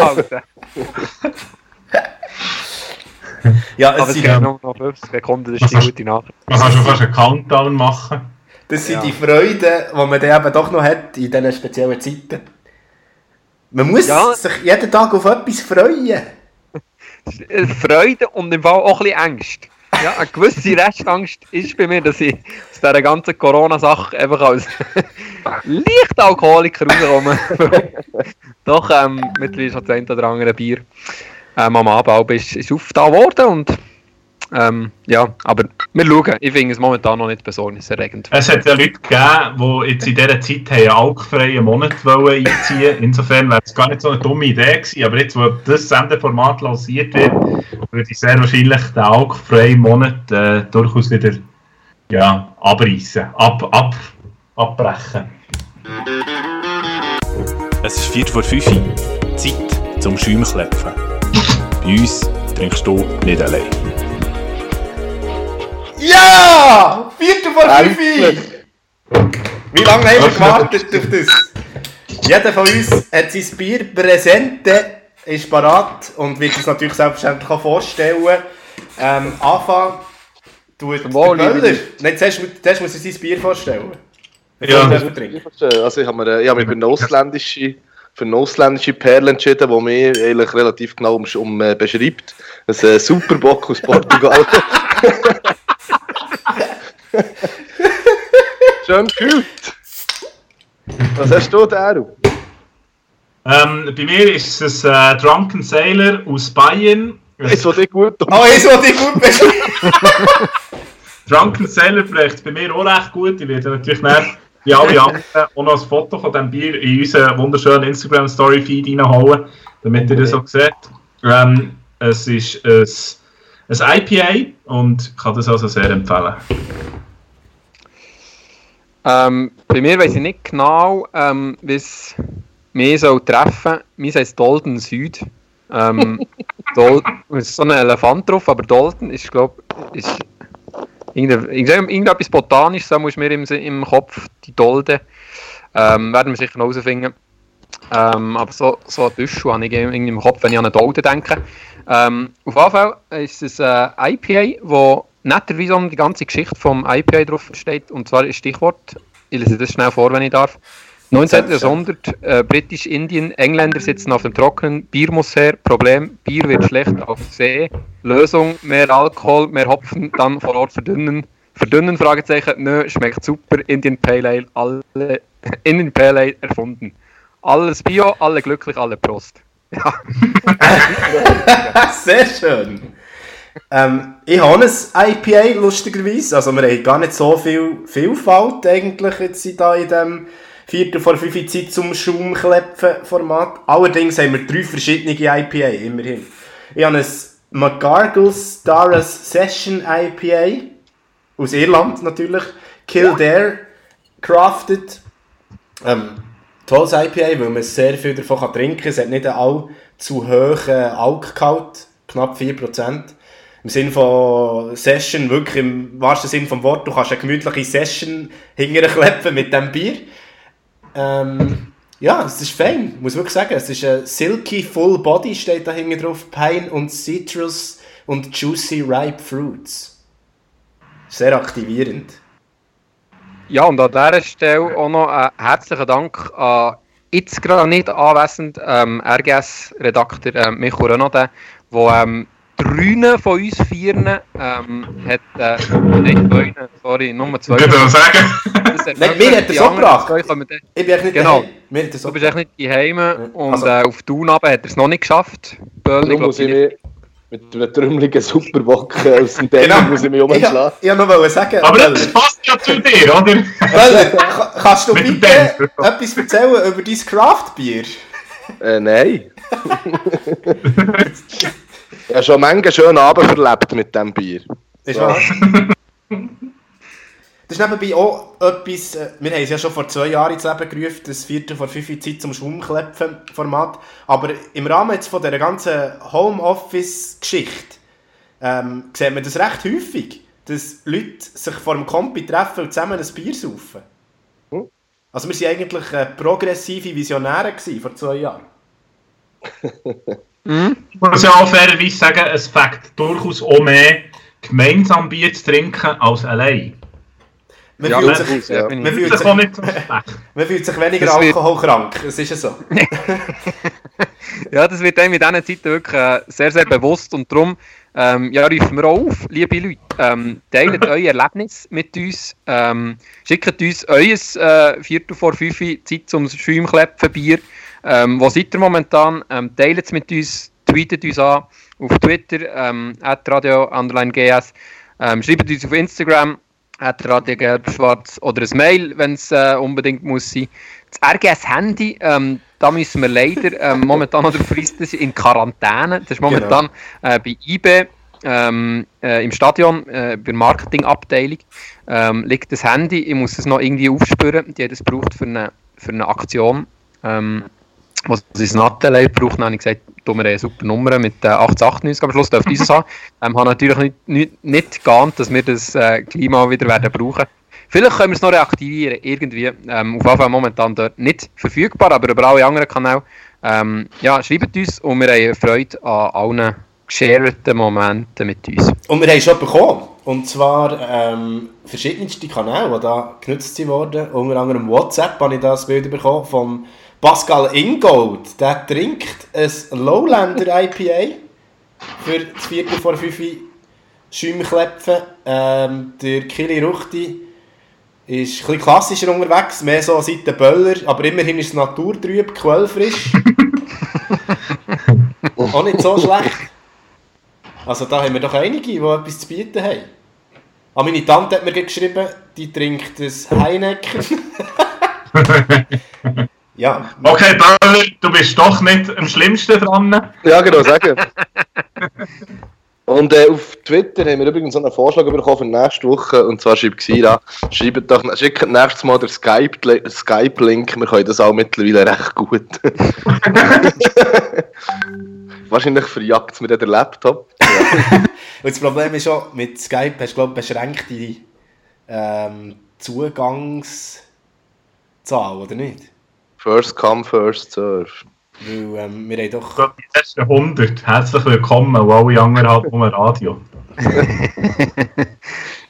ja, es Aber sind ja noch 50 Sekunden, das ist die gute Nachricht. Man kann schon fast einen Countdown machen. Das sind ja. die Freuden, die man dann eben doch noch hat in diesen speziellen Zeiten. Man muss ja. sich jeden Tag auf etwas freuen. Freude und im Fall auch ein bisschen Angst. Ja, eine gewisse Restangst ist bei mir, dass ich aus dieser ganzen Corona-Sache einfach als leicht Alkoholiker rauskomme. Doch, ähm, mittlerweile schon das ein oder andere Bier ähm, am Abend ist, ist aufgetan worden und ähm, ja, aber wir schauen. Ich finde es momentan noch nicht besorgniserregend. Es hat ja Leute gegeben, die jetzt in dieser Zeit einen alkfreien Monat einziehen wollten. Insofern wäre es gar nicht so eine dumme Idee gewesen. Aber jetzt, wo das Sendeformat lanciert wird, würde ich sehr wahrscheinlich den alkfreien Monat äh, durchaus wieder ja, abreißen, ab, ab, abbrechen. Es ist 4 vor 5 Zeit zum Schäumklepfen. Bei uns trinkst du nicht allein. Ja! Vierte vor fünf! Wie lange haben wir gewartet auf das? Jeder von uns hat sein Bier präsente, ist parat und wird es natürlich selbstverständlich auch vorstellen. Ähm, Anfang tut der Böller. Nein, zuerst, zuerst muss er sein Bier vorstellen. Ja. Also ich habe mir, ich habe mich für eine ausländische, für eine ausländische Perle entschieden, die mir eigentlich relativ genau um, um äh, beschreibt. Ein äh, Superbock aus Portugal. Schön gefühlt. Was hast du, Daru? Ähm, bei mir ist es ein äh, Drunken Sailor aus Bayern. Ist was dich gut Oh, ist was dich gut Drunken Sailor vielleicht bei mir auch recht gut. Ich werde natürlich nicht wie alle anderen auch noch ein Foto von diesem Bier in unseren wunderschönen Instagram-Story-Feed reinhauen, damit ihr das auch seht. Ähm, es ist ein, ein IPA und kann das also sehr empfehlen. Ähm, bei mir weiß ich nicht genau, ähm, wie es mich soll treffen soll. Mir heißt Dolden Süd. Ähm, Dol ist so ein Elefant drauf, aber Dolden ist, glaube ich, irgendetwas Botanisches, so muss mir im, im Kopf die Dolde. Ähm, werden wir sicher noch herausfinden. Ähm, aber so, so ein Büschel habe ich irgendwie im Kopf, wenn ich an eine Dolde denke. Ähm, auf jeden Fall ist es ein IPA, wo netterweise um die ganze Geschichte vom IPA drauf steht. Und zwar ist Stichwort, ich lese das schnell vor, wenn ich darf. 19. Jahrhundert, äh, Britisch-Indien, Engländer sitzen auf dem Trockenen, Bier muss her, Problem, Bier wird schlecht auf See, Lösung, mehr Alkohol, mehr Hopfen, dann vor Ort verdünnen, verdünnen, Fragezeichen, nö, schmeckt super, Indian Pale Ale, alle, Indian Pale Ale erfunden. Alles Bio, alle glücklich, alle Prost. Ja. Sehr schön. Ähm, ich habe ein IPA, lustigerweise, also wir haben gar nicht so viel Vielfalt eigentlich jetzt in diesem Viertel vor fünf Zeit zum Schaumklepfen-Format. Allerdings haben wir drei verschiedene IPA, immerhin. Ich habe ein McGargles Dara's Session IPA, aus Irland natürlich, Kildare crafted. Ähm, tolles IPA, weil man sehr viel davon kann trinken kann. Es hat nicht einen allzu hohen Alkgehalt, knapp 4%. Im Sinne von Session, wirklich im wahrsten Sinne vom Wort, du kannst eine gemütliche Session hinterkleppen mit diesem Bier. Ähm, ja, es ist fein, muss wirklich sagen. Es ist ein Silky Full Body, steht da hinten drauf. Pine und Citrus und Juicy Ripe Fruits. Sehr aktivierend. Ja, und an dieser Stelle auch noch einen herzlichen Dank an jetzt gerade nicht anwesend ähm, RGS-Redakteur äh, Micho Renaudet, der ähm, drei von uns vier ähm, hat, äh, nicht zwei, sorry, Nummer zwei. Ich würde sagen. Nein, mir hat er so gebracht. Ich bin echt nicht genau. Du bist echt nicht daheim und also. äh, auf Thun hat er es noch nicht geschafft. Böll, ich ich mit einem trümmeligen Superbock aus dem Dämon genau. muss ich mich umschlagen. Ich, ich wollte noch sagen. Aber das passt ja zu dir, oder? Böll, kannst du bitte etwas erzählen über dein Craftbier? Äh, nein. Ich habe schon manche schönen Abend verlebt mit diesem Bier. Ist wahr? Das ist nebenbei auch etwas, äh, wir haben es ja schon vor zwei Jahren ins Leben gerufen, das vierte vor fünf Zeit zum Schwammklepfen-Format. Aber im Rahmen jetzt von dieser ganzen Homeoffice-Geschichte ähm, sieht man das recht häufig, dass Leute sich vor dem Kompi treffen und zusammen ein Bier saufen. Hm? Also wir waren eigentlich äh, progressive Visionäre vor zwei Jahren. Mhm. Ich muss ja auch fairerweise sagen, es fängt durchaus auch mehr, gemeinsam Bier zu trinken als allein. Man, ja, fühlt, sich, ja. man, fühlt, sich, man fühlt sich weniger das alkoholkrank, das ist ja so. ja, das wird einem in diesen Zeiten wirklich äh, sehr, sehr bewusst und darum ähm, ja, rufen wir auf, liebe Leute, ähm, teilt euer Erlebnis mit uns, ähm, schickt uns euer äh, Viertel vor fünf Zeit zum Schäumklepfen Bier ähm, wo seid ihr momentan? Ähm, teilt es mit uns, tweetet uns an auf Twitter, ähm, radio gs, ähm, schreibt uns auf Instagram, at radio gelb-schwarz oder ein Mail, wenn es äh, unbedingt muss sein. Das RGS-Handy, ähm, da müssen wir leider ähm, momentan noch frisst in Quarantäne. Das ist momentan genau. äh, bei IB ähm, äh, im Stadion, äh, bei der Marketingabteilung, ähm, liegt das Handy. Ich muss es noch irgendwie aufspüren. Die hat es braucht für eine, für eine Aktion. Ähm, was das Nattelei braucht, habe ich gesagt, tun wir eine super Nummer mit äh, 1898 am Schluss, dürfte dieses haben. Ähm, habe natürlich nicht, nicht, nicht geahnt, dass wir das äh, Klima wieder werden brauchen. Vielleicht können wir es noch reaktivieren, irgendwie. Ähm, auf jeden Fall momentan dort nicht verfügbar, aber über alle anderen Kanäle. Ähm, ja, schreibt uns und wir haben Freude an allen geshareten Momenten mit uns. Und wir haben schon bekommen. Und zwar ähm, verschiedenste Kanäle, die da genutzt wurden. Unter anderem WhatsApp habe ich das Bild bekommen vom Pascal Ingold, der trinkt ein Lowlander IPA für das Viertel vor fünf Schäumklepfen. Ähm, der Kili Ruchti ist ein bisschen klassischer unterwegs, mehr so seit den Böller, aber immerhin ist es naturtrüb, quellfrisch. Auch nicht so schlecht. Also da haben wir doch einige, die etwas zu bieten haben. Ah, meine Tante hat mir geschrieben, die trinkt ein Heineken. ja. Okay, Böller, du bist doch nicht am schlimmsten dran. Ja, genau, sagen. Und äh, auf Twitter haben wir übrigens einen Vorschlag bekommen für nächste Woche. Und zwar schreibt Xira, schreibt doch, schickt nächstes Mal den Skype-Link. Skype wir können das auch mittlerweile recht gut. Wahrscheinlich verjagt es mir den Laptop. Ja. Und das Problem ist schon, mit Skype hast du, glaube beschränkte ähm, Zugangszahl, oder nicht? First come, first serve. Weil ähm, wir haben doch... Die ersten 100, herzlich willkommen, und alle anderen halt um Radio.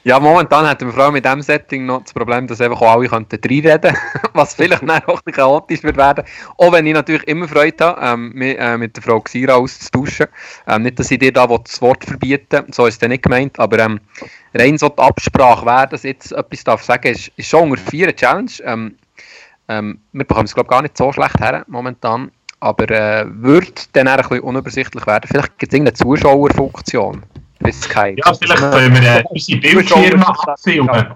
ja, momentan hat wir vor allem mit diesem Setting noch das Problem, dass einfach auch alle könnten reinreden was vielleicht dann auch ein chaotisch wird werden. Auch wenn ich natürlich immer Freude habe, ähm, mit, äh, mit der Frau Xira auszutauschen. Ähm, nicht, dass ich dir da das Wort verbieten so ist es nicht gemeint, aber ähm, rein so die Absprache, wer das jetzt etwas darf sagen, ist, ist schon unter vier Challenge. Ähm, ähm, wir bekommen es, glaube ich, gar nicht so schlecht her momentan aber äh, würde dann ein bisschen unübersichtlich werden. Vielleicht gibt es irgendeine Zuschauerfunktion. Ja, vielleicht können wir äh, unsere Bildschirme abfilmen.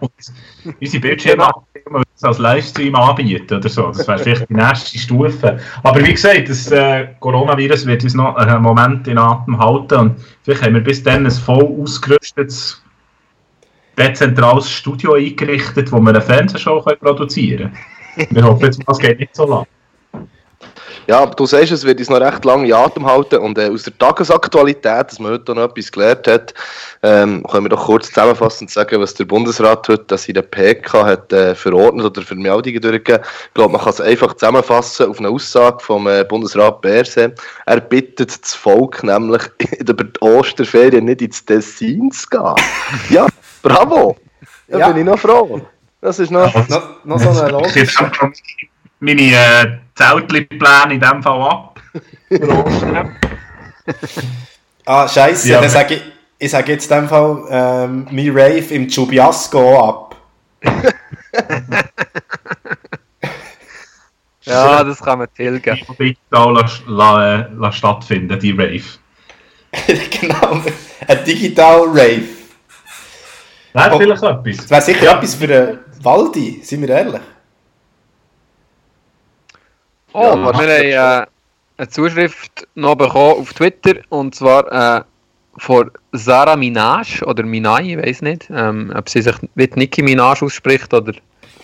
unsere Bildschirme abfilmen es als Livestream anbieten oder so. Das wäre vielleicht die nächste Stufe. Aber wie gesagt, das äh, Coronavirus wird uns noch einen Moment in Atem halten und vielleicht haben wir bis dann ein voll ausgerüstetes dezentrales Studio eingerichtet, wo wir eine Fernsehshow produzieren können. Wir hoffen jetzt, es geht nicht so lange. Ja, aber du sagst, es wird uns noch recht lange in Atem halten und äh, aus der Tagesaktualität, dass man heute noch etwas gelernt hat, ähm, können wir doch kurz zusammenfassend sagen, was der Bundesrat heute dass in der PK hat äh, verordnet oder für Meldungen durchgegeben. Ich glaube, man kann es einfach zusammenfassen auf eine Aussage vom äh, Bundesrat Berse. Er bittet das Volk nämlich über die Osterferien nicht ins Tessin zu gehen. ja, bravo! Da ja. bin ich noch froh. Das ist noch, noch, noch so eine Logik meine äh, Zeltpläne in dem Fall ab. ah, scheiße, ja, dann sage ich, ich sage jetzt in dem Fall ähm, mein Rave im Chubiasco ab. ja, das kann man tilgen. Digital la, la, la stattfinden, die Rave. genau, ein Digital Rave. Wäre oh, vielleicht etwas. Das wäre sicher ja. etwas für den Waldi, sind wir ehrlich. Oh, ja, wir haben äh, eine Zuschrift noch bekommen auf Twitter und zwar äh, von Sarah Minaj oder Minaj, ich weiß nicht, ähm, ob sie sich wie Nicki Minaj ausspricht oder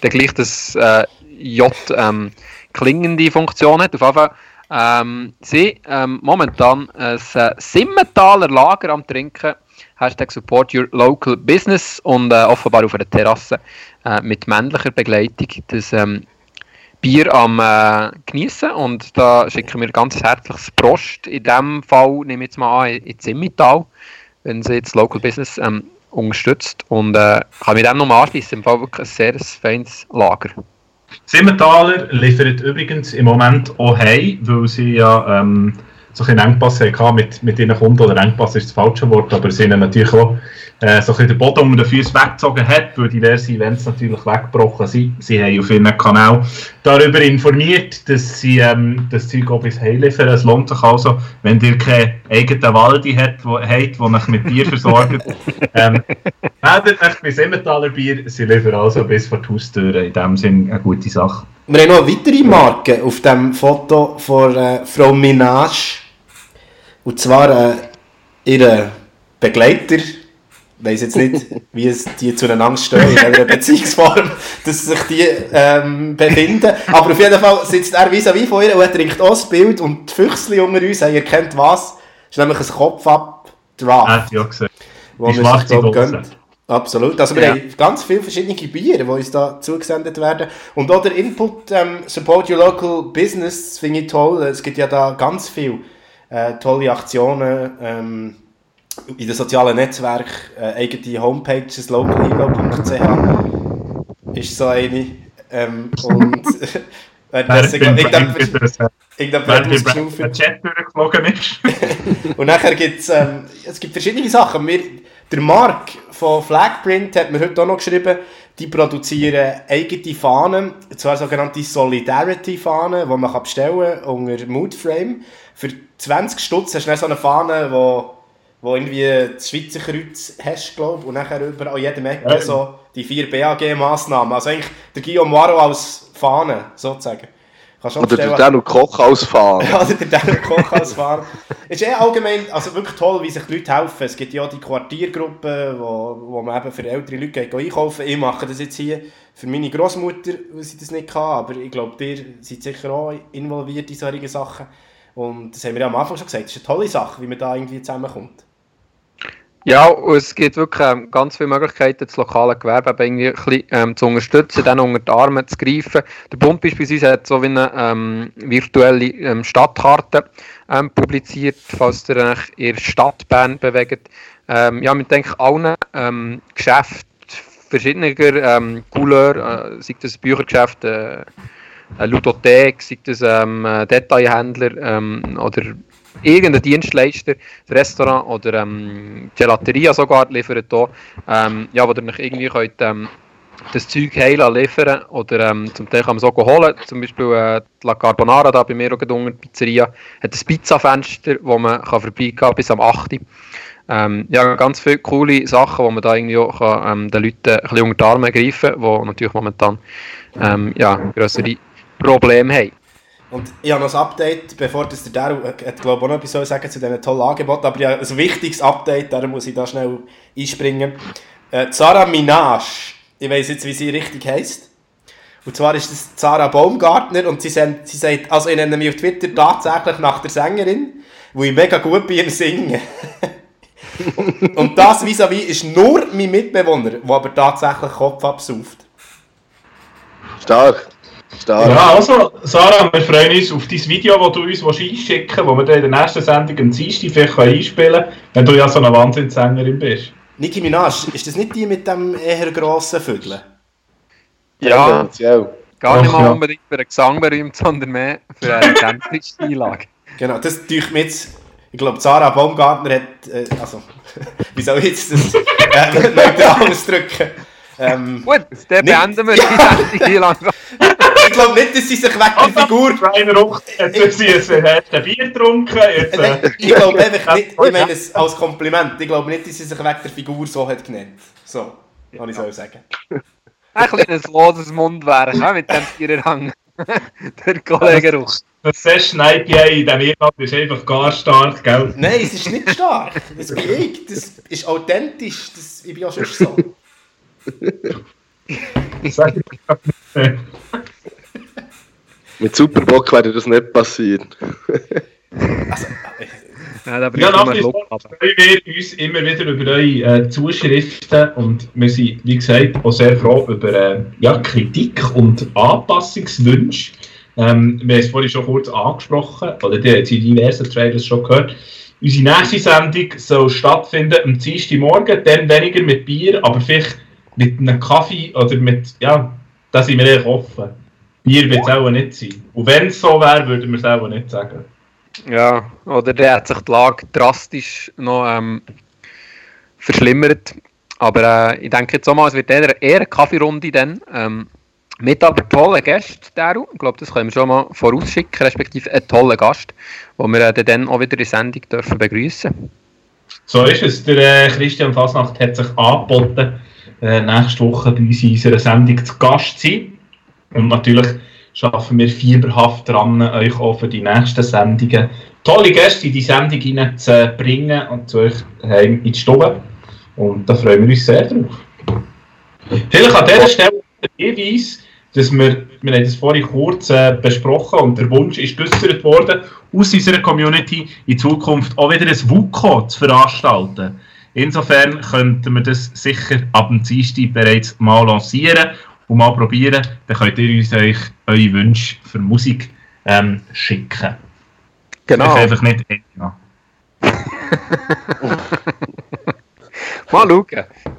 der gleich das äh, J ähm, klingende Funktion hat. Auf jeden Fall, ähm, sie ähm, momentan ein äh, Simmentaler Lager am Trinken. Hashtag Support Your Local Business und äh, offenbar auf einer Terrasse äh, mit männlicher Begleitung. Das ähm, Bier am äh, genießen und da schicken wir ganz herzliches Prost. In dem Fall nehme ich jetzt mal an, in Zimmital, wenn sie jetzt Local Business ähm, unterstützt und äh, kann mich dem nochmal anschließen. Im Fall wirklich ein sehr feines Lager. Simmentaler liefert übrigens im Moment auch heim, weil sie ja ähm, so ein Engpass hatten mit, mit ihren Kunden, oder Engpass ist das falsche Wort, aber sie haben natürlich auch äh, so ein den Boden unter den Füßen weggezogen hat, weil diverse Events natürlich weggebrochen sind. Sie haben auf ihrem Kanal darüber informiert, dass sie ähm, das Zeug auch bis heimliefern. Es lohnt sich also, wenn ihr keine eigenen Waldi habt, wo, habt, die euch mit Bier versorgt, ähm, meldet euch bei Emmentaler Bier. Sie liefern also bis vor die Haustüre. In dem Sinne eine gute Sache. Wir haben noch eine weitere Marke auf dem Foto von äh, Frau Minaj. Und zwar äh, ihre Begleiter ich weiß jetzt nicht, wie es die zueinander stehen, in welcher Beziehungsform, dass sich die ähm, befinden. Aber auf jeden Fall sitzt er vis wie von ihr und er trinkt auch das Bild und die Füchsli unter uns haben erkennt was. Das ist nämlich ein Kopf-Up-Draft. Hat ja gesehen. Wo ich macht so gönnt. Absolut. Also wir ja. haben ganz viele verschiedene Biere, die uns da zugesendet werden. Und auch der Input ähm, Support Your Local Business finde ich toll. Es gibt ja da ganz viele äh, tolle Aktionen. Ähm, in den sozialen Netzwerken äh, eigene Homepages, localhero.ch ist so eine. Ähm, und währenddessen irgendjemand ausgeschnauft. Chat durchgeflogen ist. und nachher gibt es, ähm, es gibt verschiedene Sachen. Wir, der Mark von Flagprint hat mir heute auch noch geschrieben, die produzieren eigene Fahnen, zwar sogenannte Solidarity-Fahnen, die man bestellen kann unter Moodframe. Für 20 Stutz hast du dann so eine Fahne, die wo irgendwie das Schweizer Kreuz hast, glaube und nachher über an jedem Ecke so die vier BAG-Massnahmen. Also eigentlich der Guillaume Waro als Fahne, sozusagen. Oder der Daniel Koch als Fahne. ja, oder der Daniel Koch als Fahne. ist eh allgemein, also wirklich toll, wie sich die Leute helfen. Es gibt ja auch die Quartiergruppen, wo, wo man eben für ältere Leute geht, einkaufen Ich mache das jetzt hier für meine Großmutter, weil sie das nicht kann, aber ich glaube, ihr seid sicher auch involviert in solche Sachen. Und das haben wir ja am Anfang schon gesagt, das ist eine tolle Sache, wie man da irgendwie zusammenkommt. Ja, es gibt wirklich ähm, ganz viele Möglichkeiten, das lokale Gewerbe irgendwie ein bisschen, ähm, zu unterstützen, dann unter die Arme zu greifen. Der Bund beispielsweise hat so wie eine ähm, virtuelle ähm, Stadtkarte ähm, publiziert, falls ihr euch in der Stadt Bern bewegt. Ähm, ja, mit denke allen ähm, Geschäften verschiedener ähm, Couleur, äh, sei das Büchergeschäft, äh, Ludothek, sei das ähm, Detailhändler ähm, oder irgendein Dienstleister, Restaurant oder ähm, Gelateria sogar liefert hier, ähm, ja, wo ihr euch irgendwie könnt, ähm, das Zeug heilen liefern oder ähm, zum Teil kann man so holen. Zum Beispiel äh, die La Carbonara da bei mir auch unter die Pizzeria hat ein Pizzafenster, wo man kann vorbeigehen kann bis am 8. Ähm, ja, ganz viele coole Sachen, wo man da irgendwie auch kann, ähm, den Leuten ein bisschen unter die Arme greifen kann, die natürlich momentan ähm, ja, größere Probleme haben. Und ich habe noch ein Update, bevor das der Daryl hat, glaube auch noch etwas sagen zu diesen tollen Angeboten, aber ja, ein wichtiges Update, darum muss ich da schnell einspringen. Äh, Zara Minaj, ich weiß jetzt, wie sie richtig heisst. Und zwar ist das Zara Baumgartner und sie, sind, sie sagt, also ich nenne mich auf Twitter tatsächlich nach der Sängerin, wo ich mega gut bei ihr singe. und das vis-à-vis ist nur mein Mitbewohner, der aber tatsächlich Kopf absauft. Stark. Stark. Ja, also, Sarah, wir freuen uns auf dein Video, das du uns einschicken willst, das wir dann in der nächsten Sendung am Dienstag vielleicht einspielen können, wenn du ja so eine Wahnsinnssängerin bist. Nicki Minaj, ist das nicht die mit dem eher grossen Vögeln? Ja, ja. gar nicht mal ja. unbedingt für einen Gesang berühmt, sondern mehr für eine authentische Einlage. Genau, das tue mir jetzt... Ich glaube, Sarah Baumgartner hat... Äh, also, wie soll ich jetzt das äh, neutral ausdrücken? Ähm, Gut, dann beenden wir die Sendung hier langsam. ich glaube nicht, dass sie sich weg der Figur. Kleiner Ruck, jetzt haben sie ein Bier getrunken. Jetzt, äh. Ich glaube einfach nicht, ich meine es als Kompliment, ich glaube nicht, dass sie sich weg der Figur so hat genannt. So, kann ich so sagen. Ein kleines loses Mundwerk mit dem Viererhang. der Kollege Ruch. Das Session IPA in diesem Irland ist einfach gar stark, gell? Nein, es ist nicht stark. Das bin ich. Das ist authentisch. Das, ich bin auch schon so. Mit Superbock wäre das nicht passieren. also, Nein, aber ja, nach freuen wir uns immer wieder über eure äh, Zuschriften und wir sind, wie gesagt, auch sehr froh über äh, ja, Kritik und Anpassungswünsche. Ähm, wir haben es vorhin schon kurz angesprochen, oder die haben in diversen Trailers schon gehört. Unsere nächste Sendung soll stattfinden am Dienstagmorgen, dann weniger mit Bier, aber vielleicht mit einem Kaffee oder mit, ja, da sind wir eher offen. Bier wird es auch nicht sein. Und wenn es so wäre, würden wir es auch nicht sagen. Ja, oder der hat sich die Lage drastisch noch ähm, verschlimmert. Aber äh, ich denke jetzt auch mal, es wird eher, eher eine Kaffeerunde dann. Ähm, mit aber tollen Gästen, Daru. Ich glaube, das können wir schon mal vorausschicken, respektive einen tollen Gast, den wir äh, dann auch wieder in der Sendung dürfen begrüßen So ist es. Der äh, Christian Fasnacht hat sich angeboten, äh, nächste Woche bei uns in unserer Sendung zu Gast zu sein. Und natürlich schaffen wir fieberhaft dran, euch auch für die nächsten Sendungen tolle Gäste in die Sendung hineinzubringen und zu euch heim in die Stube. Und da freuen wir uns sehr drauf. Vielleicht an dieser Stelle der Hinweis, dass wir, wir haben das vorhin kurz äh, besprochen und der Wunsch ist geäußert worden, aus unserer Community in Zukunft auch wieder ein WUKO zu veranstalten. Insofern könnten wir das sicher ab dem Dienstag bereits mal lancieren und mal probieren. Dann könnt ihr uns euch eure Wünsche für Musik ähm, schicken. Genau. Ich einfach nicht ja. Mal schauen.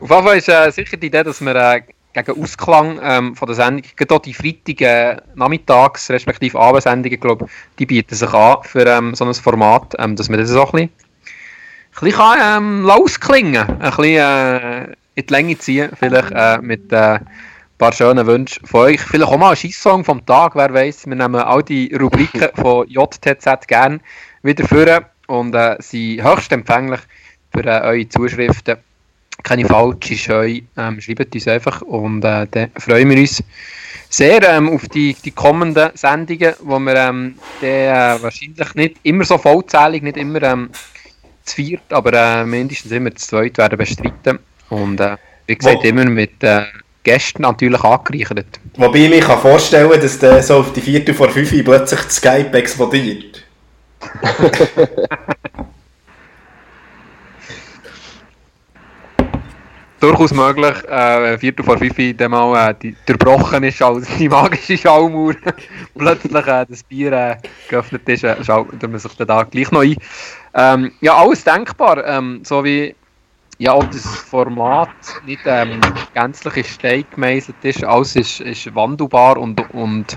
Auf jeden Fall ist äh, sicher die Idee, dass wir äh, gegen Ausklang ähm, von der Sendung, gerade die Freitag Nachmittags- respektive Abendsendungen, glaube die bieten sich an für ähm, so ein Format, ähm, dass wir das so ein bisschen ein bisschen kann, ähm, ausklingen ein bisschen äh, in die Länge ziehen, vielleicht äh, mit äh, paar schönen Wünschen von euch. Vielleicht auch mal ein Schießsong vom Tag, wer weiß. Wir nehmen all die Rubriken von JTZ gerne wieder führen und äh, sind höchst empfänglich für äh, eure Zuschriften. Keine falsche Scheu. Ähm, schreibt uns einfach und äh, dann freuen wir uns sehr ähm, auf die, die kommenden Sendungen, wo wir ähm, dann, äh, wahrscheinlich nicht immer so vollzählig, nicht immer ähm, zu viert, aber äh, mindestens immer zu zweit werden bestreiten. Und äh, wie gesagt, immer mit äh, Gästen natürlich angereichert. Wobei ich mir kann vorstellen kann, dass der so auf die vierte vor fünf plötzlich das Skype explodiert. Durchaus möglich, äh, Viertel vor fünf dann mal äh, die, durchbrochen ist, als die magische Schallmauer plötzlich äh, das Bier äh, geöffnet ist, äh, schaut man sich dann da gleich noch ein. Ähm, ja, alles denkbar, ähm, so wie ja, auch das Format nicht ähm, gänzlich in Stein gemeißelt ist, alles ist, ist wandelbar und, und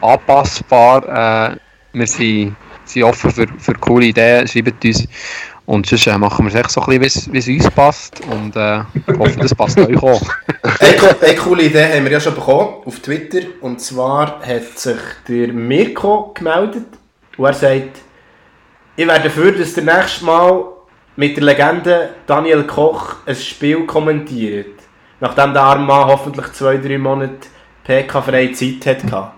anpassbar. Äh, wir sind, sind offen für, für coole Ideen, schreibt uns. Und sonst äh, machen wir es echt so ein bisschen, wie es uns passt. Und äh, hoffe, das passt euch auch. eine, eine coole Idee haben wir ja schon bekommen auf Twitter. Und zwar hat sich der Mirko gemeldet. Und er sagt, ich wäre dafür, dass der nächste Mal mit der Legende Daniel Koch ein Spiel kommentiert. Nachdem der arme Mann hoffentlich zwei, drei Monate PK-freie Zeit hatte.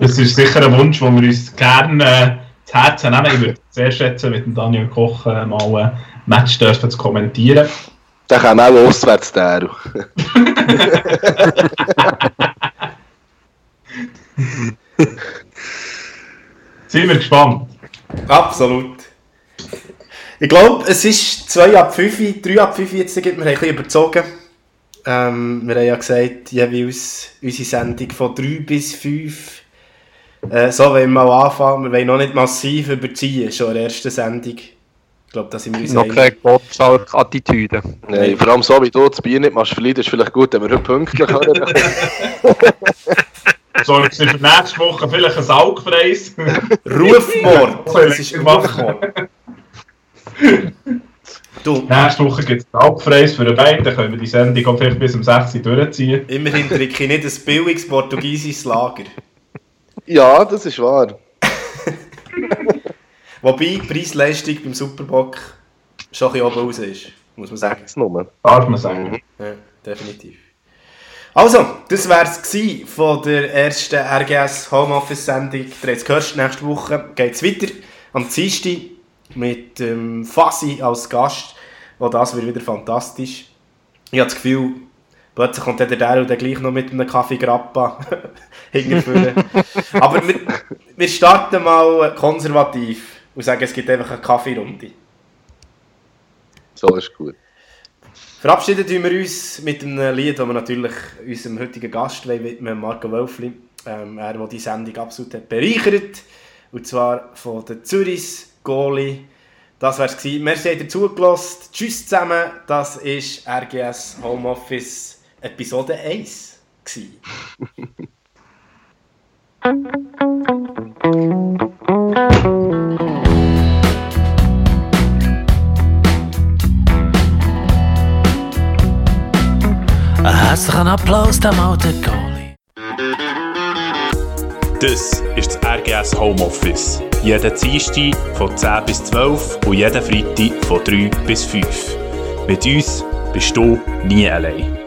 Das ist sicher ein Wunsch, den wir uns gerne äh, zu Herzen nehmen. Ich würde sehr schätzen, mit dem Daniel Koch äh, mal ein Match dürfen zu kommentieren. Der kann auch auswärts der. Sind wir gespannt. Absolut. Ich glaube, es ist 2 ab 5, 3 ab 5 jetzt, wir haben ein bisschen überzogen. Ähm, wir haben ja gesagt, jeweils unsere Sendung von 3 bis 5. Äh, so wollen wir mal anfangen. Wir wollen noch nicht massiv überziehen, schon in der ersten Sendung. Ich glaube, da sind wir uns Noch keine Gottschalk-Attitüde. Nein, vor allem so wie du das Bier nicht machst verlieren, ist vielleicht gut, wenn wir heute pünktlich haben. Soll ich für nächste Woche vielleicht ein Saugfreis? Rufmord! Das ist Rufmord. Du. Nächste Woche gibt es Alpfreis für den Bein, dann können wir die Sendung auch vielleicht bis um 6 Uhr durchziehen. Immerhin trinke ich nicht ein billiges portugiesisches Lager. Ja, das ist wahr. Wobei die Preis-Leistung beim Superbock schon ein bisschen oben raus ist, muss man sagen. Das Nummer. Darf man sagen. Ja, definitiv. Also, das war es von der ersten RGS Homeoffice-Sendung. Ihr habt es gehört, nächste Woche geht es weiter am Dienstag mit ähm, Fassi als Gast. Auch das wird wieder fantastisch. Ich habe das Gefühl, plötzlich kommt der Daryl dann gleich noch mit einem Kaffee Grappa hinterführen. Aber wir, wir starten mal konservativ und sagen, es gibt einfach eine Kaffeerunde. So ist gut. Verabschieden wir uns mit einem Lied, das wir natürlich unserem heutigen Gast widmen, Marco Wölfli. Ähm, er, der die Sendung absolut hat bereichert Und zwar von den Zürichs Goalie. Das war es. Merci, habt ihr zugelassen. Tschüss zusammen. Das war RGS Homeoffice Episode 1. Ein herzlichen Applaus dem alten Goalie. Das ist das RGS Homeoffice. Jeden Dienstag von 10 bis 12 und jeden Freitag von 3 bis 5. Mit uns bist du nie allein.